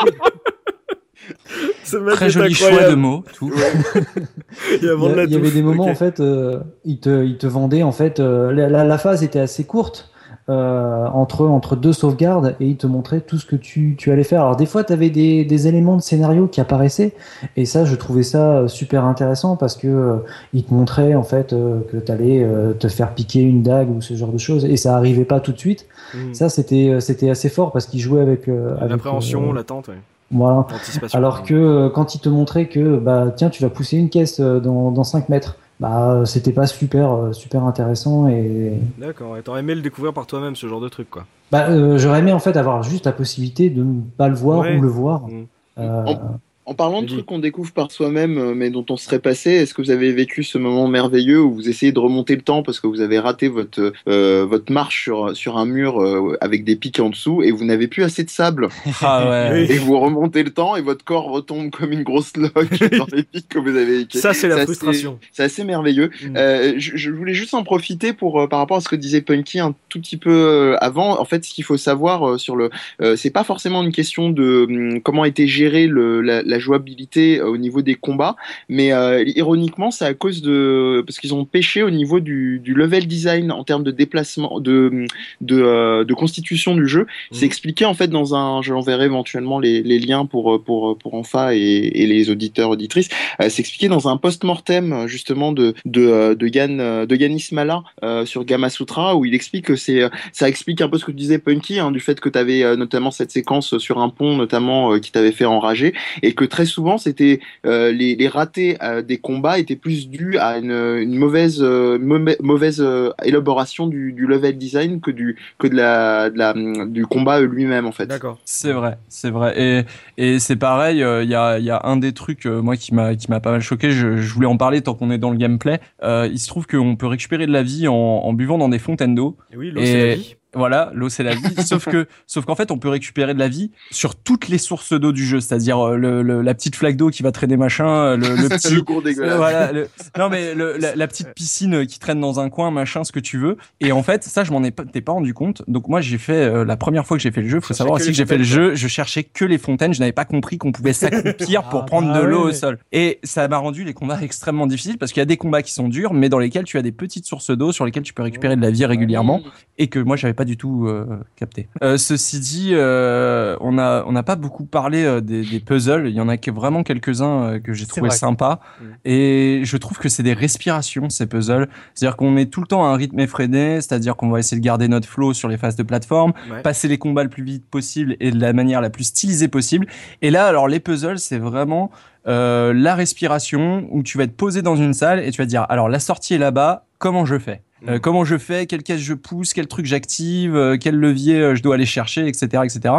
Très joli choix de mots. Tout. il y, a- il y avait des moments, en fait, euh, ils te, ils te vendaient, en fait, euh, la, la, la phase était assez courte. Euh, entre entre deux sauvegardes et ils te montraient tout ce que tu, tu allais faire. Alors des fois tu avais des, des éléments de scénario qui apparaissaient et ça je trouvais ça euh, super intéressant parce que euh, ils te montraient en fait euh, que tu allais te faire piquer une dague ou ce genre de choses et ça arrivait pas tout de suite. Mhm. Ça, c'était c'était assez fort parce qu'il jouait avec, avec, L'appréhension, l'attente, ouais. voilà. Alors que euh, quand il te montrait que bah tiens, tu vas pousser une caisse dans, dans 5 mètres, bah euh, c'était pas super euh, super intéressant et D'accord, et t'aurais aimé le découvrir par toi-même, ce genre de truc, quoi. bah euh, j'aurais aimé en fait avoir juste la possibilité de ne pas le voir Ouais. ou le voir. Mhm. Euh, En parlant de trucs qu'on découvre par soi-même, euh, mais dont on serait passé, est-ce que vous avez vécu ce moment merveilleux où vous essayez de remonter le temps parce que vous avez raté votre euh, votre marche sur sur un mur euh, avec des pics en dessous et vous n'avez plus assez de sable? Ah ouais. et vous remontez le temps et votre corps retombe comme une grosse loque dans les pics que vous avez équés. Ça, c'est la Ça, frustration. C'est assez merveilleux. Mhm. Euh, je, je voulais juste en profiter pour euh, par rapport à ce que disait Punky un tout petit peu euh, avant. En fait, ce qu'il faut savoir euh, sur le, euh, c'est pas forcément une question de hum, comment était gérée le, la, la jouabilité euh, au niveau des combats, mais euh, ironiquement, c'est à cause de parce qu'ils ont pêché au niveau du, du level design en termes de déplacement, de de, euh, de constitution du jeu. C'est expliqué en fait dans un, je l'enverrai éventuellement les, les liens pour pour pour Enfa et, et les auditeurs auditrices. C'est expliqué dans un post-mortem justement de de de Yann de Yannis Mala euh, sur Gamma Sutra où il explique que c'est ça explique un peu ce que tu disais Punky hein, du fait que tu avais notamment cette séquence sur un pont notamment qui t'avait fait enrager et que très souvent c'était euh, les, les ratés euh, des combats étaient plus dus à une, une mauvaise euh, mauvais- mauvaise euh, élaboration du, du level design que du que de la, de la du combat lui-même en fait. D'accord. C'est vrai, c'est vrai. Et, et c'est pareil, il y, a, y a un des trucs, euh, moi, qui m'a qui m'a pas mal choqué, je, je voulais en parler tant qu'on est dans le gameplay. Euh, il se trouve qu'on peut récupérer de la vie en, en buvant dans des fontaines d'eau. Et oui, l'eau, c'est la vie. Voilà, l'eau c'est la vie. sauf que, sauf qu'en fait, on peut récupérer de la vie sur toutes les sources d'eau du jeu, c'est-à-dire euh, le, le- la petite flaque d'eau qui va traîner machin, euh, le, le petit, le voilà, non mais le- la, la petite piscine qui traîne dans un coin, machin, ce que tu veux. Et en fait, ça, je m'en ai pas, t'ai pas rendu compte. Donc moi, j'ai fait euh, la première fois que j'ai fait le jeu. Faut savoir aussi que j'ai fait le jeu. Je cherchais que les fontaines. Je n'avais pas compris qu'on pouvait s'accroupir pour Ah, prendre bah de l'eau ouais. au sol. Et ça m'a rendu les combats extrêmement difficiles parce qu'il y a des combats qui sont durs, mais dans lesquels tu as des petites sources d'eau sur lesquelles tu peux récupérer de la vie régulièrement et que moi j'avais pas du tout euh, capté. Euh, ceci dit, euh, on a on n'a pas beaucoup parlé des, des puzzles. Il y en a que vraiment quelques-uns que j'ai trouvé sympas Mm. et je trouve que c'est des respirations ces puzzles. C'est-à-dire qu'on est tout le temps à un rythme effréné, c'est-à-dire qu'on va essayer de garder notre flow sur les phases de plateforme, Ouais. passer les combats le plus vite possible et de la manière la plus stylisée possible. Et là, alors les puzzles, c'est vraiment euh, la respiration où tu vas être posé dans une salle et tu vas te dire alors la sortie est là-bas, comment je fais? Euh, comment je fais, quelle caisse je pousse, quel truc j'active, euh, quel levier euh, je dois aller chercher, etc., etc.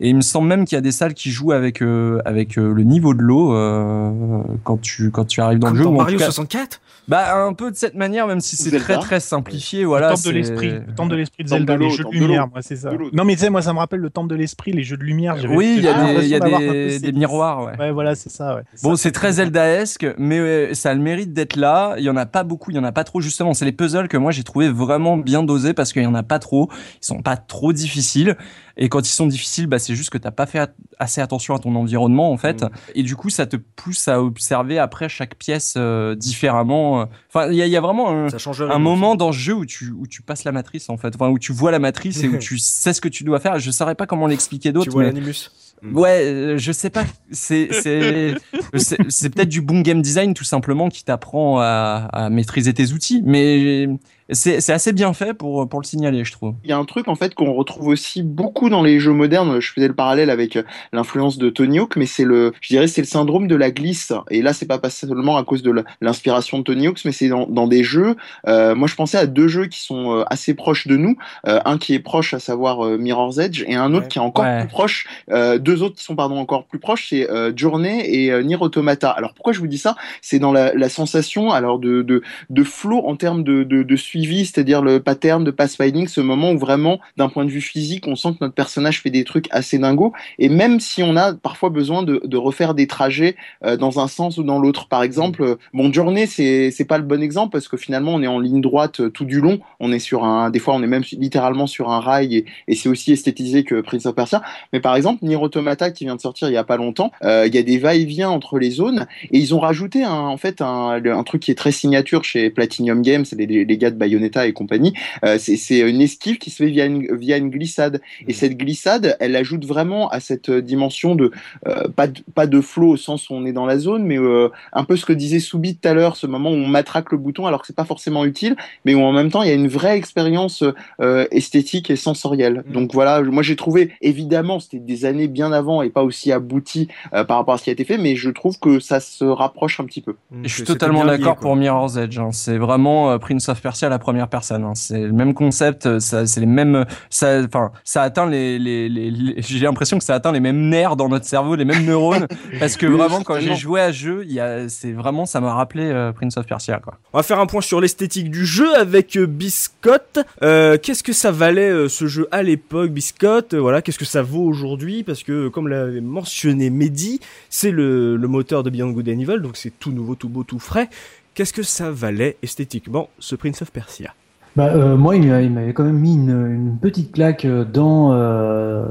Et il me semble même qu'il y a des salles qui jouent avec euh, avec euh, le niveau de l'eau euh, quand tu quand tu arrives dans Comme le jeu. dans en Mario tout cas- 64 bah un peu de cette manière, même si c'est très très simplifié. le Voilà. temple de c'est- l'esprit, le temple de l'esprit de Zelda, de les jeux de lumière, moi c'est ça. Non mais tu sais, moi ça me rappelle le temple de l'esprit, les jeux de lumière. Oui, il y a des, y a des, miroirs. Ouais. Ouais, voilà, c'est ça. Ouais. Bon, c'est très Zeldaesque, mais euh, ça a le mérite d'être là. Il y en a pas beaucoup, il y en a pas trop justement. C'est les puzzles que moi j'ai trouvé vraiment bien dosés parce qu'il y en a pas trop. Ils sont pas trop difficiles. Et quand ils sont difficiles, bah c'est juste que t'as pas fait at- assez attention à ton environnement en fait. Et du coup, ça te pousse à observer après chaque pièce euh, différemment. Enfin, il y a, il y a vraiment un, Ça change un moment dans ce jeu où tu où tu passes la matrice en fait, enfin où tu vois la matrice et où tu sais ce que tu dois faire. Je saurais pas comment l'expliquer Tu d'autre, vois mais l'animus. Mm. Ouais, euh, je sais pas. C'est c'est peut-être du bon game design tout simplement qui t'apprend à, à maîtriser tes outils, mais c'est assez bien fait pour pour le signaler, je trouve. Il y a un truc en fait qu'on retrouve aussi beaucoup dans les jeux modernes. Je faisais le parallèle avec euh, l'influence de Tony Hawk, mais c'est le, je dirais, c'est le syndrome de la glisse. Et là, c'est pas pas seulement à cause de l'inspiration de Tony Hawk, mais c'est dans, dans des jeux. euh, moi, je pensais à deux jeux qui sont euh, assez proches de nous. Euh, un qui est proche, à savoir euh, Mirror's Edge, et un autre Ouais. qui est encore Ouais. plus proche. euh, deux autres qui sont pardon encore plus proches, c'est euh, Journey et euh, Nier Automata. Alors pourquoi je vous dis ça? C'est dans la, la sensation alors de, de de flow en termes de, de, de suivi, c'est-à-dire le pattern de pathfinding, ce moment où vraiment, d'un point de vue physique, on sent que notre personnage fait des trucs assez dingos, et même si on a parfois besoin de, refaire des trajets euh, dans un sens ou dans l'autre. Par exemple, euh, bon, Journey, c'est pas le bon exemple parce que finalement, on est en ligne droite euh, tout du long. On est sur un, des fois, on est même littéralement sur un rail, et, c'est aussi esthétisé que Prince of Persia. Mais par exemple, Nier Automata qui vient de sortir il y a pas longtemps, il y a des va-et-vient entre les zones et ils ont rajouté un, en fait un, truc qui est très signature chez Platinum Games, les, les gars de Bayonetta et compagnie. Euh, c'est une esquive qui se fait via une, via une glissade et cette glissade, elle ajoute vraiment à cette dimension de euh, pas de, pas de flow au sens où on est dans la zone, mais euh, un peu ce que disait Soubi tout à l'heure, ce moment où on matraque le bouton alors que c'est pas forcément utile, mais où en même temps il y a une vraie expérience euh, esthétique et sensorielle. Mm. Donc voilà, moi j'ai trouvé évidemment c'était des années bien avant et pas aussi abouti euh, par rapport à ce qui a été fait, mais je trouve que ça se rapproche un petit peu. Mm. Et je suis totalement d'accord pour Mirror's Edge. hein. C'est vraiment euh, Prince of Persia la première personne. hein. C'est le même concept. euh, Ça, c'est les mêmes. Ça, enfin, ça atteint les. les, les, les- J'ai l'impression que ça atteint les mêmes nerfs dans notre cerveau, les mêmes neurones, parce que vraiment quand j'ai joué à jeu, il y a, c'est vraiment, ça m'a rappelé euh, Prince of Persia, quoi. On va faire un point sur l'esthétique du jeu avec euh, Biscotte. Euh, qu'est-ce que ça valait euh, ce jeu à l'époque, Biscotte? Euh, Voilà, qu'est-ce que ça vaut aujourd'hui? Parce que comme l'avait mentionné Mehdi, c'est le, le moteur de Beyond Good and Evil, donc c'est tout nouveau, tout beau, tout frais. Qu'est-ce que ça valait esthétiquement ce Prince of Persia? Bah, euh, moi, il m'a- il m'avait quand même mis une, une petite claque euh, dans euh,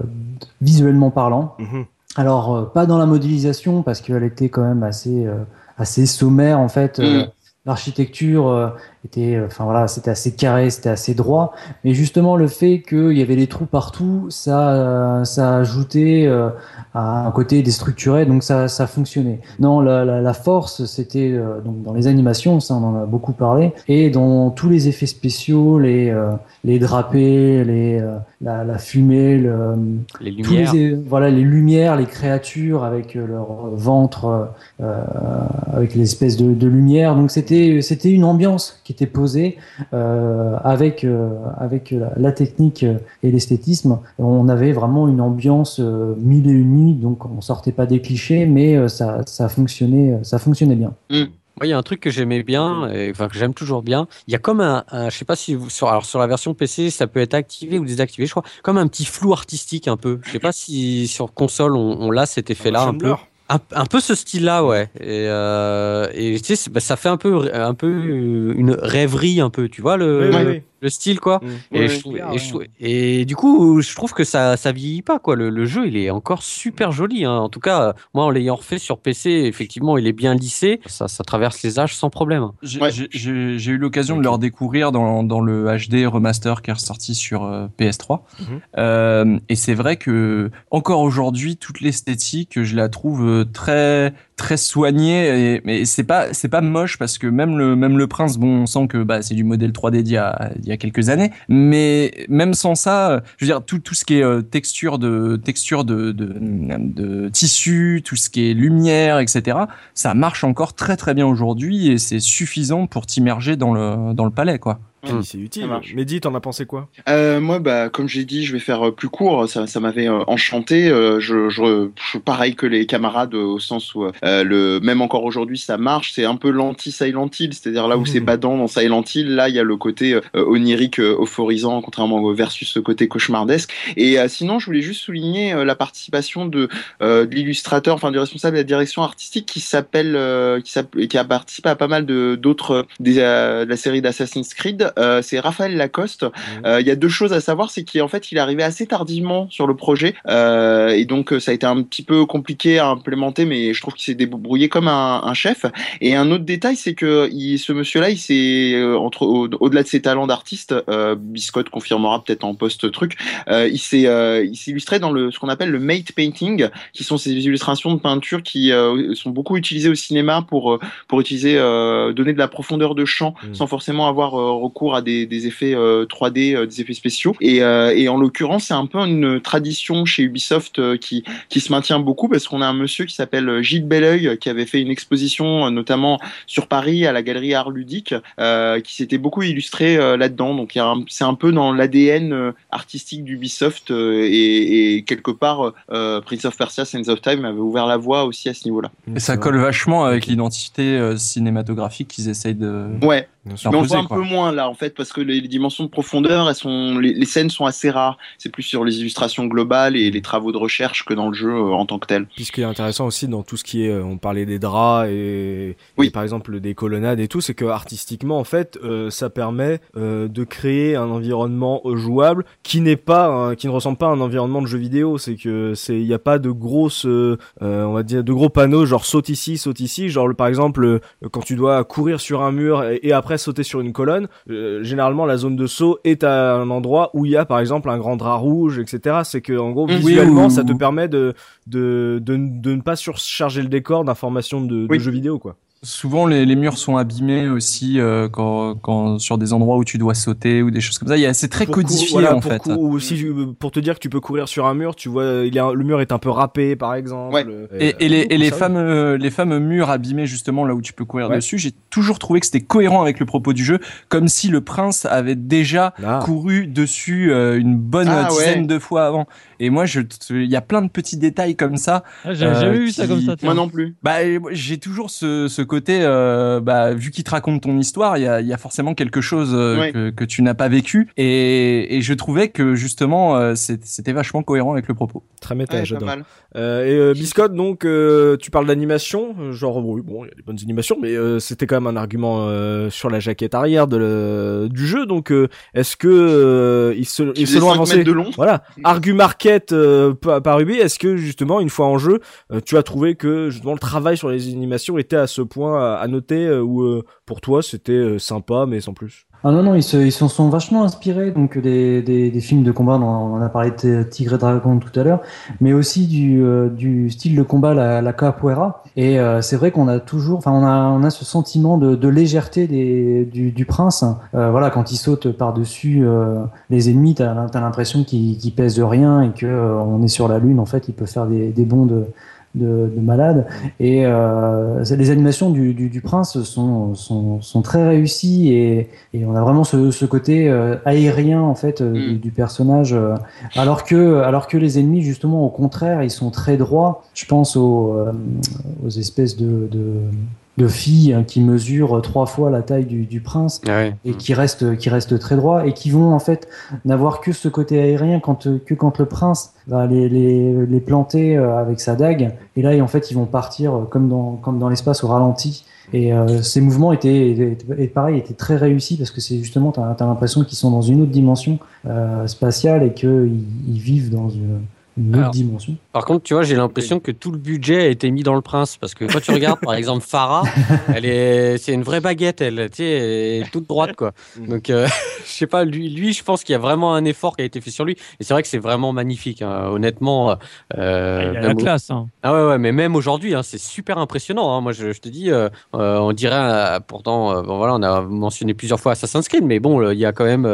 visuellement parlant. Mhm. Alors, euh, pas dans la modélisation, parce qu'elle était quand même assez, euh, assez sommaire, en fait. Mm. L'architecture euh, était, euh, enfin voilà, c'était assez carré, c'était assez droit. Mais justement, le fait qu'il y avait des trous partout, ça, euh, ça ajoutait euh, à un côté déstructuré, donc ça, ça fonctionnait. Non, la, la, la force, c'était euh, donc dans les animations, ça on en a beaucoup parlé, et dans tous les effets spéciaux, les, euh, les drapés, les, la, la fumée, le, Les tous lumières. les, voilà, les lumières, les créatures avec leur ventre, avec l'espèce de, de lumière. Donc c'était c'était une ambiance qui était posée euh, avec euh, avec la, la technique et l'esthétisme. On avait vraiment une ambiance euh, mille et une nuits. Donc on sortait pas des clichés, mais euh, ça ça fonctionnait ça fonctionnait bien. Moi, il y a un truc que j'aimais bien, et, enfin que j'aime toujours bien. Il y a comme un, un- je sais pas si vous, sur, alors sur la version PC, ça peut être activé ou désactivé, je crois, comme un petit flou artistique un peu. Je sais pas si sur console on, on l'a cet effet-là un peu. Blur. Un, peu ce style-là, ouais. Et, euh, et tu sais, bah, ça fait un peu, un peu une rêverie, un peu. Tu vois le. Le style, quoi. Et, Ouais, je trouve- clair, et, je ouais. trouve- et du coup, je trouve que ça, ça vieillit pas, quoi. Le, le jeu, il est encore super joli. hein. En tout cas, moi, en l'ayant refait sur PC, effectivement, il est bien lissé. Ça, ça traverse les âges sans problème. Ouais. j'ai eu l'occasion de le redécouvrir dans, dans le HD remaster qui est ressorti sur euh, PS3. Mhm. Euh, et c'est vrai que encore aujourd'hui, toute l'esthétique, je la trouve euh, très très soignée. Et, mais c'est pas c'est pas moche parce que même le même le prince, bon, on sent que bah c'est du modèle 3D d'il y a il y a quelques années. Mais même sans ça, je veux dire tout tout ce qui est euh, texture de texture de, de de tissu, tout ce qui est lumière, etc ça marche encore très très bien aujourd'hui et c'est suffisant pour t'immerger dans le dans le palais quoi. Ouais, c'est utile. Mehdi, t'en as pensé quoi? Euh, moi, bah, comme j'ai dit, je vais faire euh, plus court. Ça, ça m'avait euh, enchanté. Euh, je, je, pareil que les camarades euh, au sens où euh, le, même encore aujourd'hui, ça marche. C'est un peu l'anti Silent Hill, c'est-à-dire là où Mhm. c'est badant dans Silent Hill, là il y a le côté euh, onirique, euh, euphorisant, contrairement au versus ce côté cauchemardesque. Et euh, sinon, je voulais juste souligner euh, la participation de, euh, de l'illustrateur, enfin du responsable de la direction artistique, qui s'appelle, euh, qui, s'appelle- qui a participé à pas mal de d'autres des, de la série d'Assassin's Creed. Euh, c'est Raphaël Lacoste. Euh, Il y a deux choses à savoir, c'est qu'en fait, il est arrivé assez tardivement sur le projet, euh, et donc euh, ça a été un petit peu compliqué à implémenter, mais je trouve qu'il s'est débrouillé comme un, un chef. Et un autre détail, c'est que il, ce monsieur-là, il s'est euh, entre au- au-delà de ses talents d'artiste, euh, Biscotte confirmera peut-être en post truc, euh, il s'est euh, il s'est illustré dans le ce qu'on appelle le mate painting, qui sont ces illustrations de peinture qui euh, sont beaucoup utilisées au cinéma pour pour utiliser euh, donner de la profondeur de champ Mm. sans forcément avoir euh, recours à des, des effets euh, 3D, euh, des effets spéciaux. Et, euh, et en l'occurrence, c'est un peu une tradition chez Ubisoft euh, qui qui se maintient beaucoup parce qu'on a un monsieur qui s'appelle Gilles Belleuil euh, qui avait fait une exposition euh, notamment sur Paris à la galerie Art Ludique euh, qui s'était beaucoup illustré euh, là-dedans. Donc c'est un peu dans l'ADN euh, artistique d'Ubisoft euh, et, et quelque part euh, Prince of Persia Sands of Time avait ouvert la voie aussi à ce niveau-là. Et ça colle vachement avec l'identité euh, cinématographique qu'ils essayent de. Ouais. Mais on Imposé, voit un quoi. peu moins là en fait parce que les, les dimensions de profondeur, elles sont, les, les scènes sont assez rares. C'est plus sur les illustrations globales et les travaux de recherche que dans le jeu euh, en tant que tel. Puis ce qui est intéressant aussi dans tout ce qui est, euh, on parlait des draps et, Oui. et par exemple des colonnades et tout, c'est que artistiquement en fait, euh, ça permet euh, de créer un environnement jouable qui n'est pas, qui ne ressemble pas à un environnement de jeu vidéo. C'est que c'est, il n'y a pas de grosses, on va dire, de gros panneaux genre saute ici, saute ici. Genre par exemple quand tu dois courir sur un mur et, et après sauter sur une colonne, euh, généralement la zone de saut est à un endroit où il y a par exemple un grand drap rouge, etc. C'est que en gros Oui, visuellement ou- ça te permet de de, de, de ne pas surcharger le décor d'informations de, jeux vidéo quoi. Souvent, les, les murs sont abîmés aussi euh, quand, quand sur des endroits où tu dois sauter ou des choses comme ça. Il y a- C'est très Pour codifié voilà, en pour fait. ou si pour te dire que tu peux courir sur un mur, tu vois, il un- le mur est un peu râpé par exemple. Ouais. Euh, Et, et les, et les fameux, les fameux murs abîmés justement là où tu peux courir Ouais. dessus, j'ai toujours trouvé que c'était cohérent avec le propos du jeu, comme si le prince avait déjà Ah. couru dessus euh, une bonne Ah, dizaine ouais. de fois avant. Et moi, je, il y a plein de petits détails comme ça. Ah, J'avais Euh, jamais vu ça comme ça. tiens. Moi non plus. Bah, j'ai toujours ce, ce côté, euh, bah, vu qu'il te raconte ton histoire, il y a, y a forcément quelque chose euh, Ouais. que, que tu n'as pas vécu. Et, et je trouvais que justement, euh, c'était vachement cohérent avec le propos. Très méta, Ouais, j'adore. Euh, et euh, Biscotte, donc euh, tu parles d'animation, genre oui, bon, il y a des bonnes animations, mais euh, c'était quand même un argument euh, sur la jaquette arrière de le- du jeu. Donc, euh, est-ce que euh, ils se, ils se l'ont 5 avancé de long. Voilà, argu market euh, par Ruby. Est-ce que justement, une fois en jeu, euh, tu as trouvé que justement le travail sur les animations était à ce point à, noter euh, ou euh, pour toi c'était euh, sympa mais sans plus Ah non, non, ils se, ils s'en sont vachement inspirés donc des, des, films de combat, on on a parlé de Tigre et Dragon tout à l'heure, mais aussi du, du style de combat, la, capoeira. Et c'est vrai qu'on a toujours, enfin, on a, on a ce sentiment de, légèreté des, du, prince. Voilà, quand il saute par-dessus les ennemis, t'as, as l'impression qu'il, pèse de rien et que on est sur la lune. En fait, il peut faire des, des bonds de, de, de malade. Et euh, les animations du, du, du prince sont, sont, sont très réussies et, et on a vraiment ce, ce côté euh, aérien en fait euh, du, Mm. du personnage. alors que alors que les ennemis justement au contraire ils sont très droits. Je pense aux, aux espèces de, de de filles hein, qui mesurent trois fois la taille du, du prince Ah et qui restent qui restent très droits et qui vont en fait n'avoir que ce côté aérien quand euh, que quand le prince va les les, les planter euh, avec sa dague. Et là en fait ils vont partir euh, comme dans comme dans l'espace au ralenti. Et euh, ces mouvements étaient, étaient, pareil étaient très réussis parce que c'est justement t'as as, l'impression qu'ils sont dans une autre dimension euh, spatiale et qu'ils ils vivent dans une, une autre Alors, dimension Par contre, tu vois, j'ai l'impression que tout le budget a été mis dans le prince. Parce que quand tu regardes, par exemple, Farah, elle est, c'est une vraie baguette, elle, tu sais, toute droite, quoi. Donc, euh, je sais pas, lui, lui, je pense qu'il y a vraiment un effort qui a été fait sur lui. Et c'est vrai que c'est vraiment magnifique, hein. honnêtement. Euh, Il a la au- classe. Hein. Ah ouais, ouais, mais même aujourd'hui, hein, c'est super impressionnant. hein. Moi, je, je te dis, euh, euh, on dirait, euh, pourtant, bon, voilà, on a mentionné plusieurs fois Assassin's Creed, mais bon, il y a quand même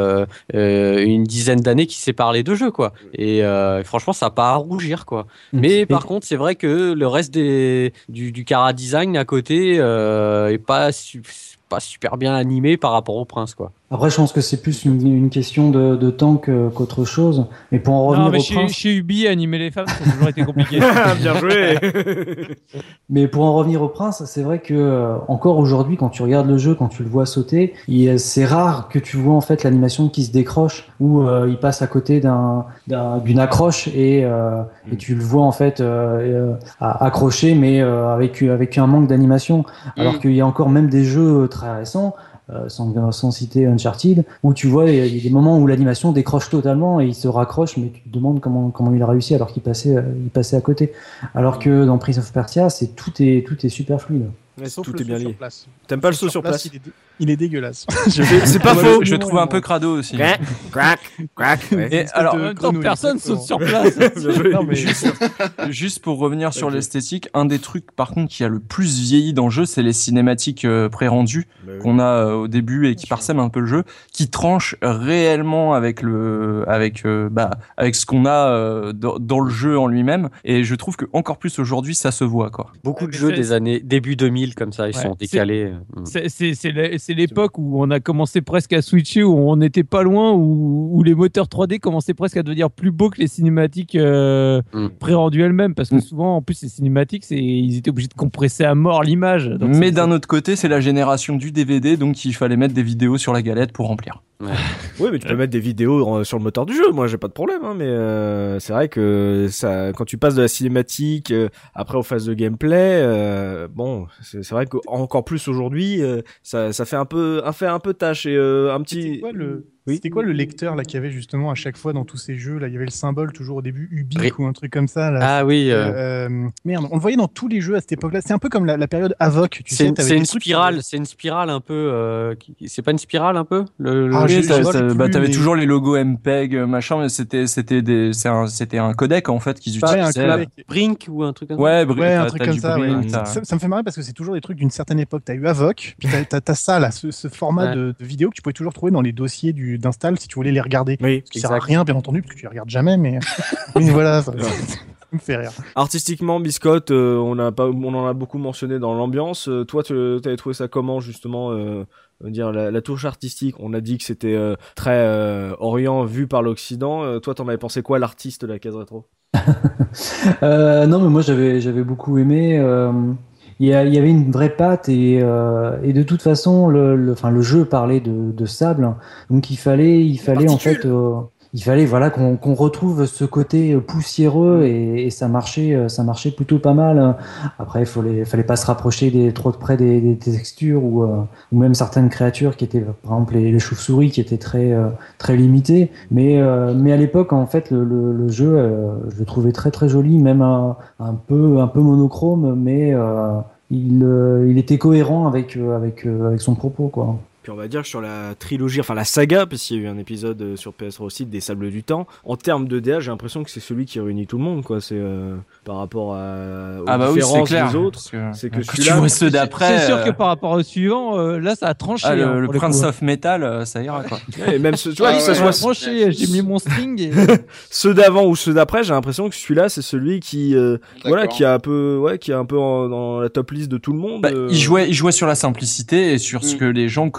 une dizaine d'années qui séparent les deux jeux, quoi. Et euh, franchement, ça n'a pas à rougir, quoi. Mais Et- par contre, c'est vrai que le reste des, du, du Cara Design à côté euh, est pas, su- pas super bien animé par rapport au Prince, quoi. Après, je pense que c'est plus une, une question de, de temps que- qu'autre chose. Mais pour en revenir Non, mais au chez, prince, chez Ubi, animer les femmes, ça a toujours été compliqué. Bien joué. mais pour en revenir au prince, c'est vrai que euh, encore aujourd'hui, quand tu regardes le jeu, quand tu le vois sauter, il- c'est rare que tu vois en fait l'animation qui se décroche ou euh, il passe à côté d'un d'un- d'une accroche et, euh, et tu le vois en fait euh, euh, accroché, mais euh, avec avec un manque d'animation. Alors qu'il y a encore même des jeux très récents. Euh, sans, sans citer Uncharted, où tu vois, il y a- des moments où l'animation décroche totalement et il se raccroche, mais tu te demandes comment, comment il a réussi alors qu'il passait, euh, il passait à côté. Alors que dans Prince of Persia, c'est tout est, tout est super fluide. Sauf tout le est bien lié. T'aimes pas le saut sur place il, est dé- il est dégueulasse. C'est pas faux. Je, trouve un peu crado aussi. Crac, crac, crac. ouais. Et alors, même temps, personne saute sur place. Non, mais Juste pour revenir sur l'esthétique, un des trucs par contre qui a le plus vieilli dans le jeu, c'est les cinématiques euh, pré-rendues Bah oui. qu'on a euh, au début et qui parsèment un peu le jeu, qui tranchent réellement avec le, avec, euh, bah, avec ce qu'on a euh, dans, dans le jeu en lui-même. Et je trouve que encore plus aujourd'hui, ça se voit quoi. Beaucoup de mais jeux des années début 2000 comme ça, ils Ouais, sont c'est- décalés. Mm. C'est- C'est c'est l'é- c'est l'époque où on a commencé presque à switcher, où on n'était pas loin, où, où les moteurs 3D commençaient presque à devenir plus beaux que les cinématiques euh, Mm. pré-rendues elles-mêmes. Parce que Mm. souvent, en plus, les cinématiques, c'est- ils étaient obligés de compresser à mort l'image. Mais d'un autre côté, c'est la génération du DVD, donc il fallait mettre des vidéos sur la galette pour remplir. Oui, mais tu peux mettre des vidéos en- sur le moteur du jeu. Moi, j'ai pas de problème. Hein, mais euh, c'est vrai que ça, quand tu passes de la cinématique euh, après aux phases de gameplay, euh, bon, c'est vrai qu'encore plus aujourd'hui, euh, ça, ça fait un peu, un fait un peu tâche et euh, un petit. quoi le, Oui. c'était quoi le lecteur là qu'il y avait justement à chaque fois dans tous ces jeux là Il y avait le symbole toujours au début Ubique ou un truc comme ça. Là? Ah oui, euh, Euh, merde, on le voyait dans tous les jeux à cette époque-là. C'est un peu comme la, la période Avoc. Tu c'est sais, une, qui- spirale, c'est une spirale un peu. euh, c'est pas une spirale un peu? Le, le- Ah, Oui, bah, t'avais mais- toujours les logos MPEG, machin, mais c'était, c'était des, c'est un, c'était un codec en fait qu'ils Ouais, un utilisaient. codec. Brink ou un truc comme ça? Ouais, br- Ouais, un t'as- truc t'as comme ça. ouais. Brink, t'as- Ça, ça me fait marrer parce que c'est toujours des trucs d'une certaine époque. T'as eu Avoc, puis t'as, ça là, ce, format Ouais. de vidéo que tu pouvais toujours trouver dans les dossiers du, d'install si tu voulais les regarder. Oui. Ce qui sert à rien, bien entendu, parce que tu les regardes jamais, mais, mais voilà, ça, ça me fait rire. Artistiquement, Biscotte, euh, on a pas, on en a beaucoup mentionné dans l'ambiance. Euh, toi, tu avais trouvé ça comment justement euh, dire la, la touche artistique? On a dit que c'était euh, très euh, orient vu par l'Occident. Euh, toi, t'en avais pensé quoi, l'artiste de la case rétro? Euh, non, mais moi j'avais j'avais beaucoup aimé. Il y, a- il y avait une vraie patte et, euh, et de toute façon le, le, enfin, le jeu parlait de, de sable, donc il fallait il fallait en fait euh, il fallait voilà qu'on qu'on retrouve ce côté euh, poussiéreux et, et ça marchait euh, ça marchait plutôt pas mal. Après il fallait fallait pas se rapprocher des, trop de près des, des textures ou, euh, ou même certaines créatures qui étaient par exemple les, les chauves-souris qui étaient très euh, très limitées. Mais euh, mais à l'époque en fait le, le, le jeu je le trouvais très très joli même un, un peu un peu monochrome mais euh, il, il était cohérent avec avec avec son propos quoi. Puis on va dire que sur la trilogie, enfin la saga, parce qu'il y a eu un épisode euh, sur PS3 aussi des Sables du Temps. En termes de DA, j'ai l'impression que c'est celui qui réunit tout le monde, quoi. C'est euh, par rapport à aux Ah bah oui, c'est différences clair. des autres. que- c'est que tu celui-là- vois ceux d'après. C'est sûr que euh, par rapport au suivant, euh, là, ça a tranché. ah, hein, le, Prince coup. of Metal, euh, ça ira quoi. Et même ceux, tu vois, Ah que ça ouais. Soit j'ai mis mon string. et- ceux d'avant ou ceux d'après, j'ai l'impression que celui-là, c'est celui qui, euh, voilà, qui a un peu, ouais, qui est un peu en- dans la top list de tout le monde. Bah, euh. il jouait, il jouait sur la simplicité et sur ce Mm. que les gens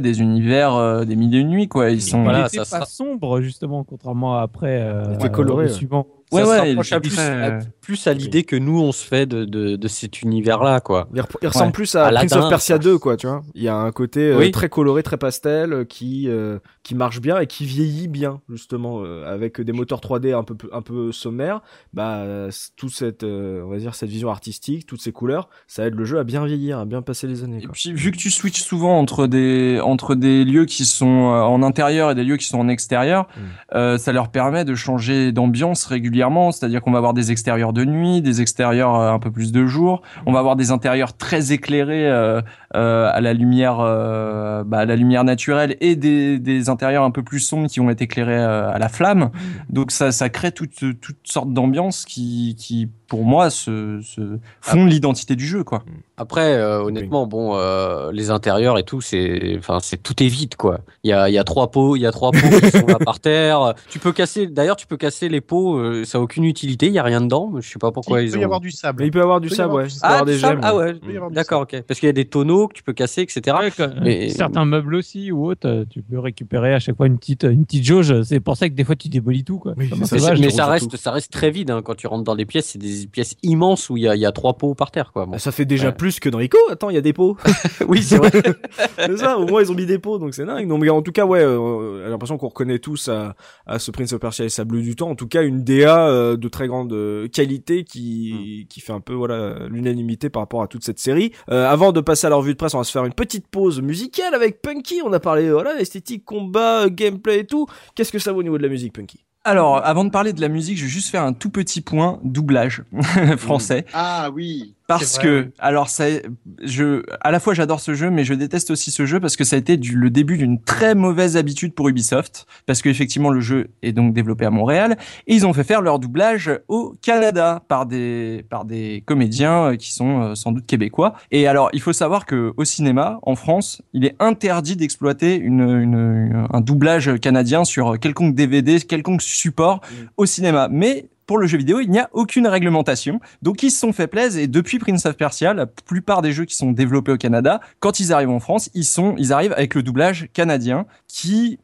des univers euh, des mille et une nuits quoi. Ils sont. Voilà, il était ça pas sera- sombre, justement, contrairement à après. euh, Il était coloré, suivant. Ouais, ça ouais, se il rapproche à était plus, à- plus à l'idée que nous on se fait de, de, de cet univers-là, quoi. Il, rep- il ressemble Ouais. plus à, À Prince of Persia quoi. 2, quoi, tu vois. Il y a un côté euh, Oui. très coloré, très pastel, euh, qui euh, qui marche bien et qui vieillit bien, justement, euh, avec des moteurs 3D un peu un peu sommaires. Bah, toute cette, euh, on va dire, cette vision artistique, toutes ces couleurs, ça aide le jeu à bien vieillir, à bien passer les années. Et puis vu que tu switches souvent entre des entre des lieux qui sont en intérieur et des lieux qui sont en extérieur, Mm. euh, ça leur permet de changer d'ambiance régulièrement. C'est-à-dire qu'on va avoir des extérieurs de nuit, des extérieurs euh, un peu plus de jour. On va avoir des intérieurs très éclairés euh, euh, à la lumière euh, bah, à la lumière naturelle et des, des intérieurs un peu plus sombres qui vont être éclairés à la flamme. Donc ça ça crée toutes toutes sortes d'ambiances qui qui pour moi se, se font l'identité du jeu quoi. Après, euh, honnêtement, bon, euh, les intérieurs et tout, c'est, enfin, c'est tout est vide, quoi. Il y a, il y a trois pots, il y a trois pots qui sont là par terre. Tu peux casser, d'ailleurs, tu peux casser les pots, euh, ça a aucune utilité, il y a rien dedans. Je sais pas pourquoi il ils peut ont. y avoir du sable. Mais il peut y avoir du sable, ouais. du Il peut y avoir Ah, des du sable gemmes. ah ouais, d'accord, ok. Parce qu'il y a des tonneaux, que tu peux casser, etc. Ouais. Mais- Certains meubles aussi ou autres, tu peux récupérer à chaque fois une petite, une petite jauge. C'est pour ça que des fois tu démolis tout. Quoi. Oui, ça, Mais, ça reste, ça reste très vide hein, quand tu rentres dans les pièces. C'est des pièces immenses où il y a, il y a trois pots par terre, quoi. Bon. Ça fait déjà Ouais. plus que dans Rico. Attends, il y a des pots. oui, c'est vrai. c'est ça, au moins ils ont mis des pots, donc c'est dingue. Donc, mais en tout cas, ouais, euh, j'ai l'impression qu'on reconnaît tous à, à ce Prince of Persia et Sable du Temps. En tout cas, une DA euh, de très grande euh, qualité qui, qui fait un peu voilà l'unanimité par rapport à toute cette série. Euh, avant de passer à la revue de presse, on va se faire une petite pause musicale avec Punky. On a parlé voilà esthétique, combat, euh, gameplay et tout. Qu'est-ce que ça vaut au niveau de la musique, Punky? Alors, avant de parler de la musique, je vais juste faire un tout petit point doublage français. Ah oui. Parce que, alors, ça, je, à la fois j'adore ce jeu, mais je déteste aussi ce jeu parce que ça a été du, le début d'une très mauvaise habitude pour Ubisoft. Parce que effectivement, le jeu est donc développé à Montréal et ils ont fait faire leur doublage au Canada par des, par des comédiens euh, qui sont euh, sans doute québécois. Et alors, il faut savoir que au cinéma, en France, il est interdit d'exploiter une, une, un doublage canadien sur quelconque DVD, quelconque support au cinéma. Mais pour le jeu vidéo, il n'y a aucune réglementation. Donc ils se sont fait plaisir et depuis Prince of Persia, la plupart des jeux qui sont développés au Canada, quand ils arrivent en France, ils sont, ils arrivent avec le doublage canadien qui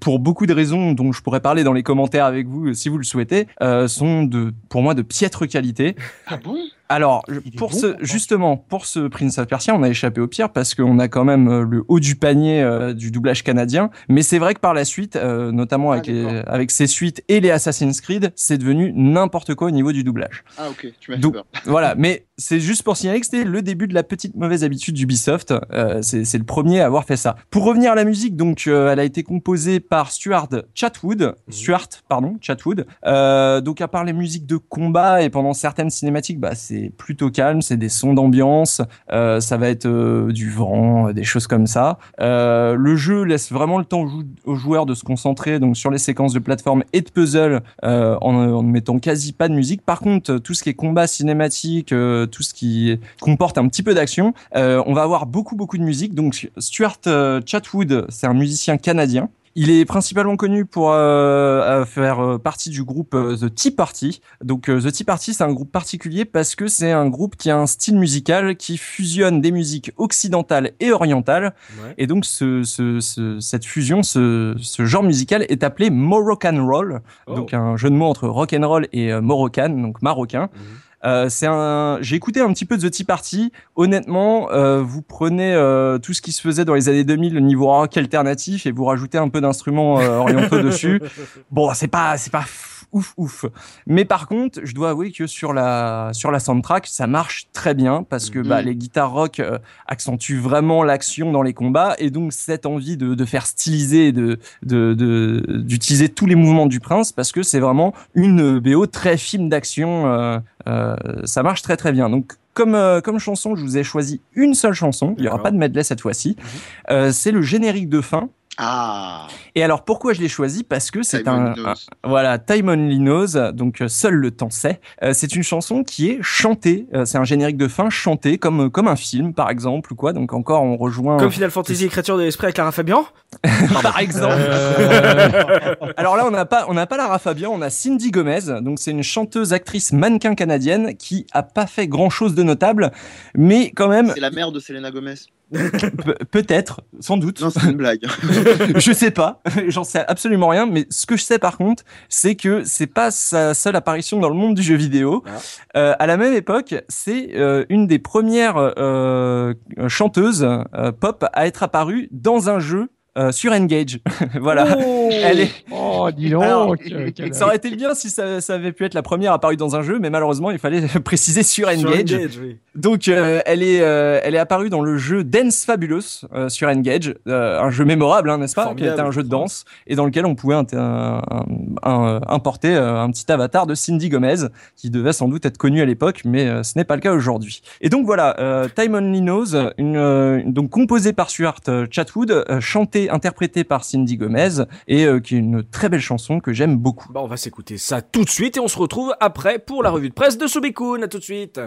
pour beaucoup de raisons dont je pourrais parler dans les commentaires avec vous si vous le souhaitez, euh, sont de, pour moi de piètre qualité. Ah bon? Alors, pour bon, ce, justement, pour ce Prince of Persia, on a échappé au pire parce qu'on a quand même euh, le haut du panier euh, du doublage canadien. Mais c'est vrai que par la suite, euh, notamment Ah, avec, les, d'accord. avec ses suites et les Assassin's Creed, c'est devenu n'importe quoi au niveau du doublage. Ah ok, tu m'as fait peur. voilà, mais c'est juste pour signaler que c'était le début de la petite mauvaise habitude d'Ubisoft. Euh, c'est le premier à avoir fait ça. Pour revenir à la musique, donc euh, elle a été composée par Stuart Chatwood, Stuart, pardon, Chatwood. Euh, donc à part les musiques de combat et pendant certaines cinématiques, bah c'est plutôt calme, c'est des sons d'ambiance, euh, ça va être euh, du vent, euh, des choses comme ça. Euh, le jeu laisse vraiment le temps aux, jou- aux joueurs de se concentrer donc sur les séquences de plateforme et de puzzle euh, en, en ne mettant quasi pas de musique. Par contre, tout ce qui est combat cinématique, euh, tout ce qui comporte un petit peu d'action, euh, on va avoir beaucoup beaucoup de musique. Donc Stuart euh, Chatwood, c'est un musicien canadien. Il est principalement connu pour euh, faire euh, partie du groupe The Tea Party. Donc The Tea Party, c'est un groupe particulier parce que c'est un groupe qui a un style musical qui fusionne des musiques occidentales et orientales. Ouais. Et donc ce, ce, ce- cette fusion, ce, ce genre musical est appelé Moroccan Roll. Oh. Donc un jeu de mots entre rock and roll et euh, Moroccan, donc marocain. Mhm. Euh, c'est un. J'ai écouté un petit peu de The Tea Party. Honnêtement, euh, vous prenez euh, tout ce qui se faisait dans les années 2000, le niveau rock alternatif, et vous rajoutez un peu d'instruments euh, orientaux dessus. Bon, c'est pas, c'est pas f- ouf ouf. Mais par contre, je dois avouer que sur la sur la soundtrack, ça marche très bien parce que bah, Mhm. les guitares rock euh, accentuent vraiment l'action dans les combats, et donc cette envie de, de faire styliser, de de de- d'utiliser tous les mouvements du prince, parce que c'est vraiment une BO très film d'action. euh, euh, ça marche très très bien. Donc comme, euh, comme chanson, je vous ai choisi une seule chanson. Il n'y aura pas de medley cette fois-ci. Euh, c'est le générique de fin. Ah. Et alors pourquoi je l'ai choisi? Parce que c'est un, voilà Time Only Knows, donc euh, seul le temps sait. Euh, c'est une chanson qui est chantée. Euh, c'est un générique de fin chanté comme comme un film par exemple ou quoi. Donc encore on rejoint Comme Final Fantasy Écriture de l'esprit avec Lara Fabian? Par exemple. Euh, Alors là, on n'a pas, on n'a pas Lara Fabian, on a Cindy Gomez. Donc c'est une chanteuse, actrice, mannequin canadienne qui a pas fait grand chose de notable, mais quand même C'est la mère de Selena Gomez. pe- peut-être, sans doute. Non, c'est une blague. je sais pas, j'en sais absolument rien, mais ce que je sais par contre, c'est que c'est pas sa seule apparition dans le monde du jeu vidéo. Ah. Euh, à la même époque, c'est euh, une des premières euh, chanteuses pop à être apparue dans un jeu euh, sur Engage. voilà. Elle est, Oh, dis donc. Alors, ça aurait été bien si ça, ça avait pu être la première apparue dans un jeu, mais malheureusement, il fallait préciser sur Sur Engage. Oui. Donc, euh, elle est, euh, elle est apparue dans le jeu Dance Fabulous euh, sur Engage, euh, un jeu mémorable, hein, n'est-ce pas, qui était un jeu de danse et dans lequel on pouvait un- un- importer euh, un petit avatar de Cindy Gomez, qui devait sans doute être connu à l'époque, mais euh, ce n'est pas le cas aujourd'hui. Et donc voilà, euh, Time Only Knows, une, euh, donc composée par Stuart Chatwood, euh, chantée, interprétée par Cindy Gomez, et euh, qui est une très belle chanson que j'aime beaucoup. Bah, on va s'écouter ça tout de suite et on se retrouve après pour la revue de presse de Sobekun. À tout de suite.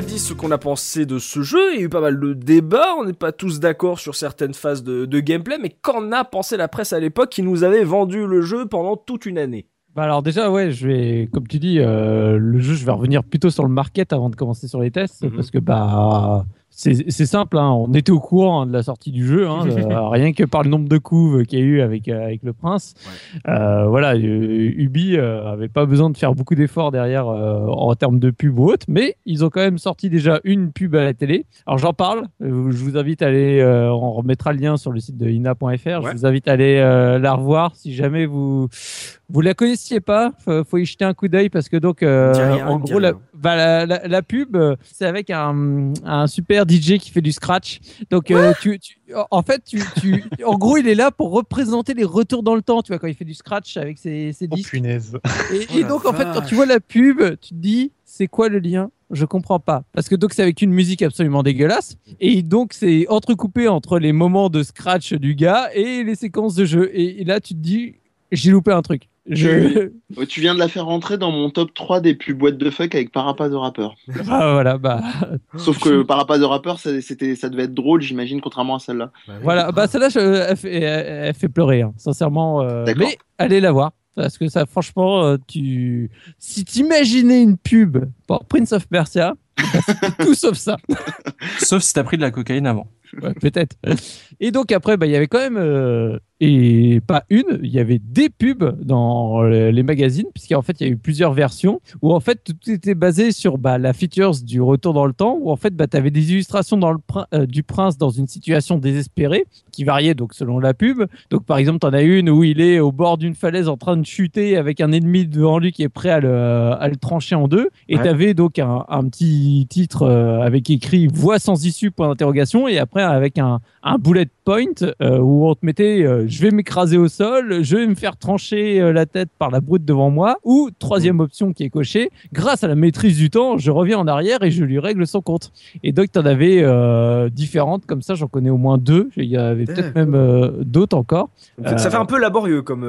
A dit ce qu'on a pensé de ce jeu, il y a eu pas mal de débats, on n'est pas tous d'accord sur certaines phases de, de gameplay, mais qu'en a pensé la presse à l'époque qui nous avait vendu le jeu pendant toute une année Bah alors déjà ouais, je vais comme tu dis euh, le jeu, je vais revenir plutôt sur le market avant de commencer sur les tests Mhm. parce que bah c'est simple, hein, on était au courant hein, de la sortie du jeu, hein, euh, rien que par le nombre de couves qu'il y a eu avec euh, avec le prince. Euh, voilà, Ubi avait pas besoin de faire beaucoup d'efforts derrière en termes de pub ou autre, mais ils ont quand même sorti déjà une pub à la télé. Alors j'en parle, je vous invite à aller, on remettra le lien sur le site de ina.fr. Ouais. Je vous invite à aller la revoir si jamais vous vous la connaissiez pas, faut, faut y jeter un coup d'œil parce que donc en gros la, bah, la, la- la pub c'est avec un, un super DJ qui fait du scratch. Donc euh, tu, tu- en fait tu, tu en gros il est là pour représenter les retours dans le temps, tu vois quand il fait du scratch avec ses, ses Oh disques. punaise. Et, Oh et donc en fait quand tu vois la pub, tu te dis c'est quoi le lien? Je comprends pas. Parce que donc c'est avec une musique absolument dégueulasse. Et donc c'est entrecoupé entre les moments de scratch du gars et les séquences de jeu. Et, et là tu te dis, j'ai loupé un truc. Je... Tu viens de la faire rentrer dans mon top 3 des plus boîtes de fuck avec Parapaz de rappeur. Ah, voilà, bah, Sauf que Parapaz de rappeur, ça, c'était, ça devait être drôle, j'imagine, contrairement à celle-là. voilà, bah celle-là, je- elle, fait, elle- elle fait pleurer, hein, sincèrement. euh, mais allez la voir. Parce que ça, franchement, euh, tu... si t'imaginais une pub pour Prince of Persia, bah, tout sauf ça. Sauf si t'as pris de la cocaïne avant. Ouais, peut-être. Et donc après, bah, il y avait quand même, euh, et pas une, il y avait des pubs dans le- les magazines, puisqu'en fait, il y a eu plusieurs versions, où en fait, tout était basé sur bah, la features du retour dans le temps, où en fait, bah, tu avais des illustrations dans le prin- euh, du prince dans une situation désespérée, qui variait donc selon la pub. Donc par exemple, tu en as une où il est au bord d'une falaise en train de chuter avec un ennemi devant lui qui est prêt à le, à le trancher en deux. Et Ouais. tu avais donc un, un petit titre euh, avec écrit voix sans issue, point d'interrogation, et après avec un, un bullet point euh, où on te mettait euh, je vais m'écraser au sol, je vais me faire trancher euh, la tête par la brute devant moi, ou troisième option qui est cochée, grâce à la maîtrise du temps, je reviens en arrière et je lui règle son compte. Et donc tu en avais différentes comme ça, j'en connais au moins deux, il y avait peut-être même d'autres encore. Ça fait- un peu laborieux comme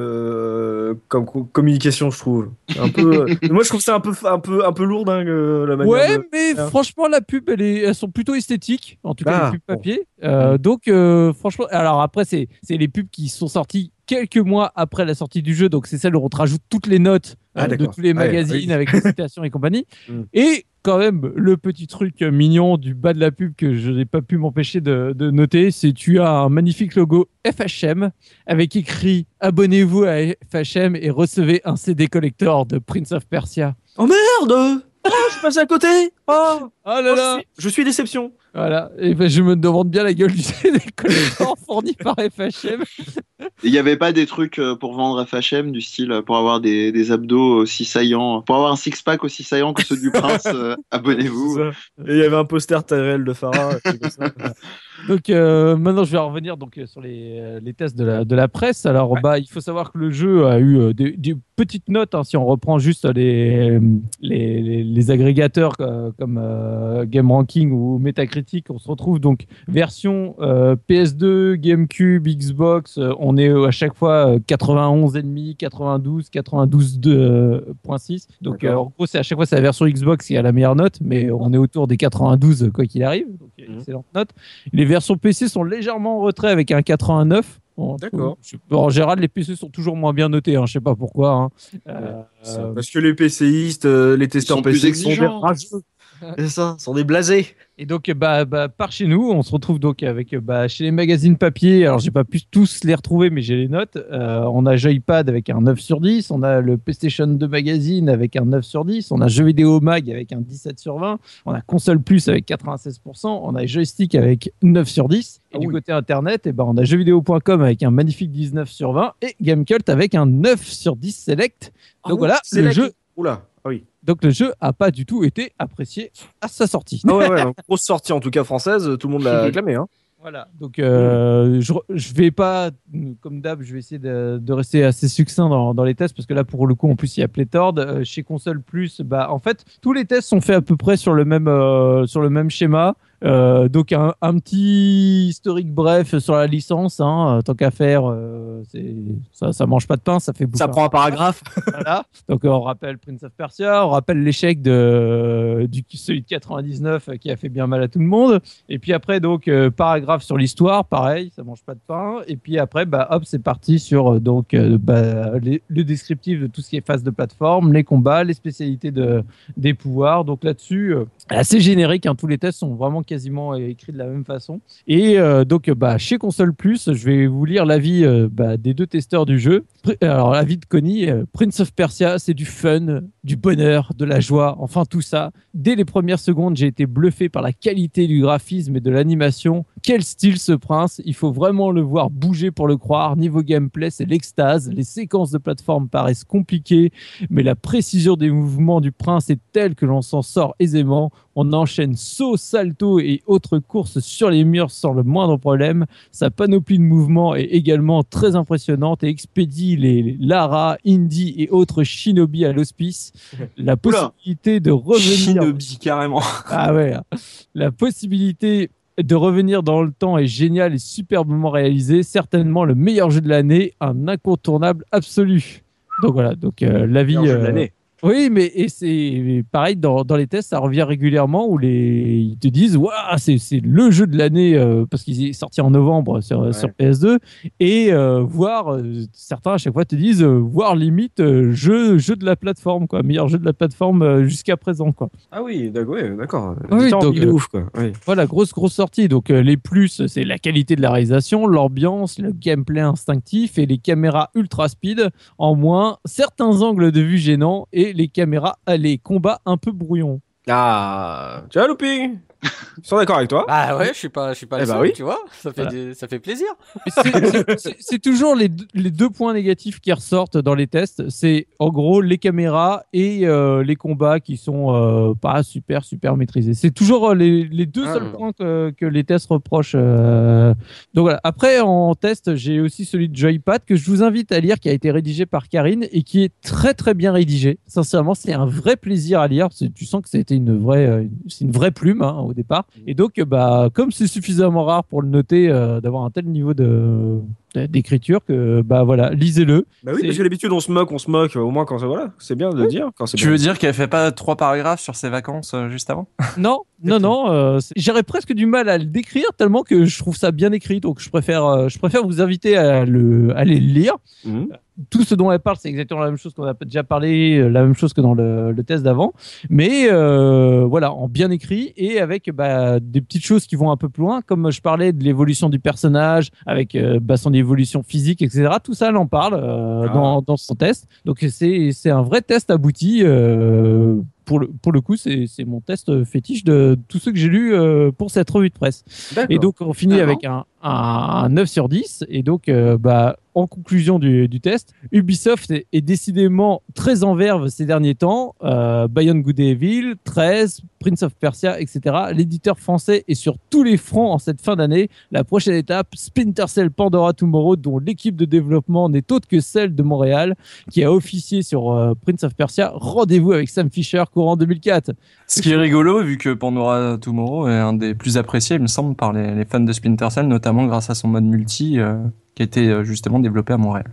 comme co- communication, je trouve. Un peu. moi, je trouve ça un peu un peu un peu lourdingue la manière. Ouais, de- mais franchement, la pub, elle est, elles sont plutôt esthétiques, en tout cas Ah, les pubs bon. Euh, Donc, euh, franchement, alors après, c'est c'est les pubs qui sont sorties quelques mois après la sortie du jeu, donc c'est celle où on te rajoute toutes les notes Ah, euh, de tous les Ouais, magazines oui. avec les citations et compagnie. Mm. Et quand même, le petit truc mignon du bas de la pub que je n'ai pas pu m'empêcher de, de noter, c'est tu as un magnifique logo FHM avec écrit abonnez-vous à FHM et recevez un CD collector de Prince of Persia. Oh merde Oh, je suis passé à côté Oh, Oh Oh, là là je, suis, je suis déception. Voilà, et ben, je me demande bien la gueule du CD collector fourni par FHM. Il n'y avait pas des trucs euh, pour vendre FHM du style euh, pour avoir des, des abdos aussi saillants, pour avoir un six-pack aussi saillant que ceux du prince, euh, abonnez-vous. Et il y avait un poster Tyrell de Farah. Donc euh, maintenant, je vais revenir donc sur les, les tests de la, de la presse. Alors, bah, il faut savoir que le jeu a eu des, des petites notes. hein, si on reprend juste les, les, les- les agrégateurs comme euh, Game Ranking ou Metacritic, on se retrouve donc version euh, PS2, GameCube, Xbox. euh, on est euh, à chaque fois euh, 91,5, 92, 92,6. euh, donc, euh, en gros, c'est à chaque fois c'est la version Xbox qui a la meilleure note, mais on est autour des 92 quoi qu'il arrive. Donc, Mhm. excellente note. Les versions PC sont légèrement en retrait avec un 89. Bon, D'accord. En général, les PC sont toujours moins bien notés. Hein, je sais pas pourquoi. hein. Euh, euh, Parce que les PCistes, euh, les testeurs sont PC sont rageux. C'est ça, sont des blasés. Et donc, bah, bah, par chez nous, on se retrouve donc avec bah, chez les magazines papier. Alors, j'ai pas pu tous les retrouver, mais j'ai les notes. Euh, on a Joypad avec un 9 sur 10. On a le PlayStation 2 Magazine avec un 9 sur 10. On a Jeux vidéo Mag avec un 17 sur 20. On a Console Plus avec 96%. On a Joystick avec 9 sur 10. Et Ah du oui. côté internet, et ben, on a jeuxvideo.com avec un magnifique 19 sur 20. Et Gamecult avec un 9 sur 10 Select. Donc voilà, c'est le la jeu, Oula, ah oui. Donc le jeu a pas du tout été apprécié à sa sortie. Ah ouais, grosse sortie en tout cas française, tout le monde l'a acclamé. Hein. Voilà, donc euh, je, je vais pas, comme d'hab, je vais essayer de, de rester assez succinct dans, dans les tests parce que là, pour le coup, en plus, il y a pléthore. Euh, chez Console Plus, bah, en fait, tous les tests sont faits à peu près sur le même, euh, sur le même schéma. Euh, donc un, un petit historique bref sur la licence, hein, tant qu'à faire, euh, ça, ça mange pas de pain, ça fait Ça prend un paragraphe. voilà. Donc euh, on rappelle Prince of Persia, on rappelle l'échec de du celui de 99 euh, qui a fait bien mal à tout le monde. Et puis après donc euh, paragraphe sur l'histoire, pareil, ça mange pas de pain. Et puis après bah hop c'est parti sur euh, donc euh, bah, les- le descriptif de tout ce qui est phase de plateforme, les combats, les spécialités de des pouvoirs. Donc là-dessus euh, assez générique. hein, tous les tests sont vraiment quasiment euh, écrits de la même façon. Et euh, donc, bah, chez Console Plus, je vais vous lire l'avis euh, bah, des deux testeurs du jeu. Alors, l'avis de Connie, Prince of Persia, c'est du fun, du bonheur, de la joie, enfin tout ça. Dès les premières secondes, j'ai été bluffé par la qualité du graphisme et de l'animation. Quel style ce prince? Il faut vraiment le voir bouger pour le croire. Niveau gameplay, c'est l'extase. Les séquences de plateforme paraissent compliquées, mais la précision des mouvements du prince est telle que l'on s'en sort aisément. On enchaîne saut, salto et autres courses sur les murs sans le moindre problème. Sa panoplie de mouvements est également très impressionnante et expédie les les Lara, Indy et autres shinobi à l'hospice. La possibilité de revenir Shinobi, carrément. ah ouais. hein. La possibilité de revenir dans le temps est géniale et superbement réalisée. Certainement le meilleur jeu de l'année, un incontournable absolu. Donc voilà, donc euh, l'avis. Euh, l'année. Oui, mais et c'est pareil dans, dans les tests, ça revient régulièrement où les ils te disent waouh c'est c'est le jeu de l'année euh, parce qu'il est sorti en novembre sur, sur PS2 et euh, voir euh, certains à chaque fois te disent euh, voir limite jeu jeu de la plateforme quoi meilleur jeu de la plateforme jusqu'à présent quoi. Ah oui, d'accord, ouais, d'accord. Oui, donc, il est ouf quoi. Oui. Voilà, grosse, grosse sortie. Donc, les plus, c'est la qualité de la réalisation, l'ambiance, le gameplay instinctif et les caméras ultra speed. En moins, certains angles de vue gênants et les caméras, euh, les combats un peu brouillons. Ah, tu vois, Looping Ils sont d'accord avec toi Bah ouais, je suis pas, je suis pas Eh le bah seul, oui. tu vois. Ça fait, Voilà. des- ça fait plaisir. C'est- toujours les, deux- les deux points négatifs qui ressortent dans les tests. C'est en gros les caméras et euh, les combats qui sont euh, pas super, super maîtrisés. C'est toujours euh, les, les deux Ah, seuls d'accord. points que, que les tests reprochent. euh. Donc voilà. Après, en test, j'ai aussi celui de Joypad que je vous invite à lire, qui a été rédigé par Karine et qui est très, très bien rédigé. Sincèrement, c'est un vrai plaisir à lire. Tu sens que c'était une vraie, c'est une vraie plume hein, au départ. Et donc, bah, comme c'est suffisamment rare pour le noter, euh, d'avoir un tel niveau de d'écriture que bah voilà lisez-le Bah oui, parce que d'habitude on se moque, on se moque. Au moins quand ça, voilà, c'est bien de le dire. Quand c'est Tu bien. veux dire qu'elle fait pas trois paragraphes sur ses vacances euh, juste avant? Non non non euh, j'aurais presque du mal à le décrire tellement que je trouve ça bien écrit donc je préfère euh, je préfère vous inviter à le aller le lire Mhm. tout ce dont elle parle, c'est exactement la même chose qu'on a déjà parlé, la même chose que dans le, le test d'avant, mais euh, voilà, en bien écrit et avec bah, des petites choses qui vont un peu plus loin, comme je parlais de l'évolution du personnage, avec euh, bah, son évolution physique, etc. Tout ça, elle en parle euh, Ah. dans, dans son test. Donc c'est un vrai test abouti. euh, pour le, pour le coup, c'est mon test fétiche de tous ceux que j'ai lus euh, pour cette revue de presse. Et donc, on finit avec un, un, un 9 sur 10. Et donc, euh, bah, en conclusion du, test, Ubisoft est, décidément très en verve ces derniers temps. Euh, Beyond Good Evil, 13, Prince of Persia, etc. L'éditeur français est sur tous les fronts en cette fin d'année. La prochaine étape, Splinter Cell Pandora Tomorrow, dont l'équipe de développement n'est autre que celle de Montréal, qui a officié sur euh, Prince of Persia. Rendez-vous avec Sam Fisher courant 2004. Ce qui est rigolo, vu que Pandora Tomorrow est un des plus appréciés, il me semble, par les, les fans de Splinter Cell, notamment grâce à son mode multi, euh, qui a été euh, justement développé à Montréal.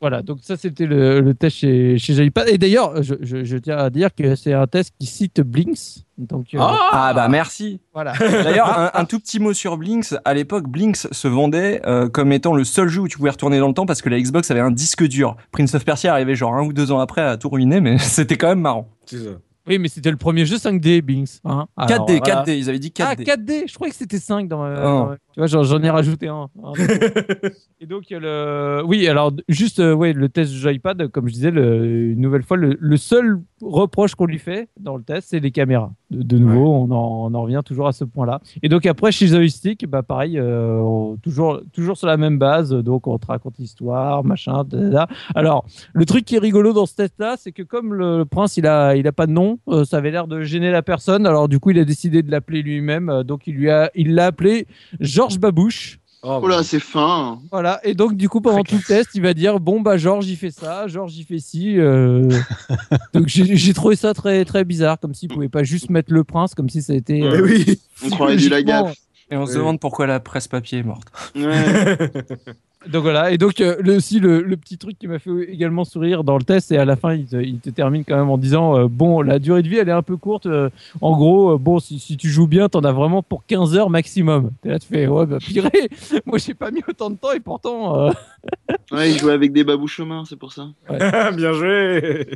Voilà, donc ça c'était le, le test chez, chez Joypad. Et d'ailleurs, je, je, je tiens à dire que c'est un test qui cite Blinks. Donc, euh, Ah bah merci voilà. D'ailleurs, un, un tout petit mot sur Blinks. À l'époque, Blinks se vendait euh, comme étant le seul jeu où tu pouvais retourner dans le temps parce que la Xbox avait un disque dur. Prince of Persia arrivait genre un ou deux ans après à tout ruiner, mais c'était quand même marrant. C'est ça. Oui, mais c'était le premier jeu 5D, Blinks. Hein. Alors, 4D, voilà. 4D, ils avaient dit 4D. Ah, 4D Je croyais que c'était 5 dans ma- Oh. Vois, j'en- ai rajouté un. Et donc, le... oui, alors, juste, euh, ouais, le test Joypad, comme je disais, le- une nouvelle fois, le, le seul reproche qu'on lui fait dans le test, c'est les caméras. De, de nouveau, on, en, on en revient toujours à ce point-là. Et donc, après, chez Joystick, bah, pareil, euh, on- toujours, toujours sur la même base. Donc, on te raconte l'histoire, machin, da, da, da. Alors, le truc qui est rigolo dans ce test-là, c'est que comme le, le prince, il a, il a pas de nom, euh, ça avait l'air de gêner la personne. Alors, du coup, il a décidé de l'appeler lui-même. euh, donc, il lui a, il l'a appelé Georges Babouche. Oh là, c'est fin. Voilà, et donc du coup pendant tout le test, il va dire bon bah Georges il fait ça, Georges il fait ci. euh. donc j'ai trouvé ça très très bizarre, comme s'il pouvait pas juste mettre le prince, comme si ça a été. Eh oui. On croirait du lagaffe. Et on se demande pourquoi la presse papier est morte. Ouais. Donc voilà, et donc euh, le, aussi le, le petit truc qui m'a fait également sourire dans le test, c'est à la fin il te, il te termine quand même en disant euh, bon la durée de vie elle est un peu courte, euh, en gros euh, bon si, si tu joues bien t'en as vraiment pour 15 heures maximum. Et là tu fais ouais bah purée, moi j'ai pas mis autant de temps et pourtant euh, ouais, il jouait avec des babous chemins, c'est pour ça. Bien joué.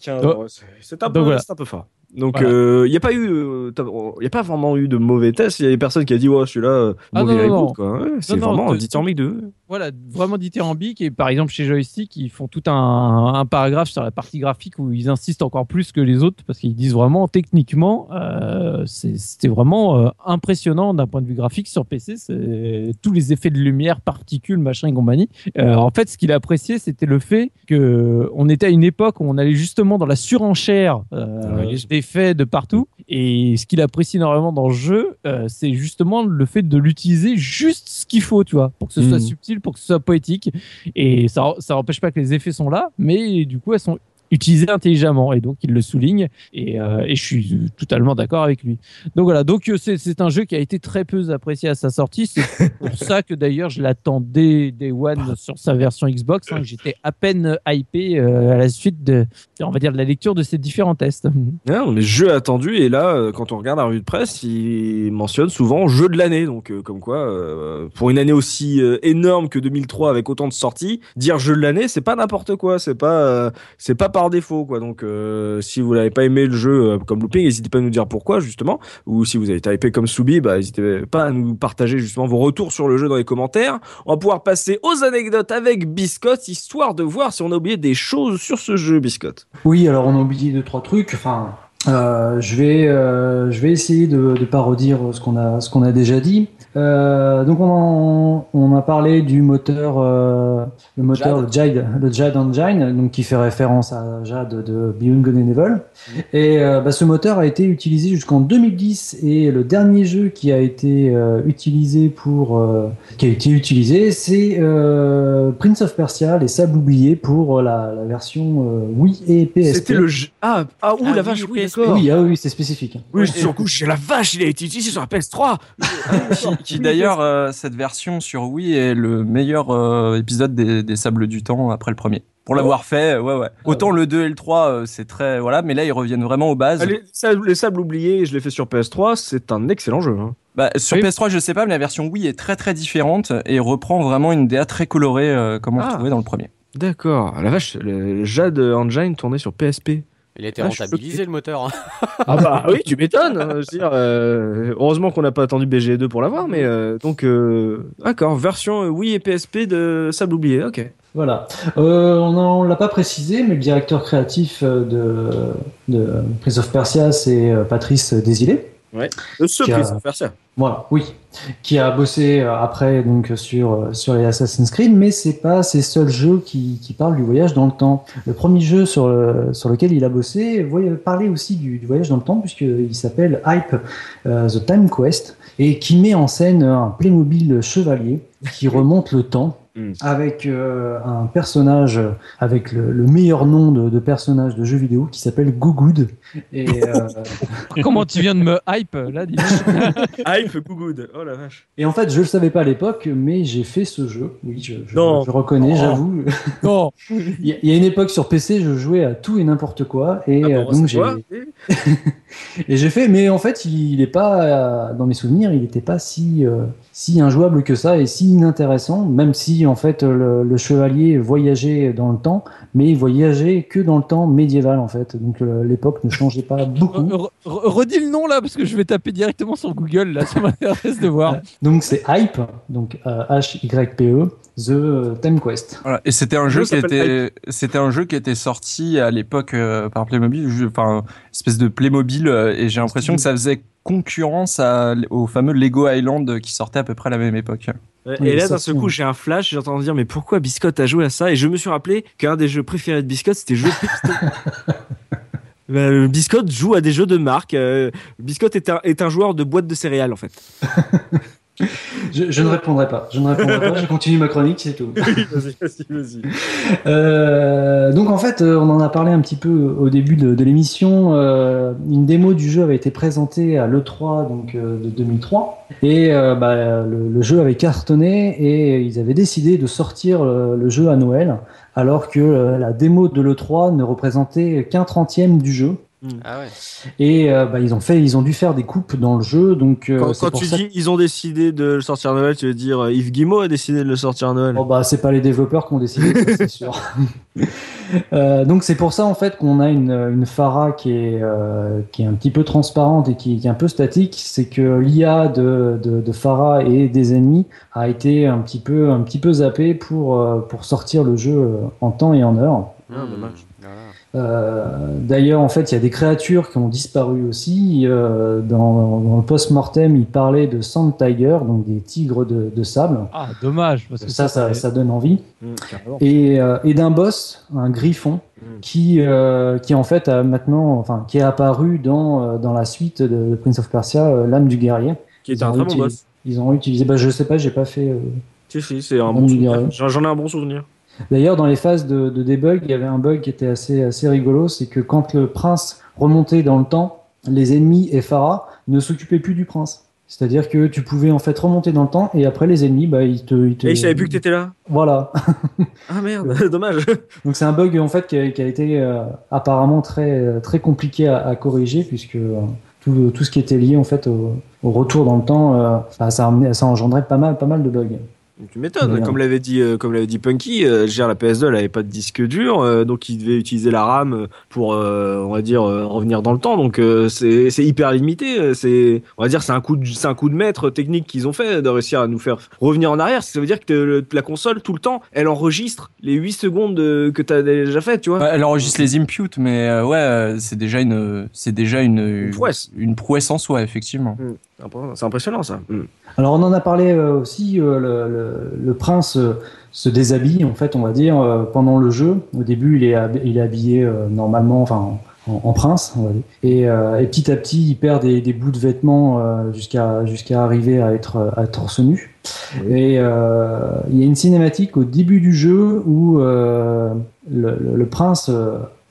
Tiens, c'est- un, peu- voilà. c'est un peu fort. Donc, Voilà. il n'y a pas eu, euh, y a pas vraiment eu de mauvais tests. Il y a personne qui a dit, ouais, celui-là, Ah, mauvais non, non, reboot, non. quoi. Ouais, c'est non, vraiment te- dithyrambique de. Voilà, vraiment dithyrambique. Et par exemple, chez Joystick, ils font tout un, un paragraphe sur la partie graphique où ils insistent encore plus que les autres parce qu'ils disent vraiment, techniquement, euh, c'était vraiment euh, impressionnant d'un point de vue graphique sur PC. Tous les effets de lumière, particules, machin et compagnie. Euh, en fait, ce qu'il a apprécié, c'était le fait que on était à une époque où on allait justement dans la surenchère euh, Ouais. d'effets de partout. Et ce qu'il apprécie énormément dans le jeu, c'est justement le fait de l'utiliser juste ce qu'il faut, tu vois, pour que ce soit Mhm. subtil, pour que ce soit poétique. Et ça, n'empêche pas que les effets sont là, mais du coup, elles sont utilisées intelligemment. Et donc, il le souligne. Et, euh, et je suis totalement d'accord avec lui. Donc voilà, donc euh, c'est un jeu qui a été très peu apprécié à sa sortie. C'est pour ça que d'ailleurs, je l'attendais Day One sur sa version Xbox. hein, J'étais à peine hypé euh, à la suite de, on va dire, de la lecture de ces différents tests. Ouais, on est jeu attendu et là, quand on regarde la revue de presse, il mentionne souvent jeu de l'année. Donc, comme quoi, pour une année aussi énorme que 2003 avec autant de sorties, dire jeu de l'année, c'est pas n'importe quoi. C'est pas, c'est pas par défaut, quoi. Donc, euh, si vous n'avez pas aimé le jeu euh, comme Looping, n'hésitez pas à nous dire pourquoi justement. Ou si vous avez été hypé comme Soubi, bah, n'hésitez pas à nous partager justement vos retours sur le jeu dans les commentaires. On va pouvoir passer aux anecdotes avec Biscotte, histoire de voir si on a oublié des choses sur ce jeu, Biscotte. Oui, alors on a oublié deux trois trucs. Enfin, euh, je vais je vais essayer de de pas redire ce qu'on a ce qu'on a déjà dit. Euh, donc on en- on a parlé du moteur euh, le moteur Jade le Jade Engine donc qui fait référence à Jade de Beyond Good and Evil. Et euh, bah, ce moteur a été utilisé jusqu'en 2010 et le dernier jeu qui a été euh, utilisé pour euh, qui a été utilisé c'est euh, Prince of Persia les sables oubliés pour la, la version euh, Wii et PSP. C'était le jeu. Ah, ah, ouh, Ah la vache, oui, d'accord. Oui, ah oui, c'est spécifique. Oui, sur le coup, j'ai la vache, il a été utilisé sur la PS3. qui, d'ailleurs, euh, cette version sur Wii est le meilleur euh, épisode des, des Sables du Temps après le premier. Pour l'avoir fait, euh, ouais, ouais. Autant le 2 et le 3, euh, c'est très. Voilà, mais là, ils reviennent vraiment aux bases. Ah, les, sables, les sables oubliés, je l'ai fait sur PS3, c'est un excellent jeu. hein. Bah, sur Oui. PS3, je sais pas, mais la version Wii est très très différente et reprend vraiment une DA très colorée comme on Ah. le trouvait dans le premier. D'accord. La vache, le Jade Engine tournait sur PSP. Il a été Ah, rentabilisé le moteur. hein. Ah bah oui, tu m'étonnes. hein, je veux dire, euh, heureusement qu'on n'a pas attendu BG2 pour l'avoir, mais euh, donc euh, d'accord, version Wii et PSP de Sable oublié. Ok. Voilà. Euh, on ne l'a pas précisé, mais le directeur créatif de, de Prince of Persia, c'est Patrice Désilé. Le seul Qui a-. Voilà, oui, qui a bossé euh, après donc sur euh, sur les Assassin's Creed, mais c'est pas ses seuls jeux qui, qui parlent du voyage dans le temps. Le premier jeu sur le, sur lequel il a bossé voy- parlait aussi du, du voyage dans le temps puisqu'il s'appelle Hype euh, the Time Quest et qui met en scène un Playmobil chevalier qui remonte le temps. Mm. Avec euh, un personnage avec le, le meilleur nom de, de personnage de jeu vidéo qui s'appelle Gougoud. Et euh, Comment tu viens de me hype là dis. Hype good. Oh la vache. Et en fait, je le savais pas à l'époque, mais j'ai fait ce jeu. Oui, je, je, Non. je reconnais, Oh. j'avoue. Non. Il y, a- il y a une époque sur PC, je jouais à tout et n'importe quoi, et Ah, euh, bon, donc j'ai quoi et j'ai fait. Mais en fait, il est pas euh, dans mes souvenirs, il n'était pas si euh, si injouable que ça et si inintéressant. Même si en fait le, le chevalier voyageait dans le temps, mais il voyageait que dans le temps médiéval en fait. Donc euh, l'époque ne changeait pas beaucoup. Re- re- redis le nom là parce que je vais taper directement sur Google là, ça m'intéresse de voir. Donc c'est Hype, donc H Y P E, The euh, Time Quest. Voilà. Et c'était un jeu jeu qui était, c'était un jeu qui était sorti à l'époque euh, par Playmobil, enfin, espèce de Playmobil, euh, et j'ai l'impression que ça faisait concurrence à, au fameux Lego Island qui sortait à peu près à la même époque. Ouais, Oui, et là, d'un seul coup, j'ai un flash, j'entends dire, mais pourquoi Biscotte a joué à ça? Et je me suis rappelé qu'un des jeux préférés de Biscotte, c'était jeu Ben, le Biscotte joue à des jeux de marque. Euh, Biscotte est un, est un joueur de boîte de céréales, en fait. je, je ne répondrai pas. Je ne répondrai pas. Je continue ma chronique, c'est tout. vas-y, vas-y, vas-y. Euh, donc en fait, euh, on en a parlé un petit peu au début de, de l'émission. Euh, une démo du jeu avait été présentée à l'E3 donc euh, de 2003 et bah, le, le jeu avait cartonné et ils avaient décidé de sortir le, le jeu à Noël alors que la démo de l'E3 ne représentait qu'un trentième du jeu. Ah ouais. Et euh, bah, ils ont fait, ils ont dû faire des coupes dans le jeu, donc euh, Quand, c'est quand pour tu ça dis ils ont décidé de le sortir à Noël, tu veux dire euh, Yves Guillemot a décidé de le sortir à Noël? Oh bah c'est pas les développeurs qui ont décidé, c'est sûr. Euh, donc c'est pour ça en fait qu'on a une, une Farah qui est euh, qui est un petit peu transparente et qui, qui est un peu statique. C'est que l'IA de, de, de Farah et des ennemis a été un petit peu un petit peu zappé pour euh, pour sortir le jeu en temps et en heure. Ah, dommage. Euh, D'ailleurs, en fait, il y a des créatures qui ont disparu aussi. Euh, dans, dans le post-mortem, il parlait de Sand Tiger, donc des tigres de, de sable. Ah, dommage. Parce que Ça, ça, ça donne envie. Mmh. Et, euh, et d'un boss, un griffon, Mm. qui, euh, qui en fait a maintenant, enfin, qui est apparu dans, dans la suite de, Prince of Persia, euh, l'âme du guerrier. Qui était Ils un ont très bon utilisé- boss. Ils ont utilisé, bah, je sais pas, j'ai pas fait. euh, Si, si, c'est un bon souvenir. j'en ai un bon souvenir. D'ailleurs, dans les phases de, de debug, il y avait un bug qui était assez, assez rigolo, c'est que quand le prince remontait dans le temps, les ennemis et Farah ne s'occupaient plus du prince. C'est-à-dire que tu pouvais en fait remonter dans le temps et après les ennemis, bah, ils te, ils te... Et il savait plus que t'étais là Voilà. Ah merde, dommage. Donc c'est un bug en fait qui a, qui a été euh, apparemment très très compliqué à, à corriger puisque euh, tout, tout ce qui était lié en fait au, au retour dans le temps, euh, bah, ça, ça engendrait pas mal pas mal de bugs. Tu m'étonnes. Comme l'avait dit, euh, comme l'avait dit Punky, euh, dire, la PS2 elle avait pas de disque dur, euh, donc il devait utiliser la RAM pour, euh, on va dire, revenir dans le temps. Donc c'est c'est hyper limité. C'est, on va dire, c'est un coup de, c'est un coup de maître technique qu'ils ont fait de réussir à nous faire revenir en arrière. Ça veut dire que le- la console tout le temps, elle enregistre les 8 secondes que t'as déjà fait, tu vois. Elle enregistre les inputs, mais ouais, c'est déjà une, c'est déjà une, Une prouesse. une prouesse en soi, effectivement. Impressionnant, C'est impressionnant ça. Mm. Alors on en a parlé euh, aussi, euh, le, le, le prince euh, se déshabille en fait on va dire pendant le jeu. Au début il est, hab- il est habillé normalement, enfin en, en prince on va dire. Et, et petit à petit il perd des, des bouts de vêtements jusqu'à jusqu'à arriver à être à torse nu. Et il y a une cinématique au début du jeu où le, le- prince,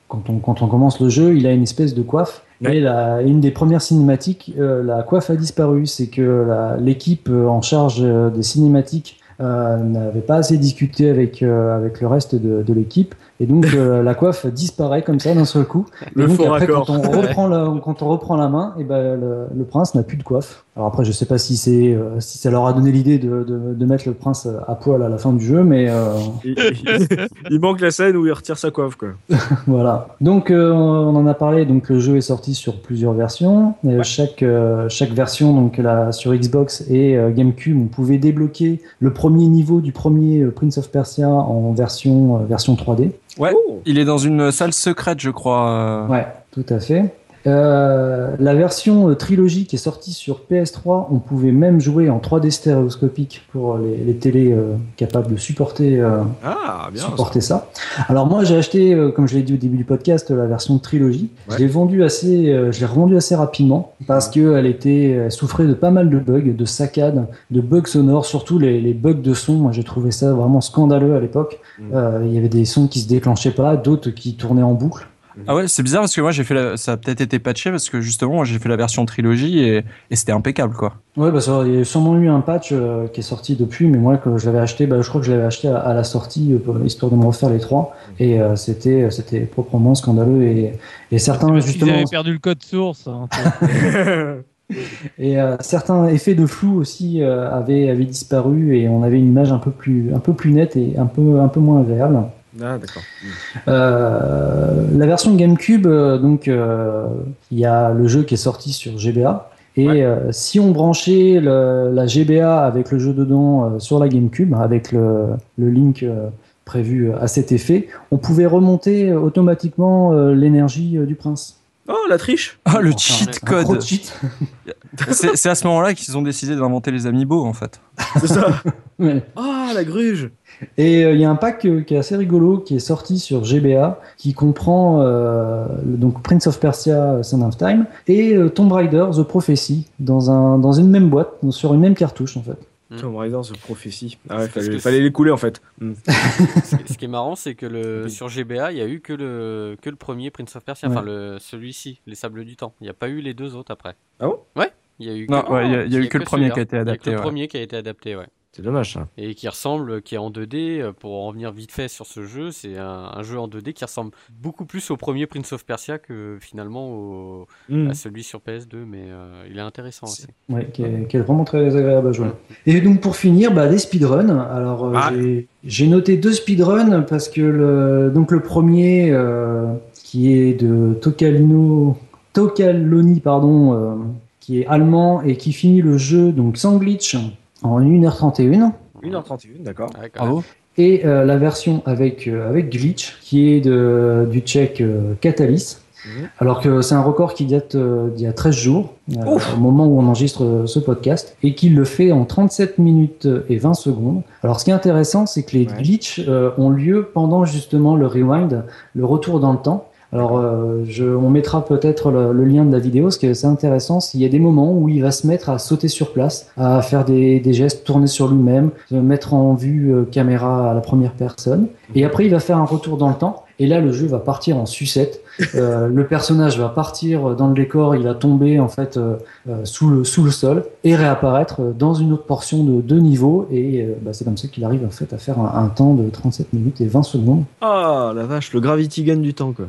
quand on, quand on commence le jeu, il a une espèce de coiffe. Et la, une des premières cinématiques, euh, la coiffe a disparu. C'est que la- l'équipe euh, en charge euh, des cinématiques euh, n'avait pas assez discuté avec, euh, avec le reste de, de l'équipe. Et donc euh, la coiffe disparaît comme ça d'un seul coup. Et Le donc faux après, raccord. quand on reprend la, quand on reprend la main, et ben le, le prince n'a plus de coiffe. Alors après, je sais pas si c'est euh, si ça leur a donné l'idée de, de, de mettre le prince à poil à la fin du jeu, mais euh, Il, il- il manque la scène où il retire sa coiffe, quoi. voilà. Donc euh, on en a parlé. Donc le jeu est sorti sur plusieurs versions. Chaque euh, chaque version, donc là sur Xbox et euh, GameCube, on pouvait débloquer le premier niveau du premier Prince of Persia en version euh, version 3D. Ouais. Oh. Il est dans une salle secrète, je crois. euh. Ouais, tout à fait. Euh, la version euh, trilogie qui est sortie sur PS3, on pouvait même jouer en 3D stéréoscopique pour les, les télés euh, capables de supporter, euh, Ah, bien. supporter ça. Alors moi j'ai acheté, euh, comme je l'ai dit au début du podcast, la version trilogie. Ouais. Je l'ai vendue assez, euh, je l'ai revendue assez rapidement parce que elle était, elle souffrait de pas mal de bugs, de saccades, de bugs sonores, surtout les, les bugs de son. Moi j'ai trouvé ça vraiment scandaleux à l'époque. Mm. Euh, Il y avait des sons qui se déclenchaient pas, d'autres qui tournaient en boucle. Ah ouais, c'est bizarre parce que moi j'ai fait la... ça a peut-être été patché parce que justement j'ai fait la version trilogie et, et c'était impeccable quoi. Ouais, bah ça, il y a sûrement eu un patch euh, qui est sorti depuis, mais moi, que je l'avais acheté, bah, je crois que je l'avais acheté à, à la sortie, euh, pour- histoire de me refaire les trois. Et euh, c'était, c'était proprement scandaleux. Et, et certains, Ils justement, avaient perdu le code source. hein, et euh, certains effets de flou aussi euh, avaient, avaient disparu, et on avait une image un peu plus, un peu plus nette et un peu, un peu moins agréable. Ah, d'accord. Euh, la version GameCube, euh, donc, euh, il y a le jeu qui est sorti sur GBA. Et Ouais. euh, si on branchait le- la GBA avec le jeu dedans euh, sur la GameCube, avec le, le link euh, prévu à cet effet, on pouvait remonter automatiquement euh, l'énergie euh, du prince. Oh, la triche. Ah le Enfin, cheat code. cheat. C'est à ce moment-là qu'ils ont décidé d'inventer les amiibo en fait. C'est ça. Ouais. Ah, la gruge. Et euh, il y a un pack euh, qui est assez rigolo qui est sorti sur GBA qui comprend euh, donc Prince of Persia Son of Time et euh, Tomb Raider The Prophecy dans un dans une même boîte donc sur une même cartouche en fait. Mm. Tomb Raider The Prophecy. Ah ouais, fallait, fallait les couler en fait. Mm. ce, qui- est marrant, c'est que le, sur GBA, il y a eu que le, que le premier Prince of Persia, Ouais. enfin le, celui-ci, Les Sables du Temps. Il n'y a pas eu les deux autres après. Ah bon? Ouais, il y a eu Non, que, ouais, y a- y a eu que le premier qui a été Il y a que adapté, le ouais. premier qui a été adapté, ouais. C'est dommage ça. Et qui ressemble, qui est en 2D, euh, pour en revenir vite fait sur ce jeu, c'est un, un jeu en 2D qui ressemble beaucoup plus au premier Prince of Persia que finalement au, Mm. à celui sur PS2, mais euh, il est intéressant aussi. Ouais, qui est, qui est vraiment très agréable à jouer. Et donc pour finir, bah, des speedruns. Alors euh, Ah. j'ai- j'ai noté deux speedruns parce que le, donc le premier euh, qui est de Tokalino, Tokaloni pardon, euh, qui est allemand et qui finit le jeu donc sans glitch en 1h31. 1h31, d'accord. Ouais. Bravo. Et euh, la version avec, euh, avec glitch qui est de, du tchèque euh, Catalyst. Mhm. Alors que c'est un record qui date euh, d'il y a 13 jours, euh, au moment où on enregistre ce podcast, et qui le fait en 37 minutes et 20 secondes. Alors ce qui est intéressant, c'est que les Ouais. glitches euh, ont lieu pendant justement le rewind, le retour dans le temps. Alors euh, on mettra peut-être le, lien de la vidéo, parce que c'est intéressant, s'il y a des moments où il va se mettre à sauter sur place, à faire des, gestes, tourner sur lui-même, se mettre en vue euh, caméra à la première personne, et après il va faire un retour dans le temps, et là le jeu va partir en sucette. Euh, le personnage va partir dans le décor, il va tomber en fait sous, le, sous le sol et réapparaître dans une autre portion de deux niveaux, et bah, c'est comme ça qu'il arrive en fait à faire un, temps de 37 minutes et 20 secondes. Ah la vache, le Gravity Gun du temps quoi.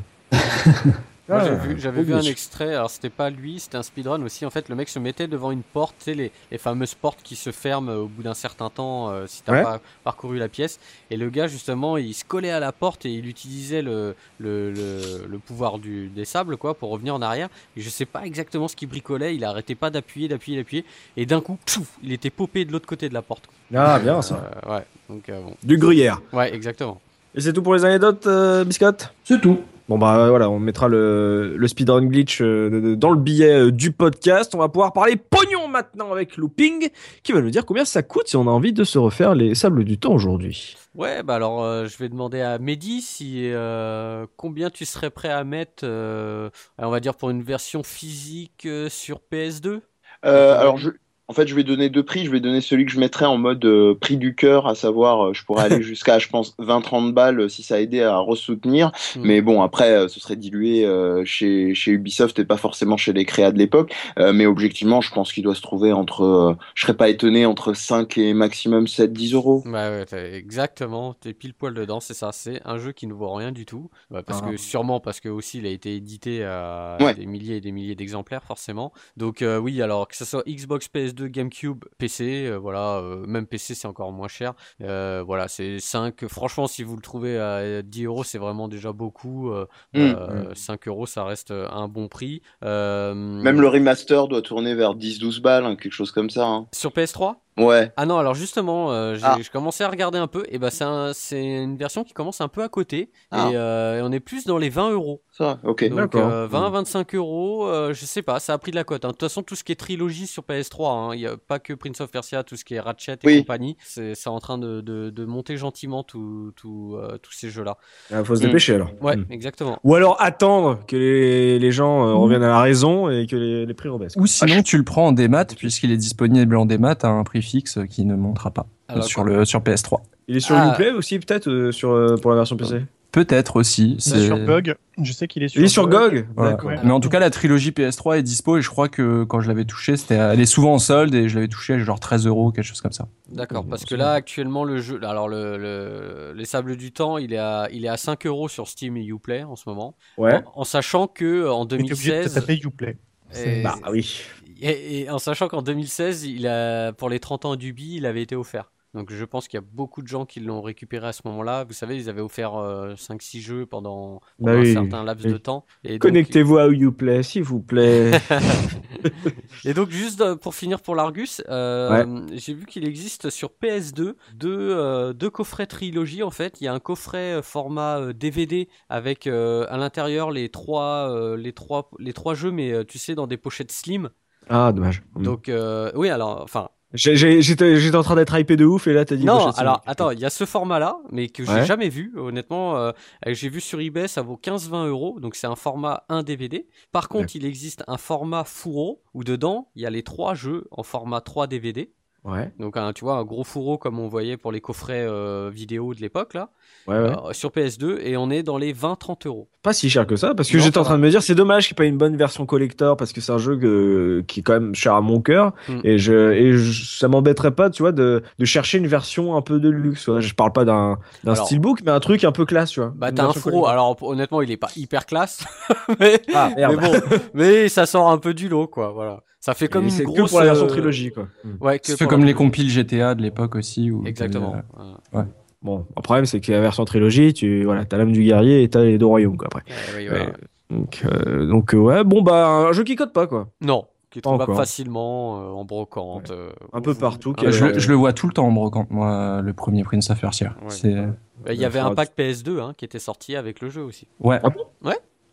Ah, vu- j'avais vu un extrait, alors c'était pas lui, c'était un speedrun aussi. En fait, le mec se mettait devant une porte, tu sais, les, les fameuses portes qui se ferment euh, au bout d'un certain temps euh, si t'as Ouais. pas parcouru la pièce. Et le gars, justement, il se collait à la porte et il utilisait le, le, le, le pouvoir du, des sables, quoi, pour revenir en arrière. Et je sais pas exactement ce qu'il bricolait, il arrêtait pas d'appuyer, d'appuyer, d'appuyer. Et d'un coup, il était popé de l'autre côté de la porte. quoi. Ah bien ça. Euh, ouais, donc euh, bon. Du gruyère. Ouais, exactement. Et c'est tout pour les anecdotes, euh, Biscotte? C'est tout. Bon bah voilà, on mettra le, le speedrun glitch euh, dans le billet euh, du podcast. On va pouvoir parler pognon maintenant avec Looping, qui va nous dire combien ça coûte si on a envie de se refaire les sables du temps aujourd'hui. Ouais, bah alors euh, je vais demander à Mehdi si euh, combien tu serais prêt à mettre, euh, on va dire pour une version physique euh, sur PS2. Euh, alors, je, en fait, je vais donner deux prix. Je vais donner celui que je mettrais en mode euh, prix du cœur, à savoir, euh, je pourrais aller jusqu'à, je pense, 20-30 balles euh, si ça aidait à ressoutenir. Hmm. Mais bon, après, euh, ce serait dilué chez, chez Ubisoft et pas forcément chez les créas de l'époque. Mais objectivement, je pense qu'il doit se trouver entre, je serais pas étonné, entre 5 et maximum 7-10 euros. Ouais, ouais, exactement, t'es pile poil dedans, c'est ça. C'est un jeu qui ne vaut rien du tout. Ouais, parce Ah. que sûrement parce que aussi il a été édité à Ouais. des milliers et des milliers d'exemplaires forcément. Donc oui, alors que ce soit Xbox, PS2, GameCube, PC, euh, voilà, euh, même PC c'est encore moins cher. Euh, voilà, c'est 5. Franchement, si vous le trouvez à 10 euros, c'est vraiment déjà beaucoup. Euh, Mm. euh, 5 euros, ça reste un bon prix. Euh, Même le remaster doit tourner vers 10-12 balles, hein, quelque chose comme ça. hein. sur PS3 Ouais. Ah non, alors justement, euh, j'ai Ah. commencé à regarder un peu, et bah c'est un- c'est une version qui commence un peu à côté, Ah. et euh, on est plus dans les 20 euros. Ça, ok. Donc D'accord. euh, 20-25 euros, euh, je sais pas, ça a pris de la cote. hein. De toute façon, tout ce qui est trilogie sur PS3, hein, il y a pas que Prince of Persia, tout ce qui est Ratchet et Oui. compagnie, c'est en train de, de, de monter gentiment tout, tout, euh, tous ces jeux-là. Il faut se dépêcher alors. Ouais, Mm. exactement. Ou alors attendre que les, les gens euh, reviennent à la raison et que les, les prix rebaissent. Ou sinon, tu le prends en démat, puisqu'il est disponible en démat à un prix fixe qui ne montera pas Alors, sur, le, sur PS3. Il est sur Ah. Uplay aussi peut-être euh, sur euh, pour la version PC. Peut-être aussi. c'est- Sur GOG, je sais qu'il est sur Il est sur GOG. Voilà. D'accord. Ouais. Mais en tout cas, la trilogie PS3 est dispo et je crois que quand je l'avais touché, c'était, elle est souvent en solde et je l'avais touché à genre 13 euros, quelque chose comme ça. D'accord, parce que là actuellement le jeu, alors le, le- les sables du temps, il est à, il est à 5 euros sur Steam et Uplay en ce moment, Ouais. en, en sachant que en Mais t'es obligé de 2016, Uplay. et- Bah oui. Et, et en sachant qu'en 2016, il a, pour les 30 ans d'Ubi, il avait été offert. Donc je pense qu'il y a beaucoup de gens qui l'ont récupéré à ce moment-là. Vous savez, ils avaient offert 5-6 jeux pendant, Bah oui, un certain laps oui. de temps. Et donc- Connectez-vous à Uplay s'il vous plaît. Et donc juste euh, pour finir pour l'Argus, euh, j'ai vu qu'il existe sur PS2 deux, euh, deux coffrets trilogie en fait. Il y a un coffret euh, format euh, DVD avec euh, à l'intérieur les trois, euh, les trois, les trois jeux, mais euh, tu sais dans des pochettes slim. Ah dommage. Donc euh, oui alors enfin J'étais en train d'être hypé de ouf et là t'as dit. Non, alors attends, il y a ce format-là, mais que j'ai Ouais. jamais vu, honnêtement. euh, euh, j'ai vu sur eBay, ça vaut 15-20 euros, donc c'est un format 1 DVD. Par contre, il existe un format fourreau où dedans, il y a les trois jeux en format 3 DVD. Ouais. Donc un, tu vois un gros fourreau comme on voyait pour les coffrets euh, vidéo de l'époque là, Ouais, ouais. euh, sur PS2 et on est dans les 20-30 euros. Pas si cher que ça, parce que j'étais en train de me dire, c'est dommage qu'il n'y ait pas une bonne version collector, parce que c'est un jeu que- qui est quand même cher à mon cœur, Mm. et je, et je- ça m'embêterait pas, tu vois, de, de chercher une version un peu de luxe. tu vois. Je parle pas d'un, steelbook, mais un truc un peu classe, tu vois. Bah t'as un fourreau. Alors honnêtement il est pas hyper classe, mais, Ah, mais bon, mais ça sort un peu du lot quoi. Voilà. Ça fait comme Et une c'est grosse que pour la version euh, trilogie, quoi. Mm. Ouais, que C'est fait comme la- les compiles GTA de l'époque aussi. Où Exactement. euh, Voilà. Bon, le problème, c'est que la version trilogie, tu, voilà, t'as l'âme du guerrier et t'as les deux royaumes, quoi, après. Ouais, oui, voilà. Ouais. Donc, euh, donc, euh, ouais, bon, bah, un jeu qui code pas, quoi. Non, qui est trouvable facilement euh, en brocante. euh, Un peu ou- partout, euh, je, le- je le vois tout le temps en brocante, moi, le premier Prince of Persia. Ouais. Bah, Il y avait un pack PS2 hein, qui était sorti avec le jeu aussi. ouais.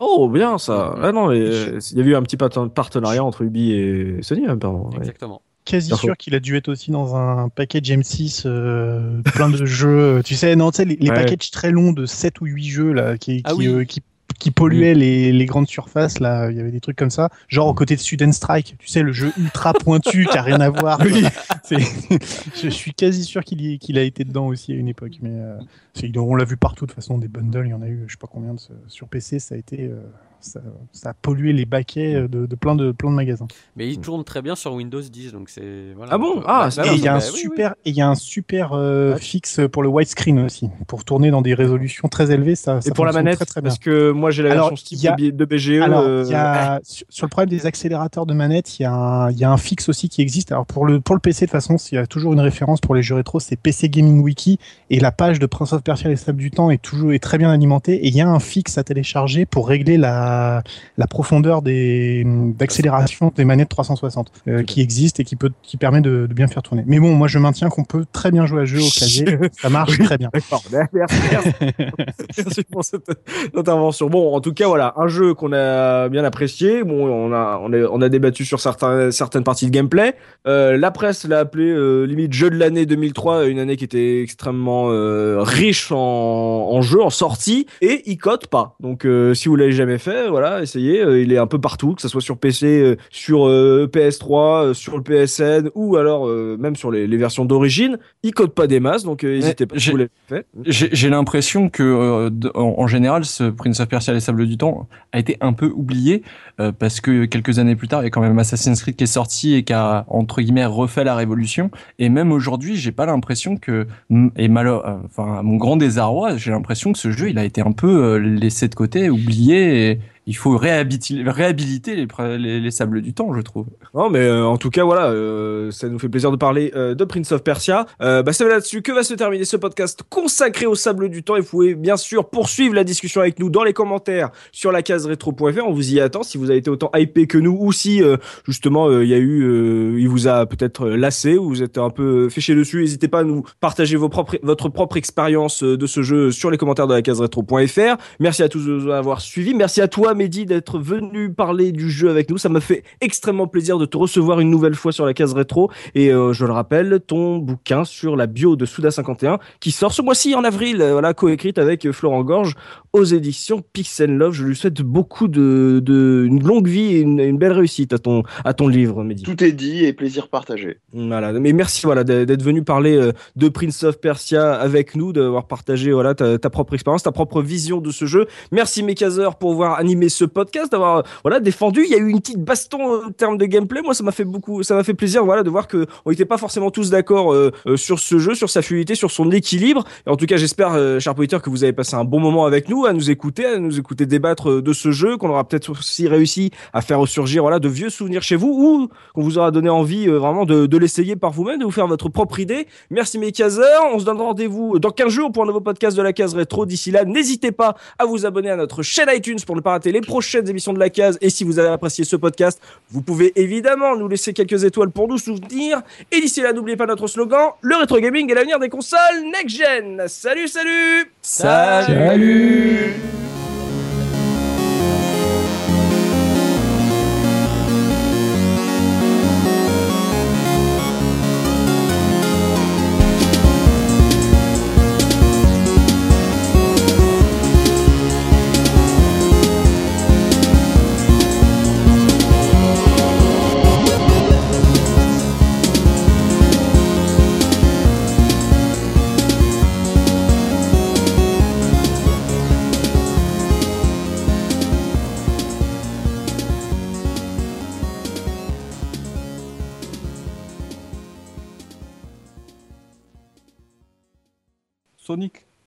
Oh, bien, ça. Ah non, mais, euh, il y a eu un petit parten- partenariat entre Ubi et Sony, hein, pardon. ouais. Exactement. Quasi D'accord. sûr qu'il a dû être aussi dans un package M6, euh, plein de jeux. Tu sais, non, tu sais, les, les Ouais. packages très longs de 7 ou 8 jeux là, qui, Ah qui, oui. euh, qui, qui polluaient les, les grandes surfaces. Là, il y avait des trucs comme ça. Genre aux côtés de Student Strike, tu sais, le jeu ultra pointu qui a rien à voir. je suis quasi sûr qu'il y- qu'il a été dedans aussi à une époque. Mais euh, on l'a vu partout de toute façon, des bundles, il y en a eu, je sais pas combien de sur PC, ça a été. euh, ça, ça a pollué les baquets euh, de, de plein de plein de magasins. Mais il tourne très bien sur Windows 10, donc c'est. Voilà, Ah bon? Bah, Ah, c'est Et il y a un bah, oui, oui. super, et il y a un super euh, Ouais. fixe pour le widescreen aussi, pour tourner dans des résolutions très élevées. Ça, Et ça pour la manette, très, très? Bien. parce que moi j'ai la Alors, version a- de, BGE. Alors, euh, il y a, sur, le problème des accélérateurs de manette, il y, a un, il y a un fixe aussi qui existe. Alors pour le pour le PC de toute façon, il y a toujours une référence pour les jeux rétro, c'est PC Gaming Wiki et la page de Prince of Persia et les Sables du Temps est toujours est très bien alimentée et il y a un fixe à télécharger pour régler la la profondeur des d'accélération des manettes 360 euh, qui existe et qui peut qui permet de, de bien faire tourner. Mais bon, moi je maintiens qu'on peut très bien jouer à jeu au clavier, ça marche très bien. D'accord, merci, pour cette intervention. Bon, en tout cas, voilà, un jeu qu'on a bien apprécié. Bon, on a, on a, on a débattu sur certains, certaines parties de gameplay. Euh, la presse l'a appelé euh, limite jeu de l'année 2003, une année qui était extrêmement riche en, en jeux, en sorties, et il cote pas. Donc, si vous l'avez jamais fait, voilà, essayez. Euh, il est un peu partout, que ce soit sur PC, euh, sur euh, PS3, euh, sur le PSN, ou alors même sur les, les versions d'origine. Il code pas des masses, donc n'hésitez pas si j'ai- vous. J'ai l'impression que, en, en général, ce Prince of Persia et les Sables du Temps a été un peu oublié parce que quelques années plus tard, il y a quand même Assassin's Creed qui est sorti et qui a entre guillemets refait la révolution. Et même aujourd'hui, j'ai pas l'impression que, et malheur, euh, enfin, mon grand désarroi, j'ai l'impression que ce jeu, il a été un peu laissé de côté, oublié. Et il faut réhabiliter, les, Sables du Temps, je trouve. Non, mais euh, en tout cas, voilà, euh, ça nous fait plaisir de parler euh, de Prince of Persia. Bah, c'est là-dessus que va se terminer ce podcast consacré au sable du temps. Et vous pouvez bien sûr poursuivre la discussion avec nous dans les commentaires sur la case rétro.fr. On vous y attend si vous avez été autant hypé que nous ou si justement il y a eu, il vous a peut-être lassé ou vous êtes un peu féché dessus. N'hésitez pas à nous partager votre propre expérience de ce jeu sur les commentaires de la case rétro.fr. Merci à tous de nous avoir suivis. Merci à toi, Mehdi, d'être venu parler du jeu avec nous. Ça m'a fait extrêmement plaisir de te recevoir une nouvelle fois sur la case rétro. Et euh, je le rappelle, ton bouquin sur la bio de Souda 51 qui sort ce mois-ci en avril, euh, voilà, coécrite avec euh, Florent Gorge aux éditions Pixel Love. Je lui souhaite beaucoup de, de une longue vie et une, une belle réussite à ton, à ton livre, Mehdi. Tout est dit et plaisir partagé. Voilà. Mais merci voilà d'être venu parler de Prince of Persia avec nous, d'avoir partagé voilà ta, ta propre expérience, ta propre vision de ce jeu. Merci Mekazer pour avoir animé ce podcast, d'avoir voilà défendu. Il y a eu une petite baston en termes de gameplay. Moi, ça m'a fait beaucoup, ça m'a fait plaisir voilà de voir que on n'était pas forcément tous d'accord euh, euh, sur ce jeu, sur sa fluidité, sur son équilibre. Et en tout cas, j'espère, euh, cher que vous avez passé un bon moment avec nous, à nous écouter, à nous écouter débattre euh, de ce jeu, qu'on aura peut-être aussi réussi à faire ressurgir voilà de vieux souvenirs chez vous ou qu'on vous aura donné envie vraiment de, de l'essayer par vous-même, de vous faire votre propre idée. Merci mes caseurs. On se donne rendez-vous dans 15 jours pour un nouveau podcast de la case rétro. D'ici là, n'hésitez pas à vous abonner à notre chaîne iTunes pour ne pas rater les prochaines émissions de la case. Et si vous avez apprécié ce podcast, vous pouvez évidemment nous laisser quelques étoiles pour nous soutenir. Et d'ici là, n'oubliez pas notre slogan, le rétro gaming est l'avenir des consoles next-gen. Salut, salut Salut Sonic.